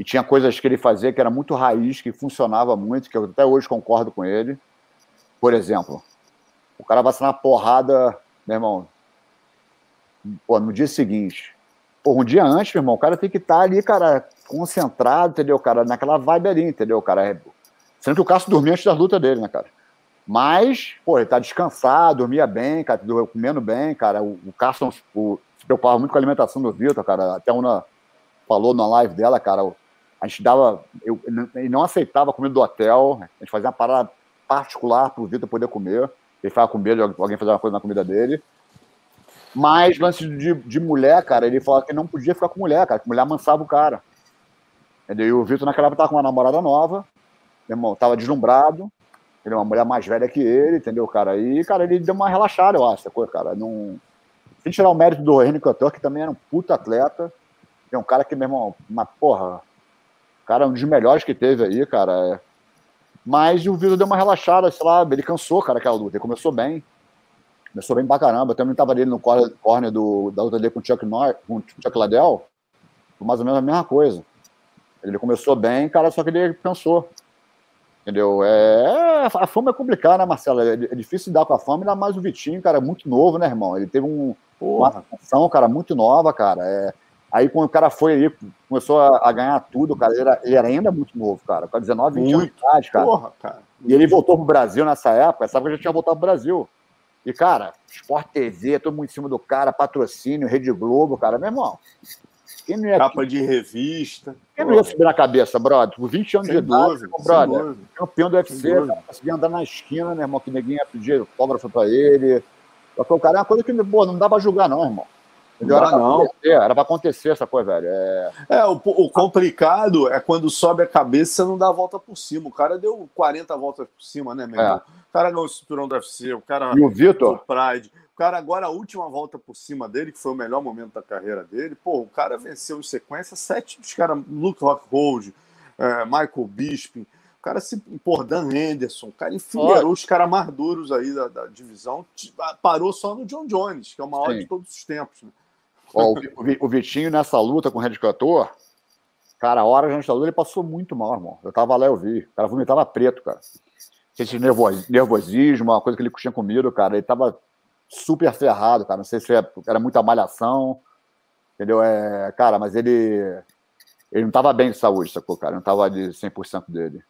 e tinha coisas que ele fazia que era muito raiz, que funcionava muito, que eu até hoje concordo com ele. Por exemplo, o cara vai uma porrada, meu irmão, pô, no dia seguinte, Pô, um dia antes, meu irmão, o cara tem que estar tá ali, cara, concentrado, entendeu, cara? Naquela vibe ali, entendeu, cara? Sendo que o Cássio dormia antes da luta dele, né, cara? Mas, pô, ele tá descansado, dormia bem, cara, comendo bem, cara. O, o Cássio o, se preocupava muito com a alimentação do Vitor, cara. Até uma falou na live dela, cara, a gente dava. Eu, ele não aceitava comida do hotel, a gente fazia uma parada particular pro Vitor poder comer. Ele ficava com medo de alguém fazer uma coisa na comida dele. Mas lance de, de mulher, cara, ele falava que não podia ficar com mulher, cara, que mulher amansava o cara. Entendeu? E o Vitor naquela época tava com uma namorada nova, meu irmão, tava deslumbrado, ele é uma mulher mais velha que ele, entendeu, cara? E, cara, ele deu uma relaxada, eu acho, coisa, cara. Não... Sem tirar o mérito do Henrique Couture, que também era um puta atleta. É um cara que, meu irmão, uma porra, cara, um dos melhores que teve aí, cara. É. Mas o Vitor deu uma relaxada, sei lá, ele cansou, cara, aquela luta. Ele começou bem. Começou bem pra caramba. Eu também tava ali no corner do, da luta dele com o Chuck, Nor com o Chuck Liddell. Mais ou menos a mesma coisa. Ele começou bem, cara, só que ele cansou. Entendeu? É, a fama é complicada, né, Marcelo? É, é difícil lidar com a fama, ainda mais o Vitinho, cara, muito novo, né, irmão? Ele teve um, uma função, cara, muito nova, cara. É, aí quando o cara foi aí, começou a, a ganhar tudo, cara, ele era, ele era, ainda muito novo, cara, com 19, 20 anos de idade, cara. Porra, cara. E ele voltou pro Brasil nessa época, essa época já tinha voltado pro Brasil. E, cara, Sport TV, todo mundo em cima do cara, patrocínio, Rede Globo, cara, meu irmão. Quem não ia, Capa de revista. Quem não ia subir na cabeça, brother? Por 20 anos sem de idade, brother. Campeão do UFC, cara, conseguia andar na esquina, meu irmão, que ninguém ia pedir autógrafo pra ele. Só o cara é uma coisa que, pô, não dá pra julgar, não, irmão. Não era, não. era pra acontecer essa coisa, velho. É, é o, o, complicado é quando sobe a cabeça você não dá a volta por cima. O cara deu 40 voltas por cima, né, meu é. irmão? O cara ganhou o cinturão do UFC, o cara. E o Vitor? Pride. O cara, agora, a última volta por cima dele, que foi o melhor momento da carreira dele, pô, o cara venceu em sequência sete dos caras, Luke Rockhold, é, Michael Bisping. O cara se. Pô, Dan Henderson, o cara enfileirou os caras mais duros aí da, da, divisão, parou só no John Jones, que é o maior Sim. de todos os tempos. Né? Ó, o, Vitinho nessa luta com o Red Cantor, cara, a hora antes da luta ele passou muito mal, irmão. Eu tava lá, eu vi. O cara vomitava preto, cara. Esse nervosismo, uma coisa que ele tinha comido, cara. Ele tava super ferrado, cara. Não sei se era muita malhação, entendeu? É, cara, mas ele ele não estava bem de saúde, sacou, cara? Não estava de 100% dele.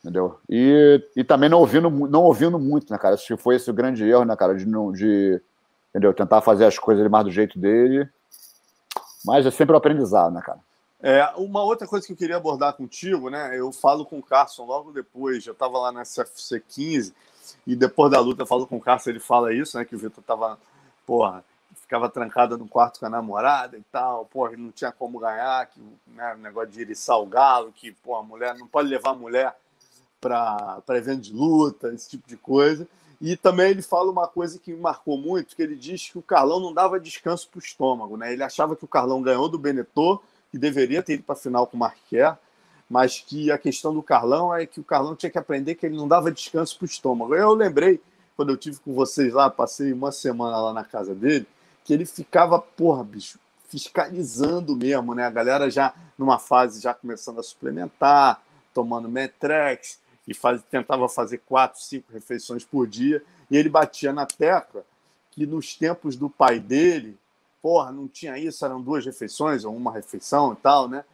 Entendeu? E, e também não ouvindo, não ouvindo muito, né, cara? Acho que foi esse o grande erro, né, cara? De, de entendeu? tentar fazer as coisas mais do jeito dele. Mas é sempre um aprendizado, né, cara? É, uma outra coisa que eu queria abordar contigo, né? Eu falo com o Carson logo depois, eu estava lá na CFC 15 e depois da luta eu falo com o Carson, ele fala isso, né? Que o Vitor tava, porra, ficava trancada no quarto com a namorada e tal, porra, não tinha como ganhar, que né, negócio de iriçar o galo, que, pô, a mulher não pode levar a mulher para evento de luta, esse tipo de coisa. E também ele fala uma coisa que me marcou muito, que ele diz que o Carlão não dava descanso para o estômago, né? Ele achava que o Carlão ganhou do Benetô, que deveria ter ido para a final com o Marquer, mas que a questão do Carlão é que o Carlão tinha que aprender que ele não dava descanso para o estômago. Eu lembrei, quando eu tive com vocês lá, passei uma semana lá na casa dele, que ele ficava, porra, bicho, fiscalizando mesmo, né? A galera já numa fase já começando a suplementar, tomando Metrex, e faz, tentava fazer quatro, cinco refeições por dia, e ele batia na tecla que nos tempos do pai dele, porra, não tinha isso, eram duas refeições ou uma refeição e tal, né?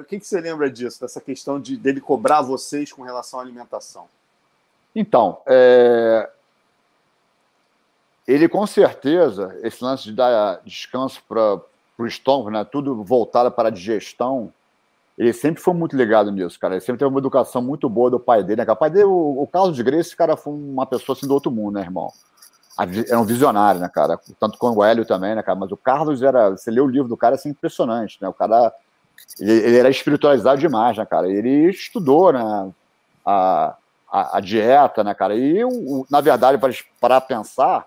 O que, que você lembra disso, dessa questão de dele cobrar vocês com relação à alimentação? Então, é... ele com certeza, esse lance de dar descanso para o estômago, né? tudo voltado para a digestão, ele sempre foi muito ligado nisso, cara. Ele sempre teve uma educação muito boa do pai dele, né? O pai dele, o, o Carlos de esse cara foi uma pessoa assim do outro mundo, né, irmão? Era um visionário, né, cara? Tanto com o Hélio também, né, cara? Mas o Carlos era. Você lê o livro do cara, é assim, impressionante, né? O cara. Ele, ele era espiritualizado demais, né, cara? Ele estudou, né? A, a, a dieta, né, cara? E, o, na verdade, para pensar,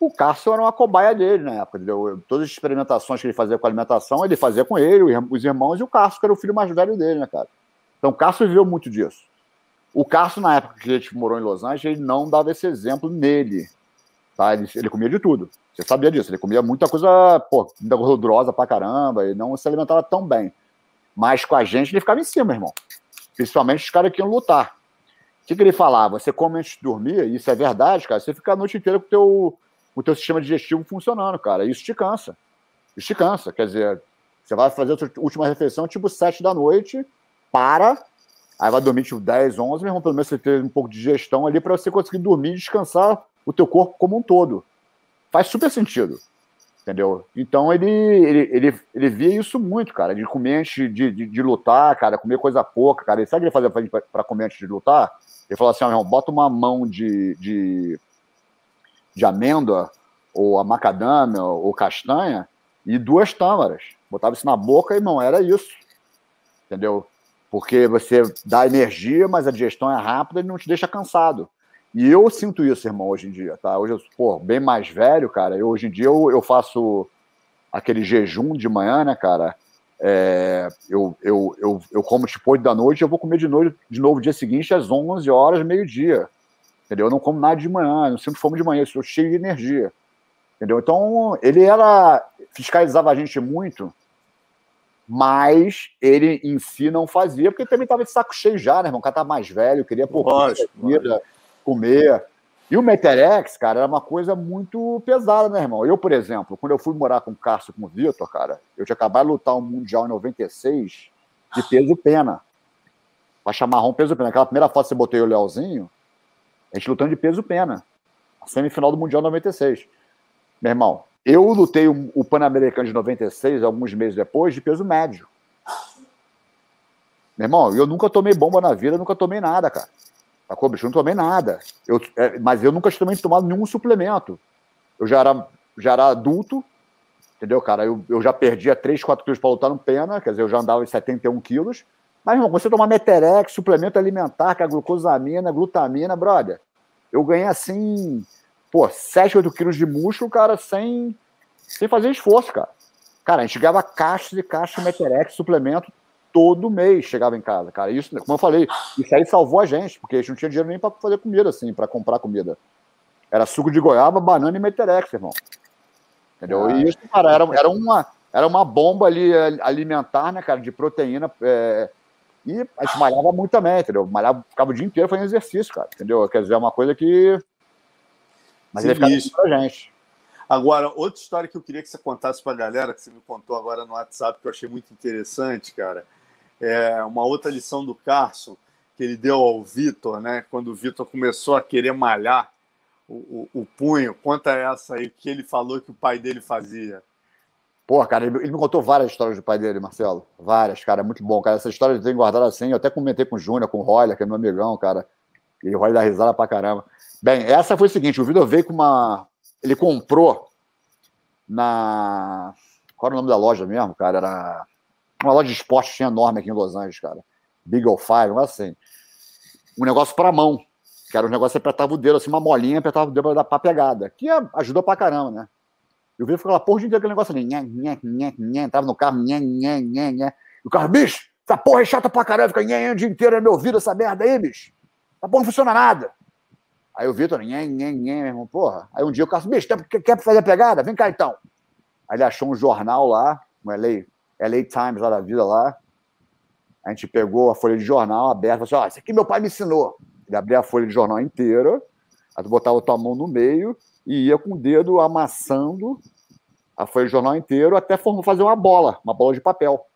o Cássio era uma cobaia dele na época, entendeu? Todas as experimentações que ele fazia com alimentação, ele fazia com ele, os irmãos, e o Cássio, que era o filho mais velho dele, né, cara? Então, o Cássio viveu muito disso. O Cássio, na época que a gente morou em Los Angeles, ele não dava esse exemplo nele, tá? Ele, ele comia de tudo. Você sabia disso. Ele comia muita coisa, pô, gordurosa pra caramba, e não se alimentava tão bem. Mas com a gente, ele ficava em cima, irmão. Principalmente os caras que iam lutar. O que, que ele falava? Você come antes de dormir, isso é verdade, cara. Você fica a noite inteira com o teu o teu sistema digestivo funcionando, cara. Isso te cansa. Isso te cansa. Quer dizer, você vai fazer a sua última refeição tipo 7 da noite, para, aí vai dormir tipo 10, 11, meu irmão, pelo menos você ter um pouco de digestão ali para você conseguir dormir e descansar o teu corpo como um todo. Faz super sentido. Entendeu? Então ele, ele, ele, ele via isso muito, cara, de comer antes de, de, de lutar, cara, comer coisa pouca, cara. E sabe o que ele fazia para comer antes de lutar? Ele falou assim: ó, irmão, bota uma mão de, de de amêndoa, ou a macadâmia, ou castanha, e duas tâmaras. Botava isso na boca não era isso. Entendeu? Porque você dá energia, mas a digestão é rápida e não te deixa cansado. E eu sinto isso, irmão, hoje em dia, tá? Hoje eu sou bem mais velho, cara. Eu, hoje em dia eu, eu faço aquele jejum de manhã, né, cara? É, eu, eu, eu, eu como tipo 8 da noite, eu vou comer de noite de novo dia seguinte às 11 horas, meio-dia. Entendeu? Eu não como nada de manhã, eu sempre fome de manhã, estou cheio de energia. Entendeu? Então, ele era. fiscalizava a gente muito, mas ele em si não fazia, porque também estava de saco cheio já, né, irmão? O cara estava mais velho, queria pôr comida, comer. E o Meterex, cara, era uma coisa muito pesada, né, irmão? Eu, por exemplo, quando eu fui morar com o Cássio com o Vitor, cara, eu tinha acabado de lutar um Mundial em 96 de peso pena. Faixa marrom, peso pena. Aquela primeira foto que você botei o Leozinho, a gente lutando de peso pena. Semifinal do Mundial 96. Meu irmão, eu lutei o, Pan-Americano de 96, alguns meses depois, de peso médio. Meu irmão, eu nunca tomei bomba na vida, nunca tomei nada, cara. Sacou, bicho? Eu não tomei nada. Eu, é, mas eu nunca também tomado nenhum suplemento. Eu já era, já era adulto, entendeu, cara? Eu, eu já perdia 3, 4 quilos para lutar no pena, quer dizer, eu já andava em 71 quilos. Mas, irmão, você tomar Meterex, suplemento alimentar, que é glucosamina, glutamina, brother, eu ganhei assim, pô, 7, 8 quilos de músculo, cara, sem, sem fazer esforço, cara. Cara, a gente ganhava caixas e caixas de Meterex, suplemento, todo mês chegava em casa, cara. Isso, como eu falei, isso aí salvou a gente, porque a gente não tinha dinheiro nem para fazer comida, assim, para comprar comida. Era suco de goiaba, banana e Meterex, irmão. Entendeu? Ah, e isso, cara, era, era, uma, era uma bomba ali alimentar, né, cara, de proteína. É, e a gente malhava muito também, entendeu? Malhava, ficava o dia inteiro fazendo exercício, cara, entendeu? Quer dizer, é uma coisa que. Mas ele ficava pra gente. Agora, outra história que eu queria que você contasse para a galera, que você me contou agora no WhatsApp, que eu achei muito interessante, cara, é uma outra lição do Carson que ele deu ao Vitor, né? Quando o Vitor começou a querer malhar o, o, o punho. Conta essa aí que ele falou que o pai dele fazia. Porra, cara, ele, ele, me contou várias histórias do pai dele, Marcelo. Várias, cara, muito bom, cara. Essa história eu tenho guardado assim. Eu até comentei com o Júnior, com o Roller, que é meu amigão, cara. E o Roller dá risada pra caramba. Bem, essa foi o seguinte: o Vitor veio com uma. Ele comprou na. Qual era o nome da loja mesmo, cara? Era uma loja de esporte tinha enorme aqui em Los Angeles, cara. Big of Five, assim. Um negócio para mão. Que era um negócio que apertava o dedo, assim, uma molinha, apertava o dedo para dar pra pegada. Que ajudou pra caramba, né? Eu vi ficava porra de dia aquele negócio ali, nhé, nhé, nhé, nhé, entrava no carro, nhé, nhé, nhé, nhé. E o carro, bicho, essa porra é chata pra caramba, fica nhé, nhé o dia inteiro, é meu ouvido essa merda aí, bicho. Essa porra não funciona nada. Aí o Vitor, nhé, nhé, nhé, meu irmão, porra. Aí um dia o carro, bicho, quer fazer a pegada? Vem cá então. Aí ele achou um jornal lá, um LA, LA Times lá da vida lá. A gente pegou a folha de jornal aberta, falou assim, ó, isso aqui meu pai me ensinou. Ele abria a folha de jornal inteira, aí tu botava a tua mão no meio e ia com o dedo amassando a folha de jornal inteiro até fazer uma bola, uma bola de papel.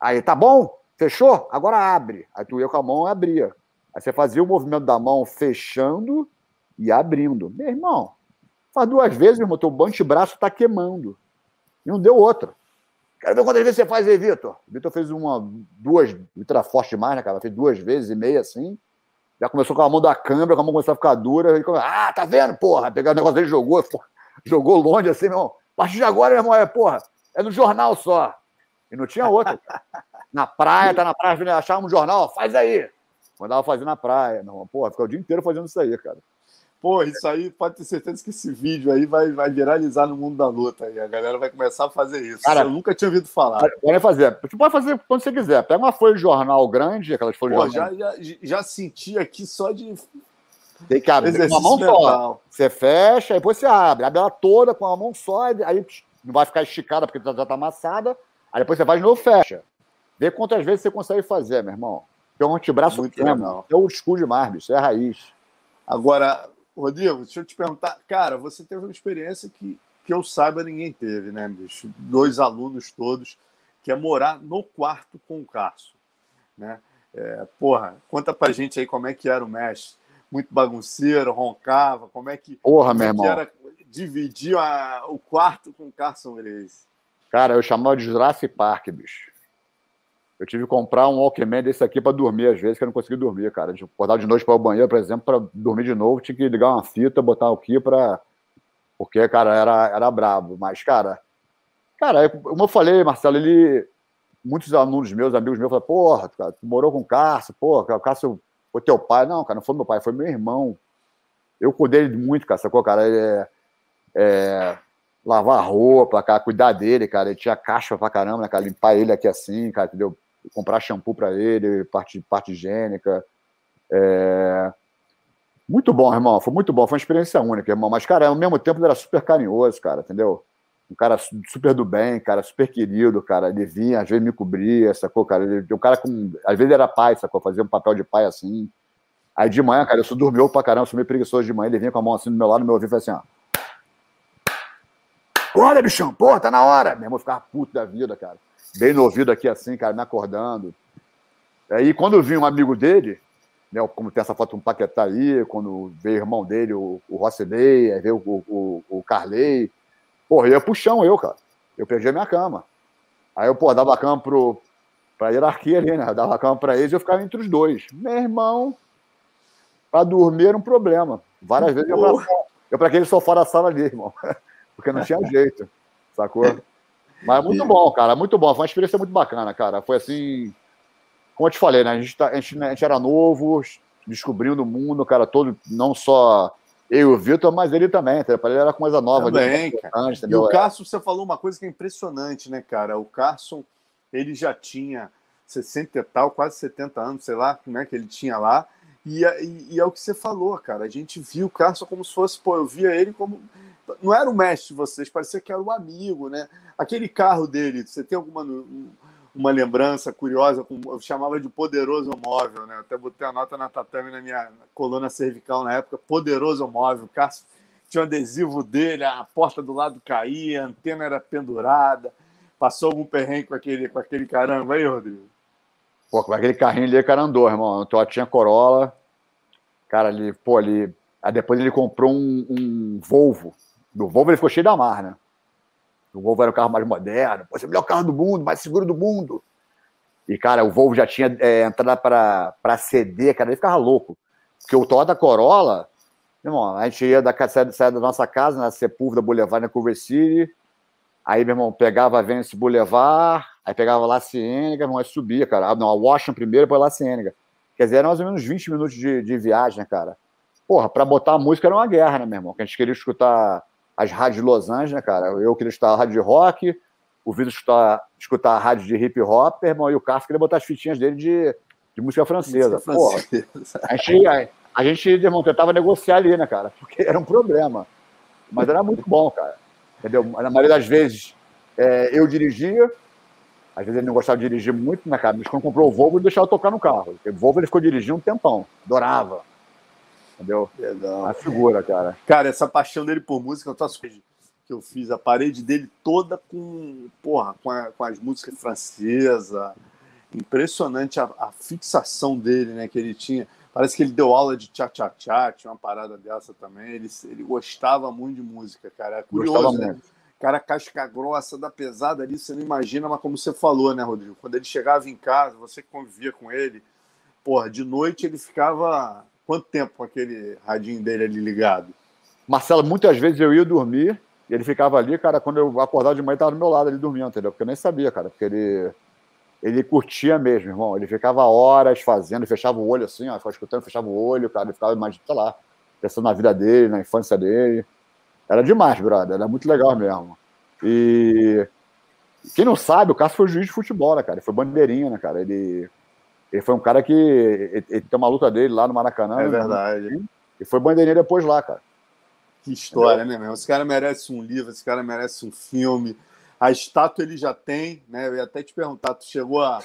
Aí, tá bom? Fechou? Agora abre. Aí tu ia com a mão e abria. Aí você fazia o movimento da mão fechando e abrindo. Meu irmão, faz duas vezes, meu irmão, teu braço tá queimando. E não deu outra. Quero ver quantas vezes você faz aí, Vitor. Vitor fez uma, duas, era forte demais, né, cara? Fez duas vezes e meia assim. Já começou com a mão da câmera, com a mão começou a ficar dura. Começou, ah, tá vendo, porra? Pegar o negócio dele jogou, [LAUGHS] jogou longe assim, meu irmão. A partir de agora, meu irmão, é, porra, é no jornal só. E não tinha outra. [LAUGHS] na praia, tá na praia, achava um jornal, faz aí. Mandava fazer na praia, meu irmão. Porra, ficava o dia inteiro fazendo isso aí, cara. Pô, isso aí pode ter certeza que esse vídeo aí vai, vai viralizar no mundo da luta. E a galera vai começar a fazer isso. Cara, eu nunca tinha ouvido falar. Pode fazer. Você pode fazer quando você quiser. Pega uma folha de jornal grande, aquelas folhas Pô, de jornal. Já, já, já senti aqui só de. Tem que abrir com uma mão mental. só. Você fecha, depois você abre. Abre ela toda com a mão só, aí não vai ficar esticada porque já está amassada. Aí depois você vai de novo fecha. Vê quantas vezes você consegue fazer, meu irmão. Tem um antebraço Muito pequeno. É o escudo demais, bicho. É a raiz. Agora, Rodrigo, deixa eu te perguntar. Cara, você teve uma experiência que, que eu saiba ninguém teve, né, bicho? Dois alunos todos, que é morar no quarto com o Carso. Né? É, porra, conta pra gente aí como é que era o mestre. Muito bagunceiro, roncava, como é que, porra, meu é irmão. era dividir a, o quarto com o Carson Grace? Cara, eu chamava de Jurassic Park, bicho. Eu tive que comprar um Walkman desse aqui para dormir, às vezes, que eu não conseguia dormir, cara. De acordar de noite para o banheiro, por exemplo, para dormir de novo, tinha que ligar uma fita, botar aqui para. Porque, cara, era, era brabo. Mas, cara, cara, como eu falei, Marcelo, ele. Muitos alunos meus, amigos meus, falaram, porra, cara, tu morou com o Cássio, porra, o Cássio foi teu pai. Não, cara, não foi meu pai, foi meu irmão. Eu cuidei muito, cara, sacou, cara? É, é, lavar roupa, cara, cuidar dele, cara. Ele tinha caixa pra caramba, né, cara? Limpar ele aqui assim, cara, entendeu? Comprar shampoo para ele, parte, parte higiênica. É... Muito bom, irmão. Foi muito bom. Foi uma experiência única, irmão. Mas, cara, ao mesmo tempo ele era super carinhoso, cara, entendeu? Um cara super do bem, cara, super querido, cara. Ele vinha, às vezes me cobria, sacou, cara? Ele, o cara com. Às vezes era pai, sacou? Fazia um papel de pai assim. Aí de manhã, cara, eu sou dormiu pra caramba, sou meio preguiçoso de manhã. Ele vinha com a mão assim do meu lado, no meu ouvido e assim, ó. Olha, bichão, porra, tá na hora. Meu irmão ficava puto da vida, cara bem no ouvido aqui assim, cara, me acordando. Aí quando eu vi um amigo dele, né, como tem essa foto com um Paquetá aí, quando veio o irmão dele, o, o Rossinei, aí veio o, o, o Carley, porra, ia pro chão eu, cara. Eu perdi a minha cama. Aí eu, pô, dava a cama pro, pra hierarquia ali, né? Eu dava a cama pra eles e eu ficava entre os dois. Meu irmão, pra dormir era um problema. Várias vezes eu pra, eu pra aquele sofá da sala ali, irmão. [LAUGHS] Porque não tinha jeito, sacou? Mas é muito bom, cara, muito bom. Foi uma experiência muito bacana, cara. Foi assim, como eu te falei, né? A gente, tá, a gente, a gente era novo, descobrindo o mundo, cara, todo, não só eu e o Vitor, mas ele também, entendeu? Ele era coisa nova. Também, cara. E o Carson, você falou uma coisa que é impressionante, né, cara? O Carson, ele já tinha 60 e tal, quase 70 anos, sei lá, né, que ele tinha lá. E, e, e é o que você falou, cara. A gente viu o Carson como se fosse, pô, eu via ele como não era o mestre de vocês, parecia que era o amigo, né? Aquele carro dele, você tem alguma uma lembrança curiosa, eu chamava de poderoso móvel, né? Eu até botei a nota na tatame na minha coluna cervical na época, poderoso móvel. O Cássio tinha um adesivo dele, a porta do lado caía, a antena era pendurada. Passou algum perrengue com aquele, com aquele caramba aí, Rodrigo? Pô, com aquele carrinho ali, cara andou, irmão. Então, tinha Corolla. Cara, ali, pô, ali. Aí depois ele comprou um, um Volvo. Do Volvo ele ficou cheio da mar, né? O Volvo era o carro mais moderno. Pô, esse é o melhor carro do mundo, mais seguro do mundo. E, cara, o Volvo já tinha é, entrada para CD, cara, ele ficava louco. Porque o Toyota Corolla, irmão, a gente ia da, saia da nossa casa, na Sepúlveda Boulevard, na Culver City, aí, meu irmão, pegava a Venice Boulevard, aí pegava lá Ciênega, irmão, aí subia, cara. Ah, não, a Washington primeiro, depois lá Ciênega. Quer dizer, era mais ou menos 20 minutos de, de viagem, cara? Porra, pra botar a música era uma guerra, né, meu irmão? Que a gente queria escutar as rádios de Los Angeles, né, cara? Eu queria escutar a rádio de rock, o Vitor escutar, escutar a rádio de hip hop, irmão, e o Carlos queria botar as fitinhas dele de, de música francesa. Música Porra, francesa. a gente, a, a gente, irmão, tentava negociar ali, né, cara? Porque era um problema. Mas era muito bom, cara. Entendeu? Na maioria das vezes é, eu dirigia, às vezes ele não gostava de dirigir muito, né, cara? Mas quando comprou o Volvo, ele deixava eu tocar no carro. O Volvo ele ficou dirigindo um tempão. Adorava. Entendeu? Legal. A figura, cara. Cara, essa paixão dele por música, eu tô que eu fiz a parede dele toda com, porra, com, a, com as músicas francesas. Impressionante a, a, fixação dele, né? Que ele tinha. Parece que ele deu aula de tchá-tchá-tchá, tinha uma parada dessa também. Ele, ele gostava muito de música, cara. É curioso, né? Cara, casca grossa da pesada ali, você não imagina, mas como você falou, né, Rodrigo? Quando ele chegava em casa, você que convivia com ele, porra, de noite ele ficava quanto tempo com aquele radinho dele ali ligado? Marcelo, muitas vezes eu ia dormir e ele ficava ali, cara, quando eu acordava de manhã, estava do meu lado ali dormindo, entendeu? Porque eu nem sabia, cara, porque ele, ele curtia mesmo, irmão. Ele ficava horas fazendo, fechava o olho assim, ó, ficava escutando, fechava o olho, cara, ele ficava, mais, sei lá, pensando na vida dele, na infância dele. Era demais, brother, era muito legal mesmo. E quem não sabe, o Cássio foi juiz de futebol, né, cara? Ele foi bandeirinha, né, cara? Ele, ele foi um cara que. Ele, ele tem uma luta dele lá no Maracanã. É né? verdade. Né? E foi bandeirinha depois lá, cara. Que história, né, meu? Esse cara merece um livro, esse cara merece um filme. A estátua ele já tem, né? Eu ia até te perguntar, tu chegou a,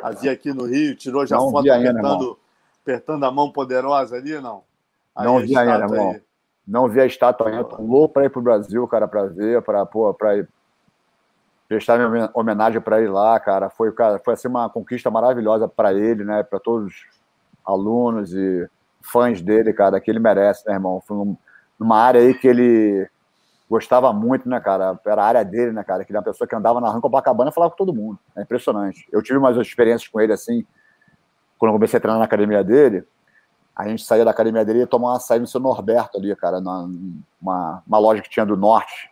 a vir aqui no Rio, tirou já não foto ainda, apertando, apertando a mão poderosa ali, não? Aí não vi ainda, irmão. Aí... Não vi a estátua ainda. Tô louco para ir pro Brasil, cara, para ver, para para prestar minha homenagem para ele lá, cara. Foi, cara, foi assim uma conquista maravilhosa para ele, né? Para todos os alunos e fãs dele, cara, que ele merece, né, irmão? Foi um numa área aí que ele gostava muito, né, cara? Era a área dele, né, cara? Que ele era uma pessoa que andava na rua Copacabana e falava com todo mundo. É impressionante. Eu tive umas experiências com ele, assim, quando eu comecei a treinar na academia dele. A gente saía da academia dele e ia tomar uma saída no seu Norberto ali, cara, numa uma loja que tinha do norte,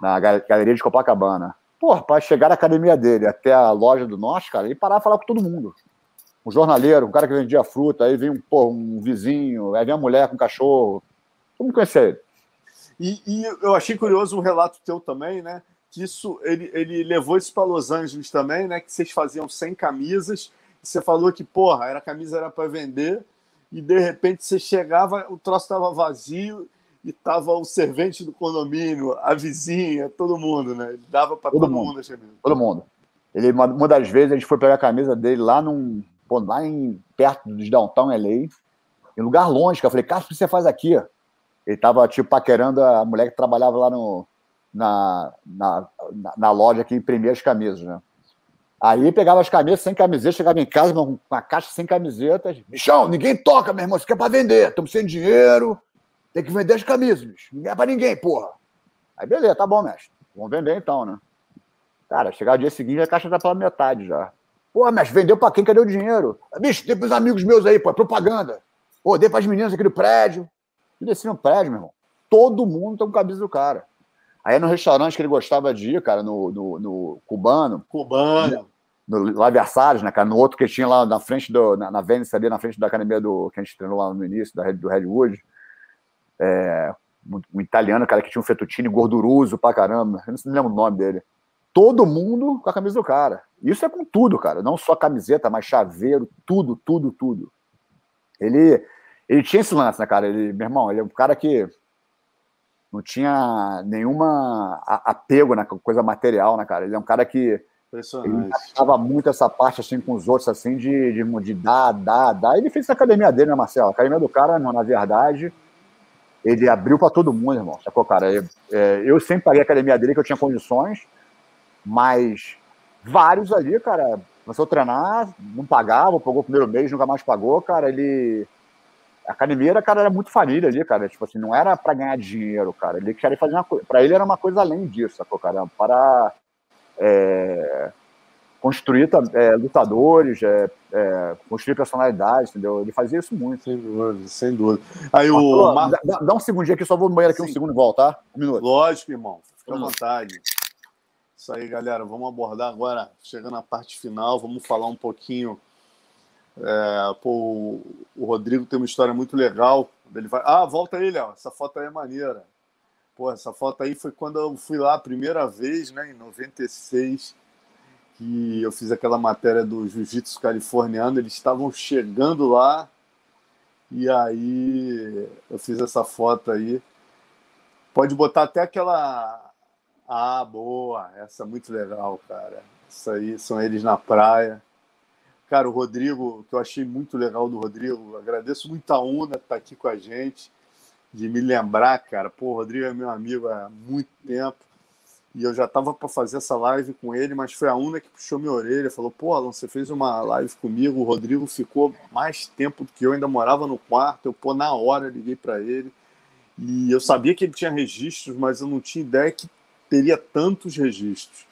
na galeria de Copacabana. Pô, para chegar na academia dele até a loja do norte, cara, ele parava falava com todo mundo. Um jornaleiro, um cara que vendia fruta, aí vinha um, pô, um vizinho, aí vinha uma mulher com um cachorro. Como conhecer ele? E, e, eu achei curioso um relato teu também, né? Que isso ele, ele levou isso para Los Angeles também, né? Que vocês faziam sem camisas. E você falou que, porra, era camisa era para vender, e de repente você chegava, o troço estava vazio e tava o servente do condomínio, a vizinha, todo mundo, né? Ele dava para todo, todo, mundo, mundo Todo mundo. Ele, uma das vezes a gente foi pegar a camisa dele lá num. Pô, lá em, perto de downtown LA, em lugar longe, que eu falei, cara, o que você faz aqui? Ele tava, tipo, paquerando a mulher que trabalhava lá no, na, na, na loja que imprimia as camisas, né? Aí pegava as camisas sem camiseta, chegava em casa com uma caixa sem camisetas. Bichão, ninguém toca, meu irmão, isso aqui é pra vender. Estamos sem dinheiro, tem que vender as camisas, bicho. Ninguém é pra ninguém, porra. Aí beleza, tá bom, mestre. Vamos vender então, né? Cara, chegar o dia seguinte, a caixa tá pela metade já. Pô, mestre, vendeu pra quem? Cadê o dinheiro? Bicho, tem pros amigos meus aí, pô, é propaganda. Pô, dei pras meninas aqui do prédio. E desci no prédio, meu irmão. Todo mundo tá com camisa do cara. Aí no restaurante que ele gostava de ir, cara, no, no, no Cubano. Cubano. No, lá Versalhes, né, cara? No outro que tinha lá na frente do. Na, na Vênice ali, na frente da academia do. Que a gente treinou lá no início, da, do Redwood. É, um, um, italiano, cara, que tinha um fettuccine gorduroso pra caramba. Eu não lembro o nome dele. Todo mundo com a camisa do cara. Isso é com tudo, cara. Não só camiseta, mas chaveiro, tudo, tudo, tudo. Ele ele tinha esse lance, né, cara? Ele, meu irmão, ele é um cara que não tinha nenhuma apego na coisa material, né, cara? Ele é um cara que ele muito essa parte assim com os outros, assim, de, de, de dar, dar, dar. Ele fez essa academia dele, né, Marcelo? A academia do cara, na verdade, ele abriu para todo mundo, irmão. Sacou, cara? Eu, é, eu sempre paguei a academia dele que eu tinha condições, mas vários ali, cara, começou a treinar, não pagava, pagou o primeiro mês, nunca mais pagou, cara. Ele. A academia era, cara, era muito família ali, cara. Tipo assim, não era para ganhar dinheiro, cara. Ele queria fazer uma coisa. Pra ele era uma coisa além disso, sacou, cara? Para. É, construir é, lutadores, é, é, construir personalidades, entendeu? Ele fazia isso muito. Sem dúvida, sem dúvida. Aí o Mar... dá, dá, um segundinho aqui, só vou no banheiro aqui Sim. um segundo e voltar. Tá? Um minuto. Lógico, irmão. Fica à vontade. Isso aí, galera. Vamos abordar agora, chegando na parte final, vamos falar um pouquinho. É, pô, o Rodrigo tem uma história muito legal. Ele vai... Ah, volta aí, Léo. Essa foto aí é maneira. Pô, essa foto aí foi quando eu fui lá a primeira vez, né, em 96 que eu fiz aquela matéria do jiu-jitsu californiano, eles estavam chegando lá e aí eu fiz essa foto aí. Pode botar até aquela. Ah, boa! Essa é muito legal, cara. Isso aí são eles na praia. Cara, o Rodrigo, que eu achei muito legal do Rodrigo, agradeço muito a Una estar tá aqui com a gente, de me lembrar, cara. Pô, o Rodrigo é meu amigo há muito tempo. E eu já estava para fazer essa live com ele, mas foi a Una que puxou minha orelha, falou: "Pô, Alan, você fez uma live comigo, o Rodrigo ficou mais tempo do que eu, ainda morava no quarto". Eu pô, na hora liguei para ele. E eu sabia que ele tinha registros, mas eu não tinha ideia que teria tantos registros.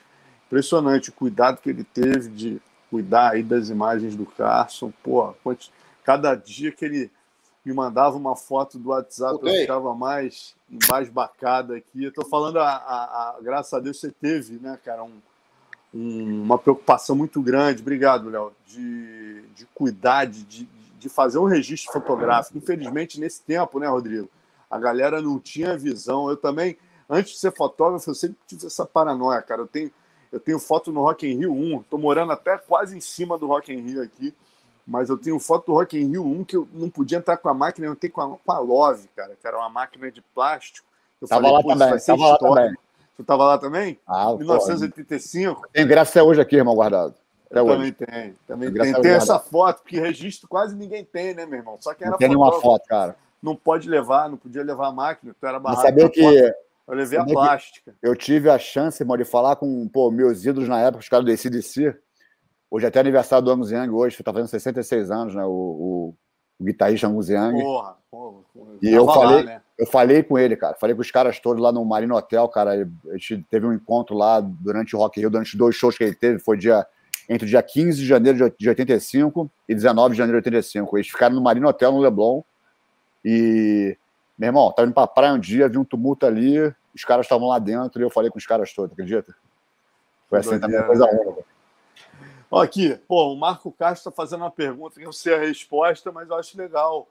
Impressionante o cuidado que ele teve de cuidar aí das imagens do Carson. Pô, cada dia que ele me mandava uma foto do WhatsApp, okay. eu ficava mais embasbacada aqui. Eu tô falando, a, a, a, graças a Deus você teve, né, cara, um, um, uma preocupação muito grande, obrigado, Léo, de, de cuidar, de, de fazer um registro fotográfico. Infelizmente, nesse tempo, né, Rodrigo, a galera não tinha visão. Eu também, antes de ser fotógrafo, eu sempre tive essa paranoia, cara. Eu tenho, eu tenho foto no Rock in Rio 1, tô morando até quase em cima do Rock in Rio aqui mas eu tenho foto do Rock in Rio 1 que eu não podia entrar com a máquina, eu tenho com a, com a Love, cara, que era uma máquina de plástico. Eu tava falei, lá também, tava lá também. Tu tava lá também? Ah, 1985. Tem graça hoje aqui, irmão, guardado. Até também tem. Também tem, tem, tem essa foto, porque registro quase ninguém tem, né, meu irmão? Só que era não tem nenhuma foto, cara. Não pode levar, não podia levar a máquina, tu era barrado. Saber que... Foto, eu levei a plástica. Eu tive a chance, irmão, de falar com pô, meus ídolos na época, os caras do ACDC. Hoje é até aniversário do Angus Young, hoje, está fazendo 66 anos, né? O, o, o guitarrista Angus Young. Porra, porra, porra. E eu falei, lá, né? eu falei com ele, cara. Falei com os caras todos lá no Marino Hotel, cara. A gente teve um encontro lá durante o Rock Rio, durante dois shows que ele teve. Foi dia, entre o dia 15 de janeiro de 85 e 19 de janeiro de 85. Eles ficaram no Marino Hotel, no Leblon. E, meu irmão, tava indo pra praia um dia, vi um tumulto ali, os caras estavam lá dentro e eu falei com os caras todos, acredita? Foi assim também, coisa única. Aqui, pô, o Marco Castro está fazendo uma pergunta, eu sei a resposta, mas eu acho legal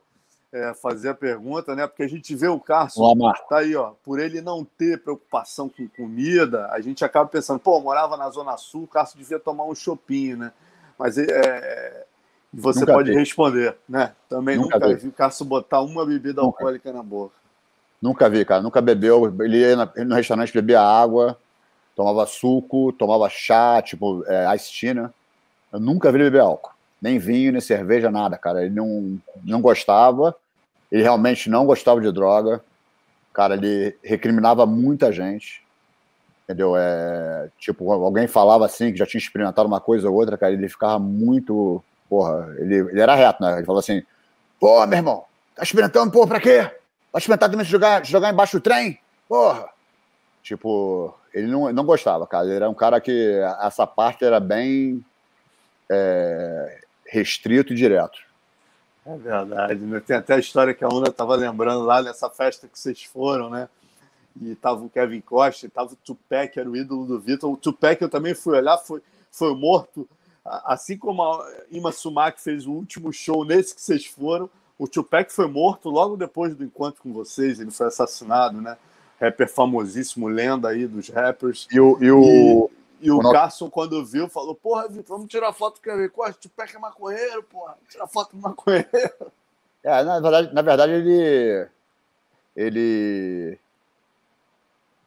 é, fazer a pergunta, né? Porque a gente vê o Carson, Olá, tá aí, ó, por ele não ter preocupação com comida, a gente acaba pensando, pô, morava na Zona Sul, o Carson devia tomar um shopping, né? Mas é, é você nunca pode vi. responder, né? Também nunca, nunca vi. vi o Carson botar uma bebida nunca. alcoólica na boca. Nunca vi, cara, nunca bebeu. Ele ia no restaurante, bebia água, tomava suco, tomava chá, tipo, é, ice tea, né? Eu nunca vi ele beber álcool. Nem vinho, nem cerveja, nada, cara. Ele não, não gostava. Ele realmente não gostava de droga. Cara, ele recriminava muita gente. Entendeu? É, tipo, alguém falava assim que já tinha experimentado uma coisa ou outra, cara, ele ficava muito. Porra, ele, ele era reto, né? Ele falou assim: Pô, meu irmão, tá experimentando, porra, pra quê? Vai experimentar também jogar, jogar embaixo do trem? Porra! Tipo, ele não, não gostava, cara. Ele era um cara que essa parte era bem é, restrito e direto. É verdade, né? Tem até a história que a Una estava lembrando lá nessa festa que vocês foram, né? E tava o Kevin Costa, tava o Tupac, era o ídolo do Vitor. O Tupac eu também fui olhar, foi, foi morto. Assim como a Ima Sumac fez o último show nesse que vocês foram, o Tupac foi morto logo depois do encontro com vocês. Ele foi assassinado, né? Rapper famosíssimo, lenda aí dos rappers. E o, e o, e o, o Carson, quando viu, falou: Porra, Vitor, vamos tirar foto com o Costa. Tu peca maconheiro, porra. Tirar foto com maconheiro. É, na verdade, na verdade ele. Ele.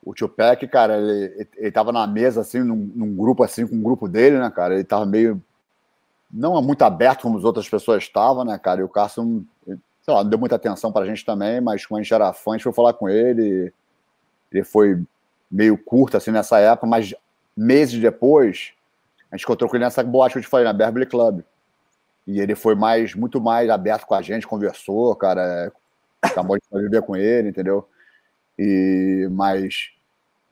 O Tupac, cara, ele, ele tava na mesa, assim, num, num, grupo, assim, com um grupo dele, né, cara? Ele tava meio. Não muito aberto como as outras pessoas estavam, né, cara? E o Carson. Sei lá, não deu muita atenção para a gente também, mas como a gente era fã, a gente foi falar com ele. Ele foi meio curto assim nessa época, mas meses depois, a gente encontrou com ele nessa boate que eu te falei, na Beverly Club. E ele foi mais, muito mais aberto com a gente, conversou, cara, acabou de viver com ele, entendeu? E, mas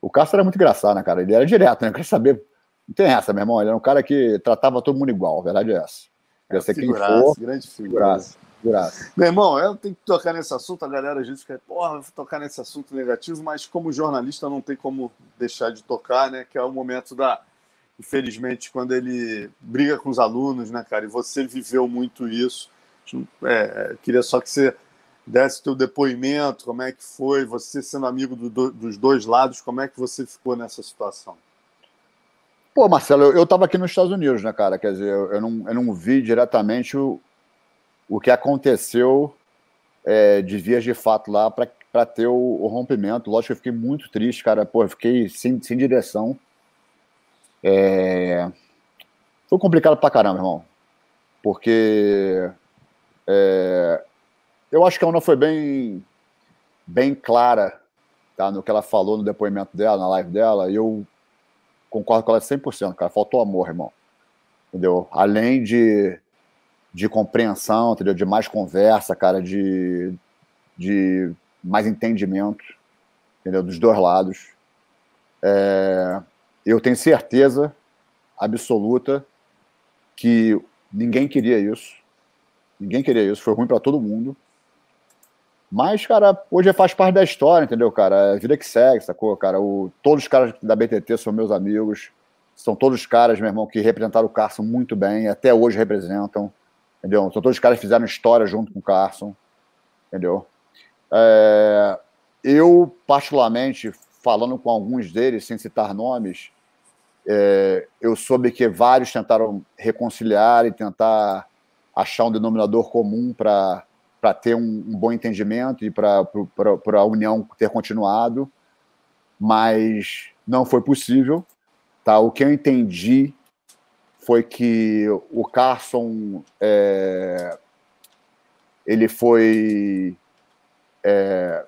o Castro era muito engraçado, né, cara? Ele era direto, né? Eu queria saber. Não tem essa, meu irmão. Ele era um cara que tratava todo mundo igual, a verdade é essa. Queria ser quem for. Grande figura. Figuraça. Meu irmão, eu tenho que tocar nesse assunto, a galera às vezes fica, porra, vou tocar nesse assunto negativo, mas como jornalista não tem como deixar de tocar, né? Que é o momento da. Infelizmente, quando ele briga com os alunos, né, cara? E você viveu muito isso. É, queria só que você desse teu depoimento, como é que foi, você sendo amigo do, dos dois lados, como é que você ficou nessa situação? Pô, Marcelo, eu estava aqui nos Estados Unidos, né, cara? Quer dizer, eu, eu, não, eu não vi diretamente o, o que aconteceu é, de vias de fato lá para ter o, o, rompimento. Lógico que eu fiquei muito triste, cara. Pô, eu fiquei sem, sem direção. É... Foi complicado pra caramba, irmão. Porque é... eu acho que a Ana foi bem, bem clara tá, no que ela falou no depoimento dela, na live dela, e eu concordo com ela 100%, cara. Faltou amor, irmão. Entendeu? Além de de compreensão, entendeu? De mais conversa, cara, de, de mais entendimento, entendeu? Dos dois lados. É, eu tenho certeza absoluta que ninguém queria isso. Ninguém queria isso. Foi ruim para todo mundo. Mas, cara, hoje faz parte da história, entendeu, cara? É a vida que segue, sacou, cara? O, todos os caras da BTT são meus amigos. São todos os caras, meu irmão, que representaram o Carson muito bem. Até hoje representam entendeu? São todos os caras que fizeram história junto com o Carson, entendeu? É, eu, particularmente, falando com alguns deles, sem citar nomes, é, eu soube que vários tentaram reconciliar e tentar achar um denominador comum para ter um, um, bom entendimento e para a união ter continuado, mas não foi possível. Tá? O que eu entendi foi que o Carson é, ele foi é,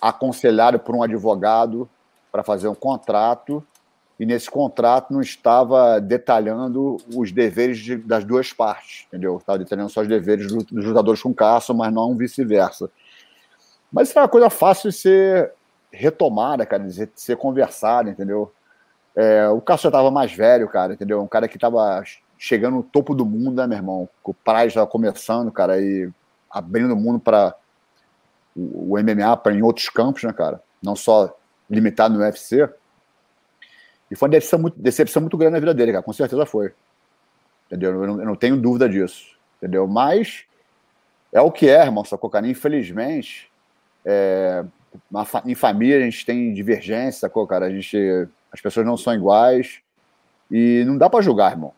aconselhado por um advogado para fazer um contrato e nesse contrato não estava detalhando os deveres de, das duas partes, entendeu? Estava detalhando só os deveres dos, jogadores com Carson, mas não vice-versa. Mas isso é uma coisa fácil de ser retomada, cara, de ser conversada, entendeu? É, o Cássio já estava mais velho, cara, entendeu? Um cara que estava chegando no topo do mundo, né, meu irmão? O Price estava começando, cara, e abrindo o mundo para o, MMA, para em outros campos, né, cara? Não só limitado no UFC. E foi uma decepção muito, decepção muito grande na vida dele, cara. Com certeza foi. Entendeu? Eu não, eu não tenho dúvida disso. Entendeu? Mas é o que é, irmão, sacou, cara? Infelizmente, é, em família a gente tem divergência, sacou, cara? A gente as pessoas não são iguais e não dá para julgar, irmão.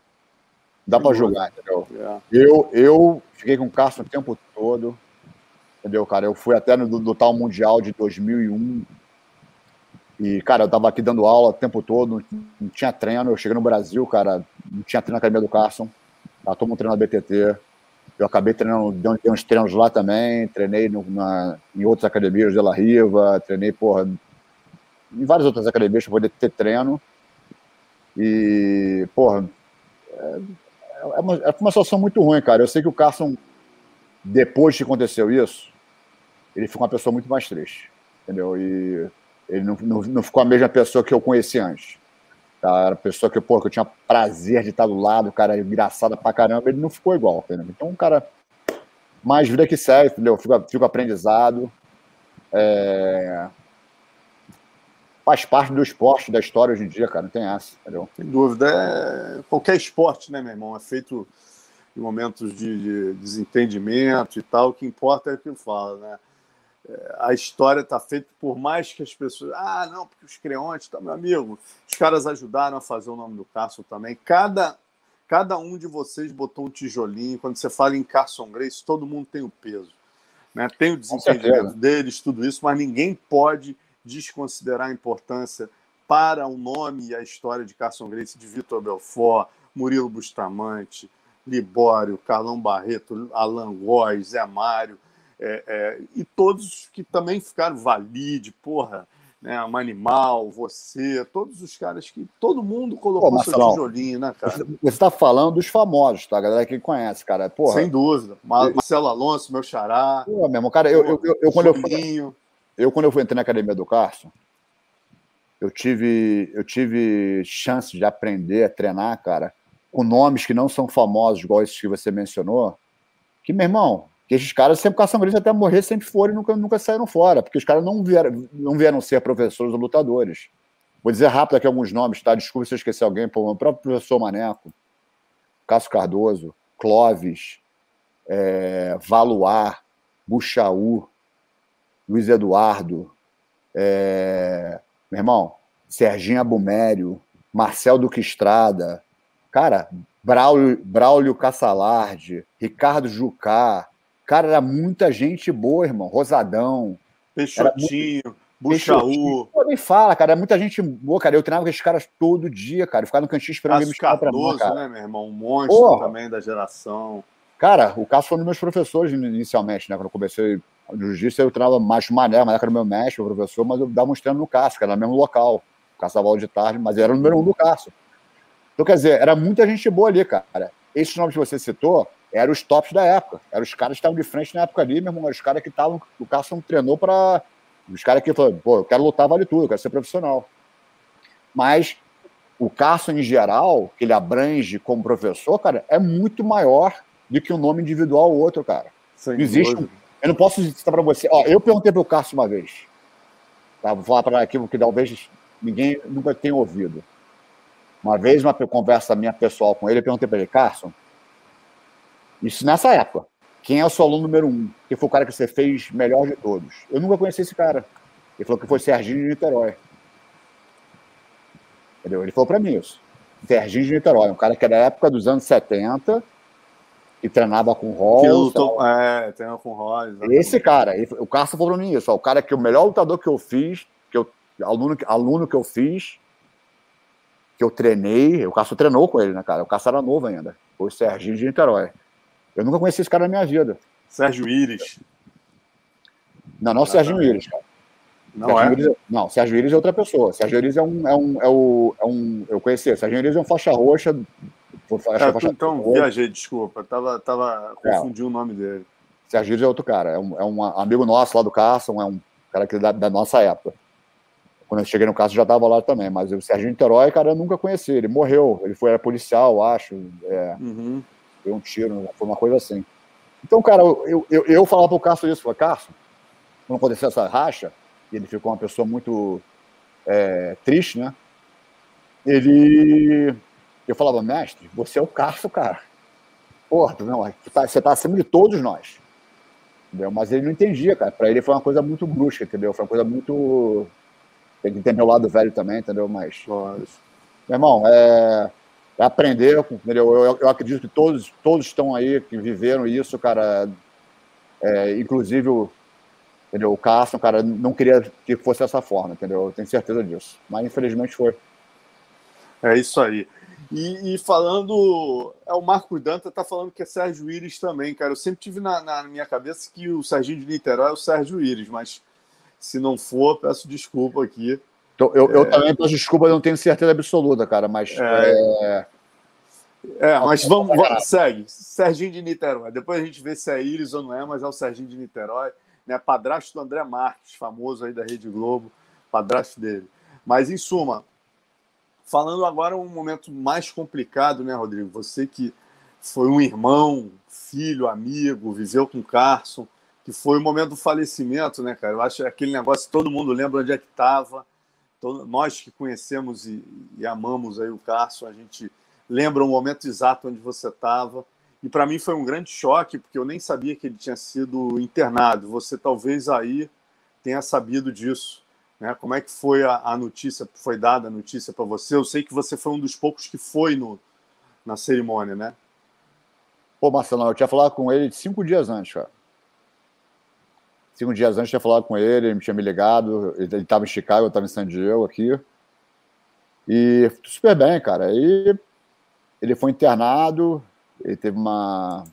Não dá para julgar, entendeu? Yeah. É. Eu, eu fiquei com o Carson o tempo todo, entendeu, cara? Eu fui até no do, tal Mundial de 2001 e, cara, eu tava aqui dando aula o tempo todo, não tinha treino. Eu cheguei no Brasil, cara, não tinha treino na academia do Carson. Tava todo mundo treinando na BTT. Eu acabei treinando, dei uns treinos lá também, treinei no, na, em outras academias de La Riva, treinei, porra, em várias outras academias para poder ter treino. E, porra, é, é, uma, é uma situação muito ruim, cara. Eu sei que o Carson, depois que aconteceu isso, ele ficou uma pessoa muito mais triste, entendeu? E ele não, não, não ficou a mesma pessoa que eu conheci antes. Tá? Era a pessoa que, porra, que eu tinha prazer de estar do lado, o cara engraçado pra caramba, ele não ficou igual, entendeu? Então, um cara mais vida que segue, entendeu? Fica, fica aprendizado. É faz parte do esporte, da história hoje em dia, cara, não tem essa, entendeu? Sem dúvida. É... Qualquer esporte, né, meu irmão, é feito em momentos de, de desentendimento e tal, o que importa é o que fala, né? É, a história está feita por mais que as pessoas. Ah, não, porque os creontes, tá, meu amigo. Os caras ajudaram a fazer o nome do Carson também. Cada, cada um de vocês botou um tijolinho. Quando você fala em Carson Grace, todo mundo tem o peso. Né? Tem o desentendimento deles, tudo isso, mas ninguém pode desconsiderar a importância para o nome e a história de Carson Grace, de Vitor Belfort, Murilo Bustamante, Libório, Carlão Barreto, Alan Góes, Zé Mário. É, é, e todos que também ficaram, Valide, porra, né, um animal, você, todos os caras que. Todo mundo colocou Pô, seu tijolinho, né, cara? Você está falando dos famosos, tá? A galera que conhece, cara. Porra. Sem dúvida. Marcelo Alonso, meu xará. Pô, mesmo, cara, eu, eu, eu, eu quando eu, eu quando eu entrar na academia do Carson, eu tive, eu tive chance de aprender a treinar, cara, com nomes que não são famosos, igual esses que você mencionou. Que, meu irmão, que esses caras sempre caçam gris até morrer, sempre foram e nunca, nunca saíram fora, porque os caras não vieram, não vieram ser professores ou lutadores. Vou dizer rápido aqui alguns nomes, tá? Desculpa se eu esquecer alguém, pô, o próprio professor Maneco, Cássio Cardoso, Clóvis, é, Valuar, Buchaú, Luiz Eduardo, é, meu irmão, Serginho Abumério, Marcel Duque Estrada, cara, Braulio, Braulio Cassalarde, Ricardo Jucá, Cara, era muita gente boa, irmão. Rosadão. Peixotinho, muito... Buchaú. Pô, nem fala, cara. Muita gente boa, cara. Eu treinava com esses caras todo dia, cara. Eu ficava no cantinho esperando Cássio Cardoso, pra mim, cara. né, meu irmão? Um monstro Porra. também da geração. Cara, o Cássio foi um dos meus professores inicialmente, né? Quando eu comecei jiu-jitsu, eu treinava mais mané, mas era meu mestre, meu professor, mas eu dava uns treinos no Cássio, que era no mesmo local. Caçava de tarde, mas era o número um do Cássio. Então, quer dizer, era muita gente boa ali, cara. Esses nomes que você citou, eram os tops da época. Eram os caras que estavam de frente na época ali, meu irmão. Os caras que estavam. O Carson treinou para. Os caras que falaram, pô, eu quero lutar, vale tudo, eu quero ser profissional. Mas o Carson, em geral, que ele abrange como professor, cara, é muito maior do que um nome individual ou outro, cara. Sem existe. Um... Eu não posso dizer para você. Ó, eu perguntei para o Carson uma vez. Tá? Vou falar para aqui que talvez ninguém nunca tenha ouvido. Uma vez, uma conversa minha pessoal com ele, eu perguntei para ele, Carson, isso nessa época. Quem é o seu aluno número um? Quem foi o cara que você fez melhor de todos? Eu nunca conheci esse cara. Ele falou que foi Serginho de Niterói. Entendeu? Ele falou para mim isso. Serginho de Niterói, um cara que era da época dos anos 70 e treinava com Ross. Que lutou, é, treinava com Ross. Esse cara, ele, o Carson falou mim isso. Ó, o cara que o melhor lutador que eu fiz, que eu, aluno, aluno que eu fiz, que eu treinei, o Cássio treinou com ele, né, cara? O Cássio era novo ainda. Foi o Serginho de Niterói. Eu nunca conheci esse cara na minha vida. Sérgio Íris. Não, não o Sérgio Íris, cara. Não Sérgio é? Íris, não, Sérgio Íris é outra pessoa. Sérgio Íris é um. É um, é um, é um eu conheci. Sérgio Íris é um faixa roxa. Faixa, é, faixa então, roxa. viajei, desculpa. Tava, tava confundi é. o nome dele. Sérgio é outro cara. É um, é um amigo nosso lá do Carson, é um cara que da, da nossa época. Quando eu cheguei no caso já estava lá também, mas o Sérgio Niterói, cara, eu nunca conheci. Ele morreu, ele foi era policial, acho. É. Uhum deu um tiro, foi uma coisa assim. Então, cara, eu, eu, eu falava pro Cássio isso, falei, Cássio, quando aconteceu essa racha, e ele ficou uma pessoa muito é, triste, né? Ele. Eu falava, mestre, você é o Cássio, cara. Porra, não, você tá acima de todos nós. Entendeu? Mas ele não entendia, cara. Pra ele foi uma coisa muito brusca, entendeu? Foi uma coisa muito. Tem que ter meu lado velho também, entendeu? Mas. Meu irmão, é é aprender, entendeu? Eu, eu, acredito que todos, todos estão aí que viveram isso, cara. É, inclusive o, entendeu? o Carson, cara, não queria que fosse dessa forma, entendeu? Eu tenho certeza disso. Mas infelizmente foi. É isso aí. E, e falando, é o Marco Danta tá falando que é Sérgio Íris também, cara. Eu sempre tive na, na minha cabeça que o Serginho de Niterói é o Sérgio Íris, mas se não for, peço desculpa aqui. Então, eu, eu é... também peço desculpa, eu não tenho certeza absoluta, cara, mas. É, é... é mas vamos, vamos, segue. Serginho de Niterói. Depois a gente vê se é Iris ou não é, mas é o Serginho de Niterói, né? Padrasto do André Marques, famoso aí da Rede Globo, padrasto dele. Mas, em suma, falando agora um momento mais complicado, né, Rodrigo? Você que foi um irmão, filho, amigo, viveu com Carson, que foi o momento do falecimento, né, cara? Eu acho aquele negócio, todo mundo lembra onde é que estava Todo, nós que conhecemos e, e, amamos aí o Carson, a gente lembra o momento exato onde você estava. E para mim foi um grande choque, porque eu nem sabia que ele tinha sido internado. Você talvez aí tenha sabido disso. Né? Como é que foi a, a notícia, foi dada a notícia para você? Eu sei que você foi um dos poucos que foi no, na cerimônia, né? Pô, Marcelo, eu tinha falado com ele cinco dias antes, cara. Cinco dias antes, tinha falado com ele, ele tinha me ligado, ele estava em Chicago, eu estava em San Diego aqui. E super bem, cara. Aí ele foi internado, ele teve uma.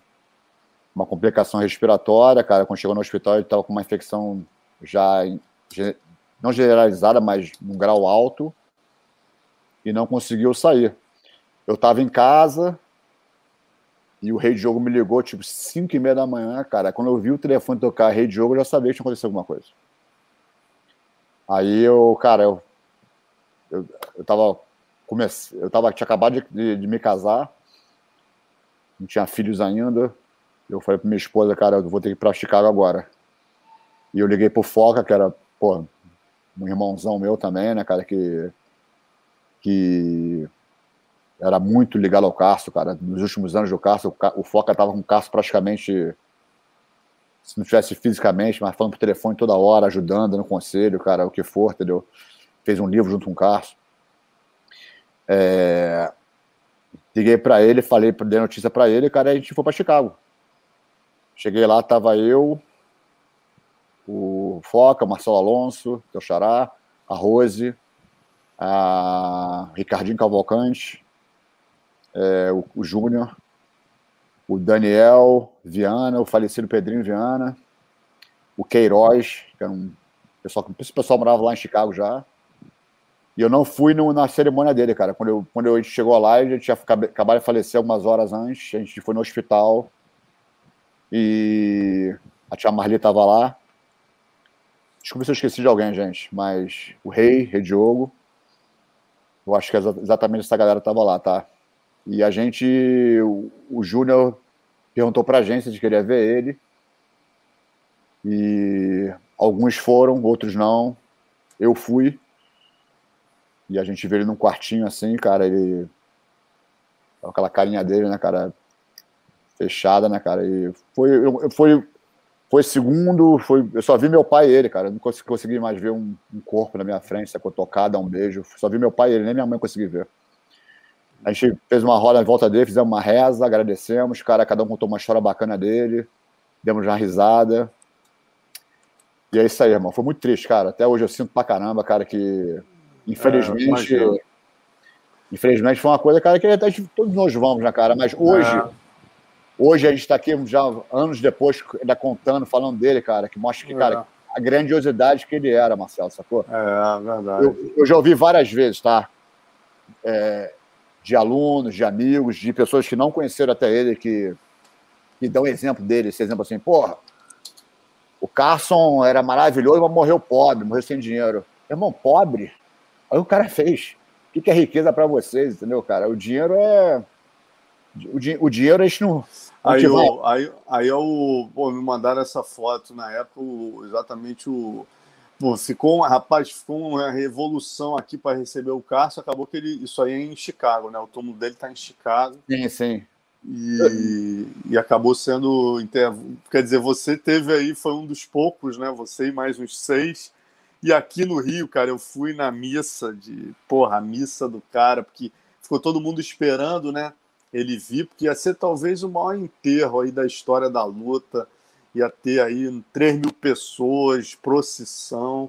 uma complicação respiratória, cara. Quando chegou no hospital, ele estava com uma infecção já não generalizada, mas num grau alto, e não conseguiu sair. Eu estava em casa e o rei de jogo me ligou, tipo, 5 e meia da manhã, cara. Quando eu vi o telefone tocar rei de jogo, eu já sabia que tinha acontecido alguma coisa. Aí eu, cara, eu, eu, eu tava, comece, eu tava, tinha acabado de, de, de me casar, não tinha filhos ainda. Eu falei pra minha esposa, cara, eu vou ter que ir pra Chicago agora. E eu liguei pro Foca, que era, pô, um irmãozão meu também, né, cara, que, que era muito ligado ao Castro, cara. Nos últimos anos do Castro, o Foca tava com o Castro praticamente, se não tivesse fisicamente, mas falando por telefone toda hora, ajudando, no conselho, cara, o que for, entendeu? Fez um livro junto com o Castro. É... Liguei para ele, falei, dei notícia para ele, cara, a gente foi para Chicago. Cheguei lá, tava eu, o Foca, Marcelo Alonso, teu xará, a Rose, a Ricardinho Cavalcante, é, o, o Júnior, o Daniel Viana, o falecido Pedrinho Viana, o Queiroz, que era um pessoal, esse pessoal morava lá em Chicago já. E eu não fui no, na cerimônia dele, cara. Quando, eu, quando a gente chegou lá, a gente tinha acabado de falecer algumas horas antes. A gente foi no hospital e a tia Marli estava lá. Desculpa se eu esqueci de alguém, gente, mas o Rei, Rei Diogo, eu acho que exatamente essa galera estava lá, tá? E a gente, o, o Júnior perguntou para agência de queria ver ele. E alguns foram, outros não. Eu fui. E a gente viu ele num quartinho assim, cara, ele. Aquela carinha dele, né, cara? Fechada, né, cara? E foi, foi foi segundo, foi, eu só vi meu pai e ele, cara. Eu não consegui, consegui mais ver um, um, corpo na minha frente, sacou? Tocar, dar um beijo. Só vi meu pai e ele, nem minha mãe consegui ver. A gente fez uma roda em volta dele, fizemos uma reza, agradecemos. Cara, cada um contou uma história bacana dele. Demos uma risada. E é isso aí, irmão. Foi muito triste, cara. Até hoje eu sinto pra caramba, cara, que infelizmente. É, infelizmente foi uma coisa, cara, que até todos nós vamos, né, cara? Mas hoje. É Hoje a gente está aqui já anos depois, ainda contando, falando dele, cara, que mostra que, é. cara, a grandiosidade que ele era, Marcelo, sacou? É, verdade. Eu, eu já ouvi várias vezes, tá? É, de alunos, de amigos, de pessoas que não conheceram até ele, que, que dão exemplo dele, esse exemplo assim, porra, o Carson era maravilhoso, mas morreu pobre, morreu sem dinheiro. Irmão, pobre? Aí o cara fez. O que é riqueza para vocês, entendeu, cara? O dinheiro é o, di o dinheiro a gente não. Aí, eu, aí, aí eu, pô, me mandaram essa foto na época, exatamente o. Pô, ficou, rapaz, ficou uma revolução aqui para receber o Cássio. Acabou que ele. Isso aí é em Chicago, né? O túmulo dele está em Chicago. Sim, sim. E, e acabou sendo. Quer dizer, você teve aí, foi um dos poucos, né? Você e mais uns seis. E aqui no Rio, cara, eu fui na missa de. Porra, a missa do cara, porque ficou todo mundo esperando, né? Ele vir, porque ia ser talvez o maior enterro aí da história da luta, ia ter aí 3 mil pessoas, procissão,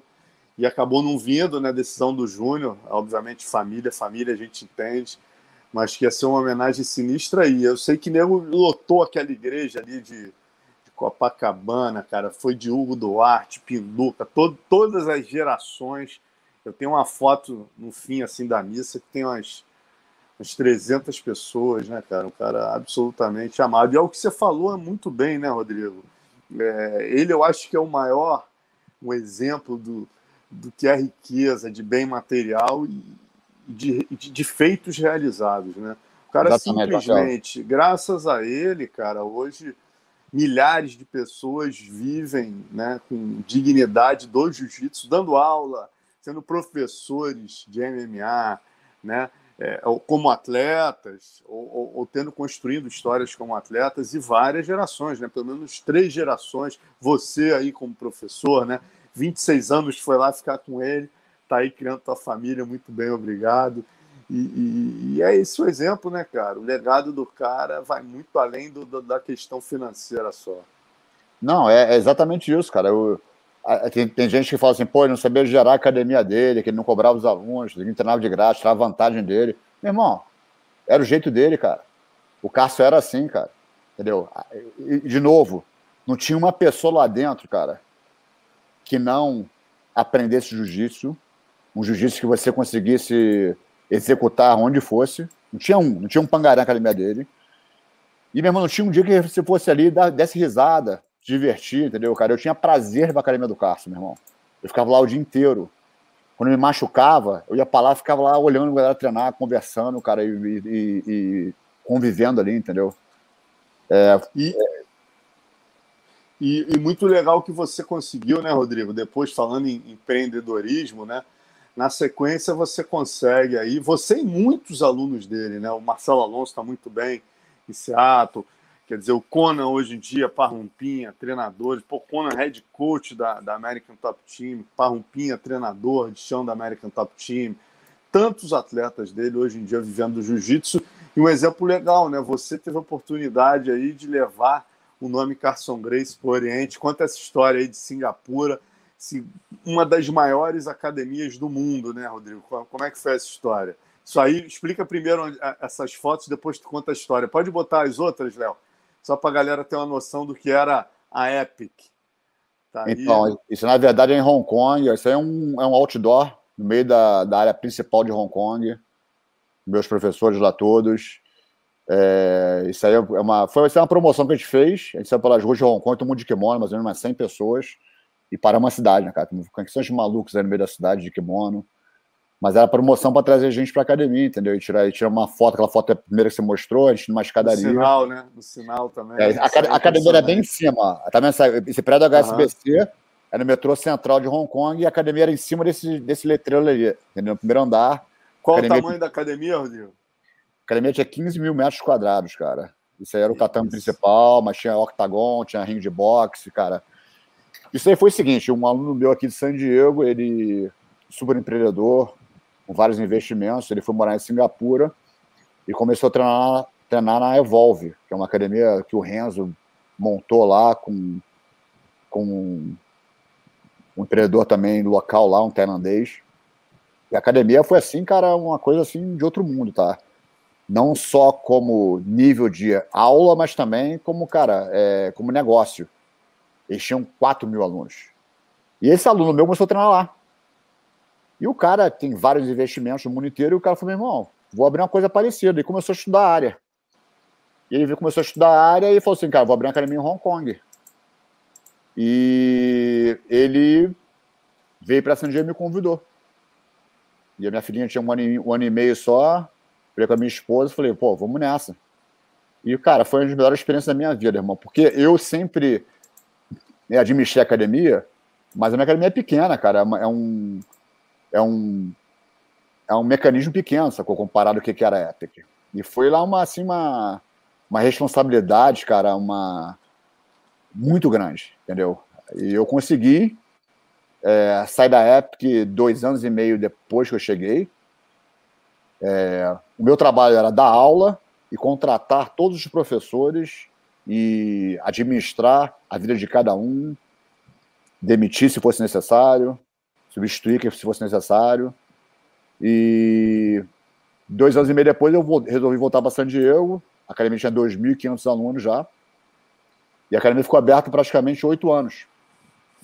e acabou não vindo, né, decisão do Júnior, obviamente família, família a gente entende, mas que ia ser uma homenagem sinistra aí. Eu sei que nego lotou aquela igreja ali de, de Copacabana, cara, foi de Hugo Duarte, Pinduca, todo, todas as gerações. Eu tenho uma foto no fim assim da missa que tem umas umas 300 pessoas, né, cara? Um cara absolutamente amado. E é o que você falou muito bem, né, Rodrigo? É, ele, eu acho que é o maior, um exemplo do, do que é riqueza de bem material e de, de, de feitos realizados, né? O cara Exatamente, simplesmente, graças a ele, cara, hoje milhares de pessoas vivem né, com dignidade do jiu-jitsu, dando aula, sendo professores de MMA, né? É, como atletas, ou, ou, ou, tendo construído histórias como atletas, e várias gerações, né? pelo menos três gerações. Você aí como professor, né? 26 anos foi lá ficar com ele, está aí criando tua família, muito bem, obrigado. E, e, e, é esse o exemplo, né, cara? O legado do cara vai muito além do, do, da questão financeira só. Não, é, é exatamente isso, cara. Eu, tem, tem, gente que fala assim, pô, ele não sabia gerar a academia dele, que ele não cobrava os alunos, ele treinava de graça, tirava vantagem dele. Meu irmão, era o jeito dele, cara. O Cássio era assim, cara. Entendeu? E, de novo, não tinha uma pessoa lá dentro, cara, que não aprendesse jiu-jitsu, um jiu-jitsu que você conseguisse executar onde fosse. Não tinha um, não tinha um pangaré na academia dele. E, meu irmão, não tinha um dia que você fosse ali, desse risada, divertir, entendeu, cara? Eu tinha prazer na academia do Carso, meu irmão. Eu ficava lá o dia inteiro. Quando me machucava, eu ia pra lá, ficava lá olhando a galera treinar, conversando, cara, e, e, e convivendo ali, entendeu? É, e, e, e, muito legal que você conseguiu, né, Rodrigo? Depois falando em empreendedorismo, né? Na sequência você consegue aí, você e muitos alunos dele, né? O Marcelo Alonso está muito bem em Seattle, quer dizer, o Conan hoje em dia, Parrumpinha, treinador, pô, Conan head coach da, da American Top Team, Parrumpinha, treinador de chão da American Top Team, tantos atletas dele hoje em dia vivendo do jiu-jitsu, e um exemplo legal, né? Você teve a oportunidade aí de levar o nome Carson Grace para o Oriente. Conta essa história aí de Singapura, uma das maiores academias do mundo, né, Rodrigo? Como é que foi essa história? Isso aí, explica primeiro essas fotos, depois tu conta a história. Pode botar as outras, Léo? Só para a galera ter uma noção do que era a Epic. Tá então, isso na verdade é em Hong Kong. Isso aí é um, é um outdoor no meio da, da área principal de Hong Kong. Meus professores lá todos. É, isso aí é uma, foi uma promoção que a gente fez. A gente saiu pelas ruas de Hong Kong, todo mundo de kimono, mais ou menos umas 100 pessoas. E para uma cidade, né, cara? Conexões de malucos aí no meio da cidade de kimono. Mas era promoção para trazer gente para academia, entendeu? E tirar, e tirar uma foto, aquela foto é a primeira que você mostrou, a gente numa escadaria. No sinal, né? No sinal também. É, a, a, academia era bem em cima. Tá vendo essa, esse prédio da HSBC uhum. era no metrô central de Hong Kong e a academia era em cima desse, desse letreiro ali, entendeu? No primeiro andar. Qual o tamanho da academia, Rodrigo? A academia tinha 15 mil metros quadrados, cara. Isso aí era o tatame principal, mas tinha octagon, tinha ringue de boxe, cara. Isso aí foi o seguinte: um aluno meu aqui de San Diego, ele super empreendedor, com vários investimentos, ele foi morar em Singapura e começou a treinar, treinar na Evolve, que é uma academia que o Renzo montou lá com, com um empreendedor também local lá, um tailandês. E a academia foi assim, cara, uma coisa assim de outro mundo, tá? não só como nível de aula, mas também como, cara, é, como negócio. Eles tinham 4 mil alunos. E esse aluno meu começou a treinar lá. E o cara tem vários investimentos no mundo inteiro, e o cara falou, meu irmão, vou abrir uma coisa parecida. E começou a estudar a área. E ele começou a estudar a área e falou assim, cara, vou abrir uma academia em Hong Kong. E ele veio para San Diego e me convidou. E a minha filhinha tinha um ano, e, um ano e meio só, Falei com a minha esposa falei, pô, vamos nessa. E, cara, foi uma das melhores experiências da minha vida, irmão, porque eu sempre né, administrei a academia, mas a minha academia é pequena, cara. É um. É um, é um mecanismo pequeno, sacou? Comparado que, que era a Epic. E foi lá uma, assim, uma, uma responsabilidade, cara, uma. Muito grande, entendeu? E eu consegui é, sair da Epic dois anos e meio depois que eu cheguei. É, o meu trabalho era dar aula e contratar todos os professores e administrar a vida de cada um, demitir se fosse necessário, substituir se fosse necessário. E dois anos e meio depois eu resolvi voltar para San Diego. A academia tinha 2.500 alunos já. E a academia ficou aberta praticamente oito anos.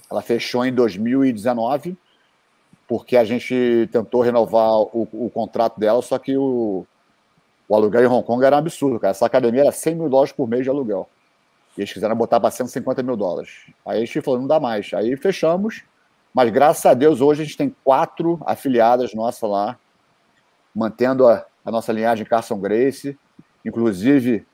Ela fechou em 2019 porque a gente tentou renovar o, o contrato dela, só que o, o, aluguel em Hong Kong era um absurdo, cara. Essa academia era 100 mil dólares por mês de aluguel. E eles quiseram botar para 150 mil dólares. Aí a gente falou, não dá mais. Aí fechamos, mas graças a Deus hoje a gente tem quatro afiliadas nossas lá, mantendo a, a nossa linhagem Carson Grace, inclusive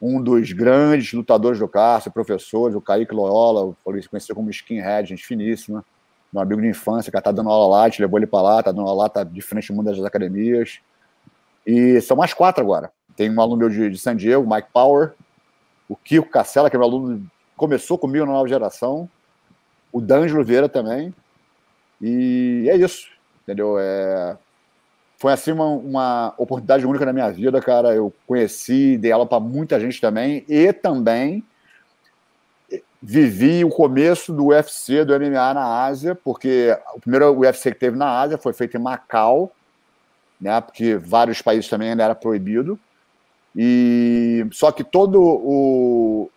um dos grandes lutadores do Carson, professor, o Kaique Loyola, conhecido como Skinhead, gente finíssima meu amigo de infância, que tá dando aula lá, gente levou ele para lá, tá dando aula lá, tá de frente mundo das academias. E são mais quatro agora. Tem um aluno meu de, de San Diego, Mike Power, o Kiko Cacela, que é meu aluno, começou comigo na nova geração, o D'Angelo Vieira também. E é isso, entendeu? É... Foi assim uma, uma oportunidade única na minha vida, cara. Eu conheci, dei aula para muita gente também, e também vivi o começo do UFC, do MMA na Ásia, porque o primeiro UFC que teve na Ásia foi feito em Macau, né, porque vários países também ainda era proibido. E só que todo o,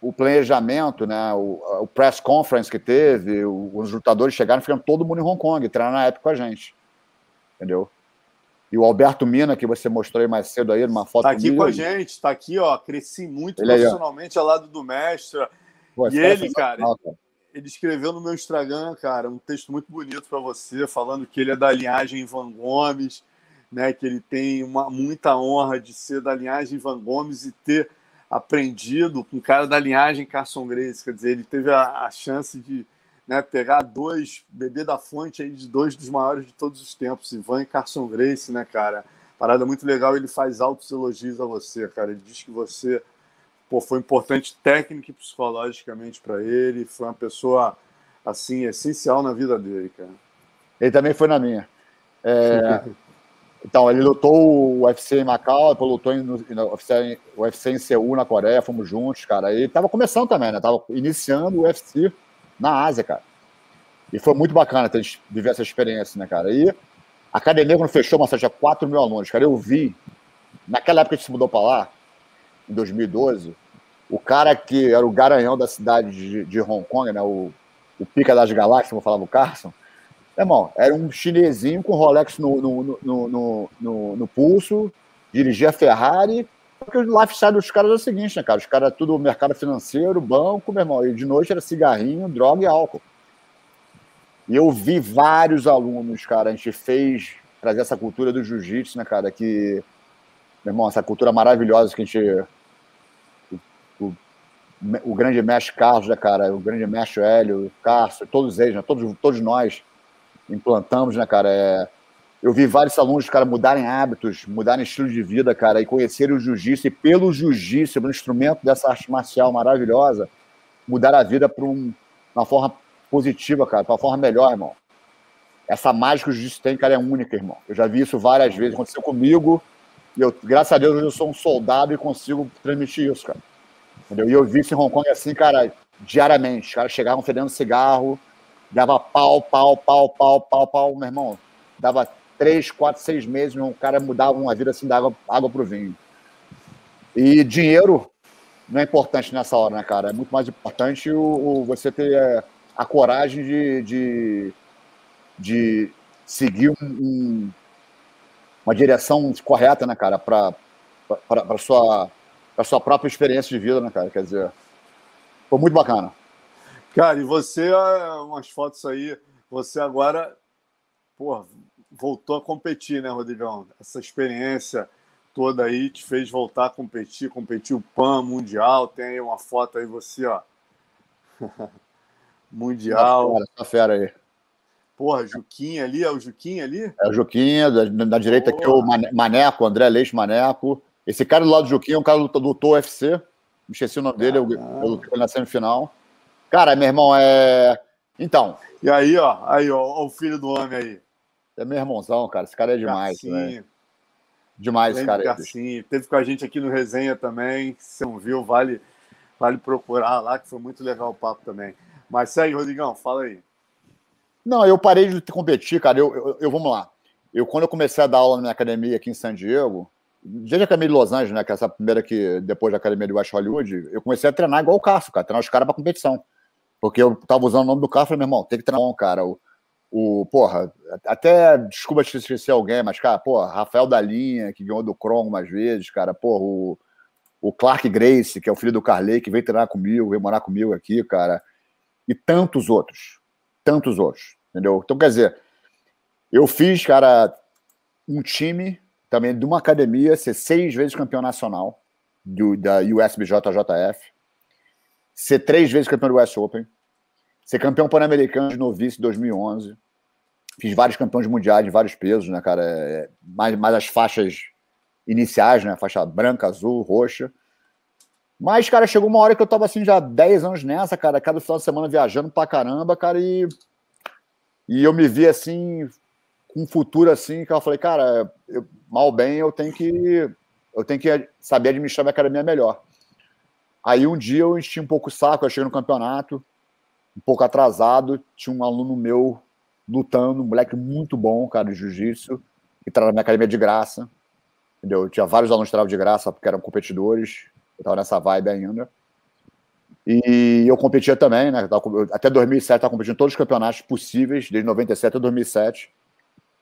o planejamento, né, o, o press conference que teve, o, os lutadores chegaram, ficaram todo mundo em Hong Kong, treinando na época com a gente. Entendeu? E o Alberto Mina, que você mostrou aí mais cedo aí, numa foto Tá aqui com a gente, está aqui, ó. Cresci muito ele profissionalmente aí, ao lado do mestre. Pô, e ele, cara, cara, ele escreveu no meu Instagram, cara, um texto muito bonito para você, falando que ele é da linhagem Van Gomes, né? Que ele tem uma, muita honra de ser da linhagem Van Gomes e ter aprendido com o cara da linhagem Carson Grace. Quer dizer, ele teve a, a chance de né, pegar dois, beber da fonte aí de dois dos maiores de todos os tempos, Ivan e Carson Grace, né, cara? Parada muito legal, ele faz altos elogios a você, cara. Ele diz que você pô, foi importante técnica e psicologicamente para ele, foi uma pessoa assim essencial na vida dele, cara. Ele também foi na minha. É... [LAUGHS] então, ele lutou o UFC em Macau, depois lutou no, no UFC, UFC em Seul, na Coreia, fomos juntos, cara. Ele tava começando também, né? Tava iniciando o UFC na Ásia, cara. E foi muito bacana ter viver essa experiência, né, cara? E a academia, quando fechou, mas tinha 4 mil alunos, cara. Eu vi, naquela época que a gente se mudou para lá, em 2012, o cara que era o garanhão da cidade de, de Hong Kong, né? O, o pica das galáxias, como falava o Carson. Irmão, era um chinesinho com Rolex no, no, no, no, no, pulso, dirigia Ferrari porque o lifestyle dos caras é o seguinte, né, cara? Os caras tudo mercado financeiro, banco, meu irmão. E de noite era cigarrinho, droga e álcool. E eu vi vários alunos, cara. A gente fez trazer essa cultura do jiu-jitsu, né, cara? Que, meu irmão, essa cultura maravilhosa que a gente. O, o, o grande mestre Carlos, né, cara? O grande mestre Hélio, o Cássio, todos eles, né? Todos, todos nós implantamos, né, cara? É, eu vi vários alunos, cara, mudarem hábitos, mudarem estilo de vida, cara, e conhecerem o jiu-jitsu, e pelo jiu-jitsu, pelo instrumento dessa arte marcial maravilhosa, mudar a vida para um, uma forma positiva, cara, para uma forma melhor, irmão. Essa mágica que o jiu-jitsu tem, cara, é única, irmão. Eu já vi isso várias vezes, aconteceu comigo, e eu, graças a Deus, eu sou um soldado e consigo transmitir isso, cara. Entendeu? E eu vi isso em Hong Kong assim, cara, diariamente. Os caras chegavam fedendo cigarro, dava pau, pau, pau, pau, pau, pau, meu irmão. Dava três, quatro, seis meses, um cara mudava uma vida assim, dava água para o vinho. E dinheiro não é importante nessa hora, né, cara? É muito mais importante o, o você ter é, a coragem de, de, de seguir um, um, uma direção correta, né, cara, para sua, sua própria experiência de vida, né, cara? Quer dizer, foi muito bacana. Cara, e você, é, umas fotos aí, você agora, pô, voltou a competir, né, Rodrigão? Essa experiência toda aí te fez voltar a competir, competir o PAN Mundial. Tem aí uma foto aí, você, ó. [LAUGHS] mundial. Essa fera, fera aí. Porra, Juquinha ali, é o Juquinha ali? É o Juquinha, da, da direita Porra. aqui o Maneco, André Leite Maneco. Esse cara do lado do Juquinha é um cara do, do UFC. Me esqueci o nome dele, eu, eu lutei na semifinal. Cara, meu irmão, é. Então. E aí, ó, aí, ó, o filho do homem aí. É meu irmãozão, cara. Esse cara é demais, né? Demais, cara. Garcinho. Teve com a gente aqui no Resenha também. Se não viu, vale, vale procurar lá, que foi muito legal o papo também. Mas segue, Rodrigão, fala aí. Não, eu parei de competir, cara. Eu, eu, eu, vamos lá. Eu, quando eu comecei a dar aula na minha academia aqui em San Diego, desde a academia de Los Angeles, né? Que é essa primeira que, depois da academia de West Hollywood, eu comecei a treinar igual o Cássio, cara. Treinar os caras pra competição. Porque eu tava usando o nome do carro e falei, meu irmão, tem que treinar um, cara. O, o, porra, até, desculpa te esquecer alguém, mas, cara, porra, Rafael da Linha, que ganhou do Kron algumas vezes, cara, porra, o, o Clark Grace, que é o filho do Carley, que veio treinar comigo, veio morar comigo aqui, cara, e tantos outros, tantos outros, entendeu? Então, quer dizer, eu fiz, cara, um time também de uma academia ser seis vezes campeão nacional do, da USBJJF, ser três vezes campeão do US Open, ser campeão pan-americano de novice em 2011. Fiz vários campeões mundiais de vários pesos, né, cara? É, mais, mais as faixas iniciais, né? Faixa branca, azul, roxa. Mas, cara, chegou uma hora que eu tava assim já 10 anos nessa, cara, cada final de semana viajando pra caramba, cara, e, e eu me vi assim, com um futuro assim, que eu falei, cara, eu, mal bem eu tenho que eu tenho que saber administrar minha academia melhor. Aí um dia eu enchi um pouco o saco, eu cheguei no campeonato, um pouco atrasado, tinha um aluno meu lutando, um moleque muito bom, cara, de jiu-jitsu, que tá na minha academia de graça, entendeu? Tinha vários alunos que estavam de graça porque eram competidores, eu estava nessa vibe ainda. E eu competia também, né? Até 2007 estava competindo todos os campeonatos possíveis, desde 97 até 2007.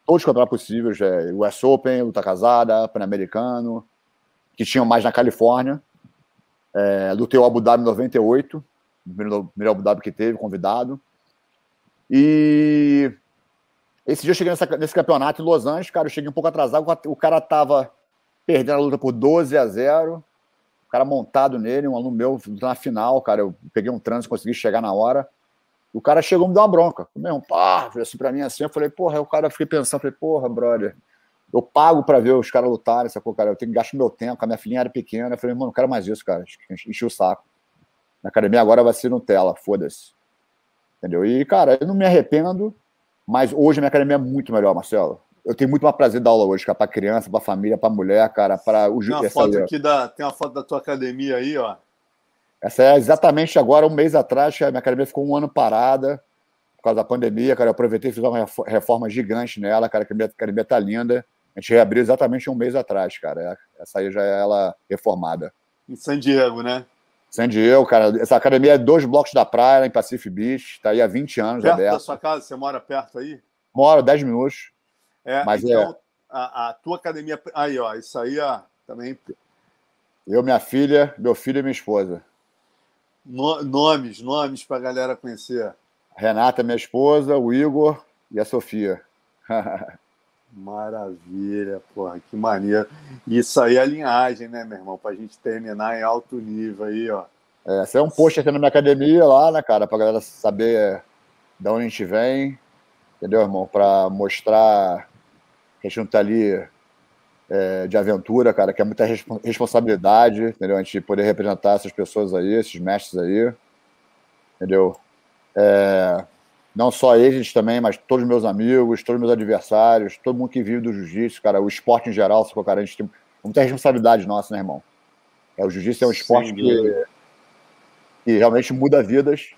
Todos os campeonatos possíveis, é, US Open, Luta Casada, Pan-Americano, que tinham mais na Califórnia. É, lutei o Abu Dhabi em 98, o primeiro, primeiro Abu Dhabi que teve, convidado. E esse dia eu cheguei nessa, nesse campeonato em Los Angeles, cara, eu cheguei um pouco atrasado, o cara tava perdendo a luta por 12 a 0, o cara montado nele, um aluno meu na final, cara, eu peguei um trânsito, consegui chegar na hora, o cara chegou me dar uma bronca, mesmo, pá, assim pra mim assim, eu falei, porra, o cara, eu fiquei pensando, falei, porra, brother, eu pago pra ver os caras lutarem, sacou, cara, eu tenho que gastar meu tempo, a minha filhinha era pequena, eu falei, mano, não quero mais isso, cara, enchi o saco. Na academia agora vai ser Nutella, foda-se. Entendeu? E, cara, eu não me arrependo, mas hoje a minha academia é muito melhor, Marcelo. Eu tenho muito mais prazer dar aula hoje, cara, para criança, para família, para mulher, cara, para o Tem uma foto aqui da, tem uma foto da tua academia aí, ó. Essa é exatamente agora, um mês atrás, que a minha academia ficou um ano parada por causa da pandemia, cara. Eu aproveitei e fiz uma reforma gigante nela, cara. A academia, a academia tá linda. A gente reabriu exatamente um mês atrás, cara. Essa aí já é ela reformada. Em San Diego, né? San Diego, cara. Essa academia é dois blocos da praia, em Pacific Beach. Está aí há 20 anos perto aberta. da sua casa? Você mora perto aí? Moro, 10 minutos. É, Mas então, é... a, a, tua academia... Aí, ó, isso aí, ó, também... Eu, minha filha, meu filho e minha esposa. No, nomes, nomes para a galera conhecer. Renata, minha esposa, o Igor e a Sofia. [LAUGHS] Maravilha, porra, que maneiro. Isso aí é linhagem, né, meu irmão? Pra gente terminar em alto nível aí, ó. É, é um post aqui na minha academia lá, né, cara, pra galera saber de onde a gente vem, entendeu, irmão? Pra mostrar que a gente não tá ali é, de aventura, cara, que é muita responsabilidade, entendeu? A gente poder representar essas pessoas aí, esses mestres aí, entendeu? É, não só eles também, mas todos os meus amigos, todos os meus adversários, todo mundo que vive do jiu-jitsu, cara, o esporte em geral, cara, a gente tem muita responsabilidade nossa, né, irmão? É, o jiu-jitsu é um esporte que, que, realmente muda vidas,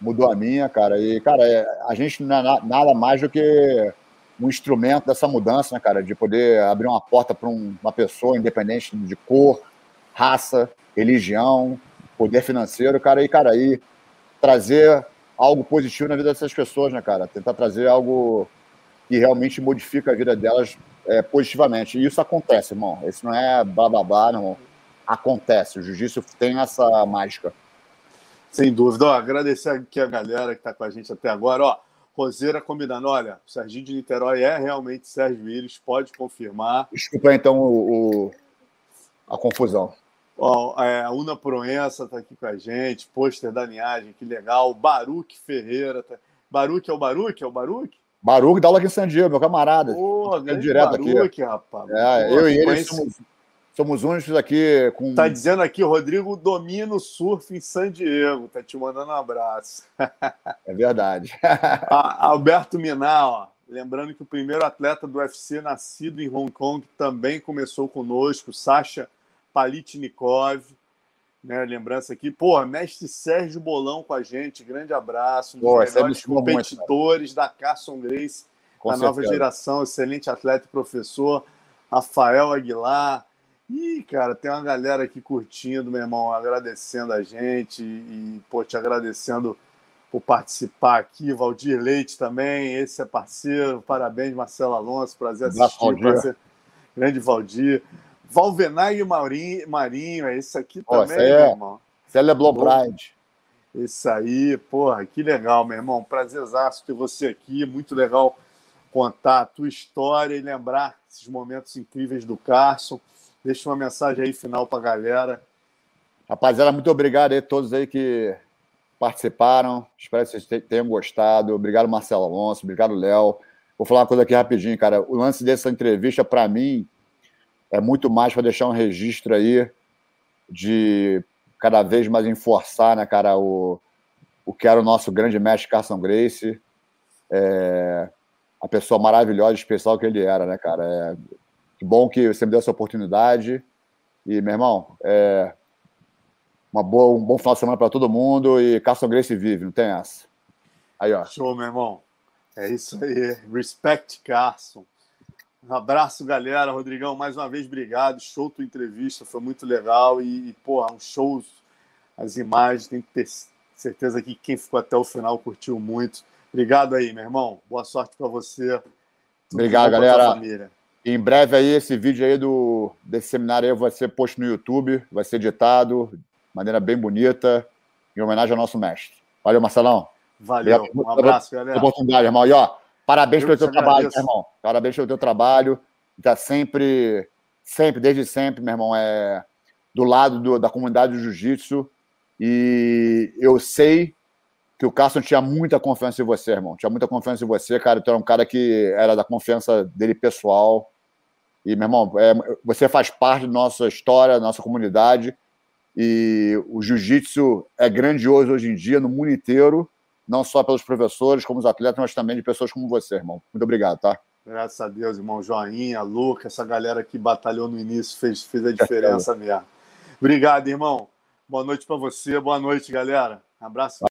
mudou a minha, cara, e, cara, é, a gente não é nada mais do que um instrumento dessa mudança, né, cara, de poder abrir uma porta para um, uma pessoa, independente de cor, raça, religião, poder financeiro, cara, e, cara, aí trazer algo positivo na vida dessas pessoas, né, cara? Tentar trazer algo que realmente modifica a vida delas é, positivamente. E isso acontece, irmão. Isso não é blá blá blá, não. Acontece. O jiu-jitsu tem essa mágica. Sem dúvida. Ó, agradecer aqui a galera que está com a gente até agora. Ó, Roseira combinando. Olha, o Serginho de Niterói é realmente Sérgio Íris, pode confirmar. Desculpa então o, o a confusão. Ó, é, a Una Proença está aqui com a gente, pôster da linhagem, que legal. Baruque Ferreira. Tá... Baruque é o Baruque? É o Baruque? Baruque dá aula aqui em San Diego, meu camarada. Pô, tá direto Baruque, aqui. rapaz. É, Pô, eu e ele somos, somos únicos aqui com. Tá dizendo aqui, Rodrigo domina o surf em San Diego. Tá te mandando um abraço. [LAUGHS] É verdade. Alberto Minar, ó. Lembrando que o primeiro atleta do UFC nascido em Hong Kong também começou conosco, Sasha Palitnikov, né? Lembrança aqui, pô, mestre Sérgio Bolão com a gente, grande abraço, um dos pô, melhores competidores muito, da Carson Grace, com da certeza. nova geração, excelente atleta e professor, Rafael Aguilar. Ih, cara, tem uma galera aqui curtindo, meu irmão, agradecendo a gente e, pô, te agradecendo por participar aqui. Valdir Leite também, esse é parceiro. Parabéns, Marcelo Alonso, prazer assistir. Prazer. Grande Valdir. Valvenag Marinho, Marinho, é esse aqui oh, também, é, meu irmão. Esse é Leblon Pride. Isso aí, porra, que legal, meu irmão. Prazerzaço ter você aqui, muito legal contar a tua história e lembrar esses momentos incríveis do Carson. Deixa uma mensagem aí final para a galera. Rapaziada, muito obrigado aí a todos aí que participaram. Espero que vocês tenham gostado. Obrigado, Marcelo Alonso. Obrigado, Léo. Vou falar uma coisa aqui rapidinho, cara. O lance dessa entrevista, para mim, é muito mais para deixar um registro aí de cada vez mais enforçar, né, cara, o, o que era o nosso grande mestre Carson Grace, é, a pessoa maravilhosa, especial que ele era, né, cara. É, que bom que você me deu essa oportunidade. E, meu irmão, é, uma boa, um bom final de semana para todo mundo e Carson Grace vive, não tem essa. Aí, ó. Show, meu irmão. É isso aí. Respect Carson. Um abraço, galera. Rodrigão, mais uma vez, obrigado. Show tua entrevista, foi muito legal. E, porra, um show, as imagens, tem que ter certeza que quem ficou até o final curtiu muito. Obrigado aí, meu irmão. Boa sorte para você. Tudo Obrigado, galera. Em breve aí, esse vídeo aí do, desse seminário aí vai ser posto no YouTube, vai ser editado de maneira bem bonita, em homenagem ao nosso mestre. Valeu, Marcelão. Valeu. Um abraço, galera. Oportunidade, irmão. E ó, parabéns Eu pelo teu trabalho, meu irmão. Parabéns pelo teu trabalho. Tá sempre, sempre, desde sempre, meu irmão, é do lado do, da comunidade do jiu-jitsu. E eu sei que o Carson tinha muita confiança em você, irmão. Tinha muita confiança em você, cara. Tu era um cara que era da confiança dele pessoal. E, meu irmão, é, você faz parte da nossa história, da nossa comunidade. E o jiu-jitsu é grandioso hoje em dia no mundo inteiro, não só pelos professores, como os atletas, mas também de pessoas como você, irmão. Muito obrigado, tá? Graças a Deus, irmão. Joinha, Luca, essa galera que batalhou no início fez, fez a diferença mesmo. Obrigado, irmão. Boa noite para você. Boa noite, galera. Um abraço.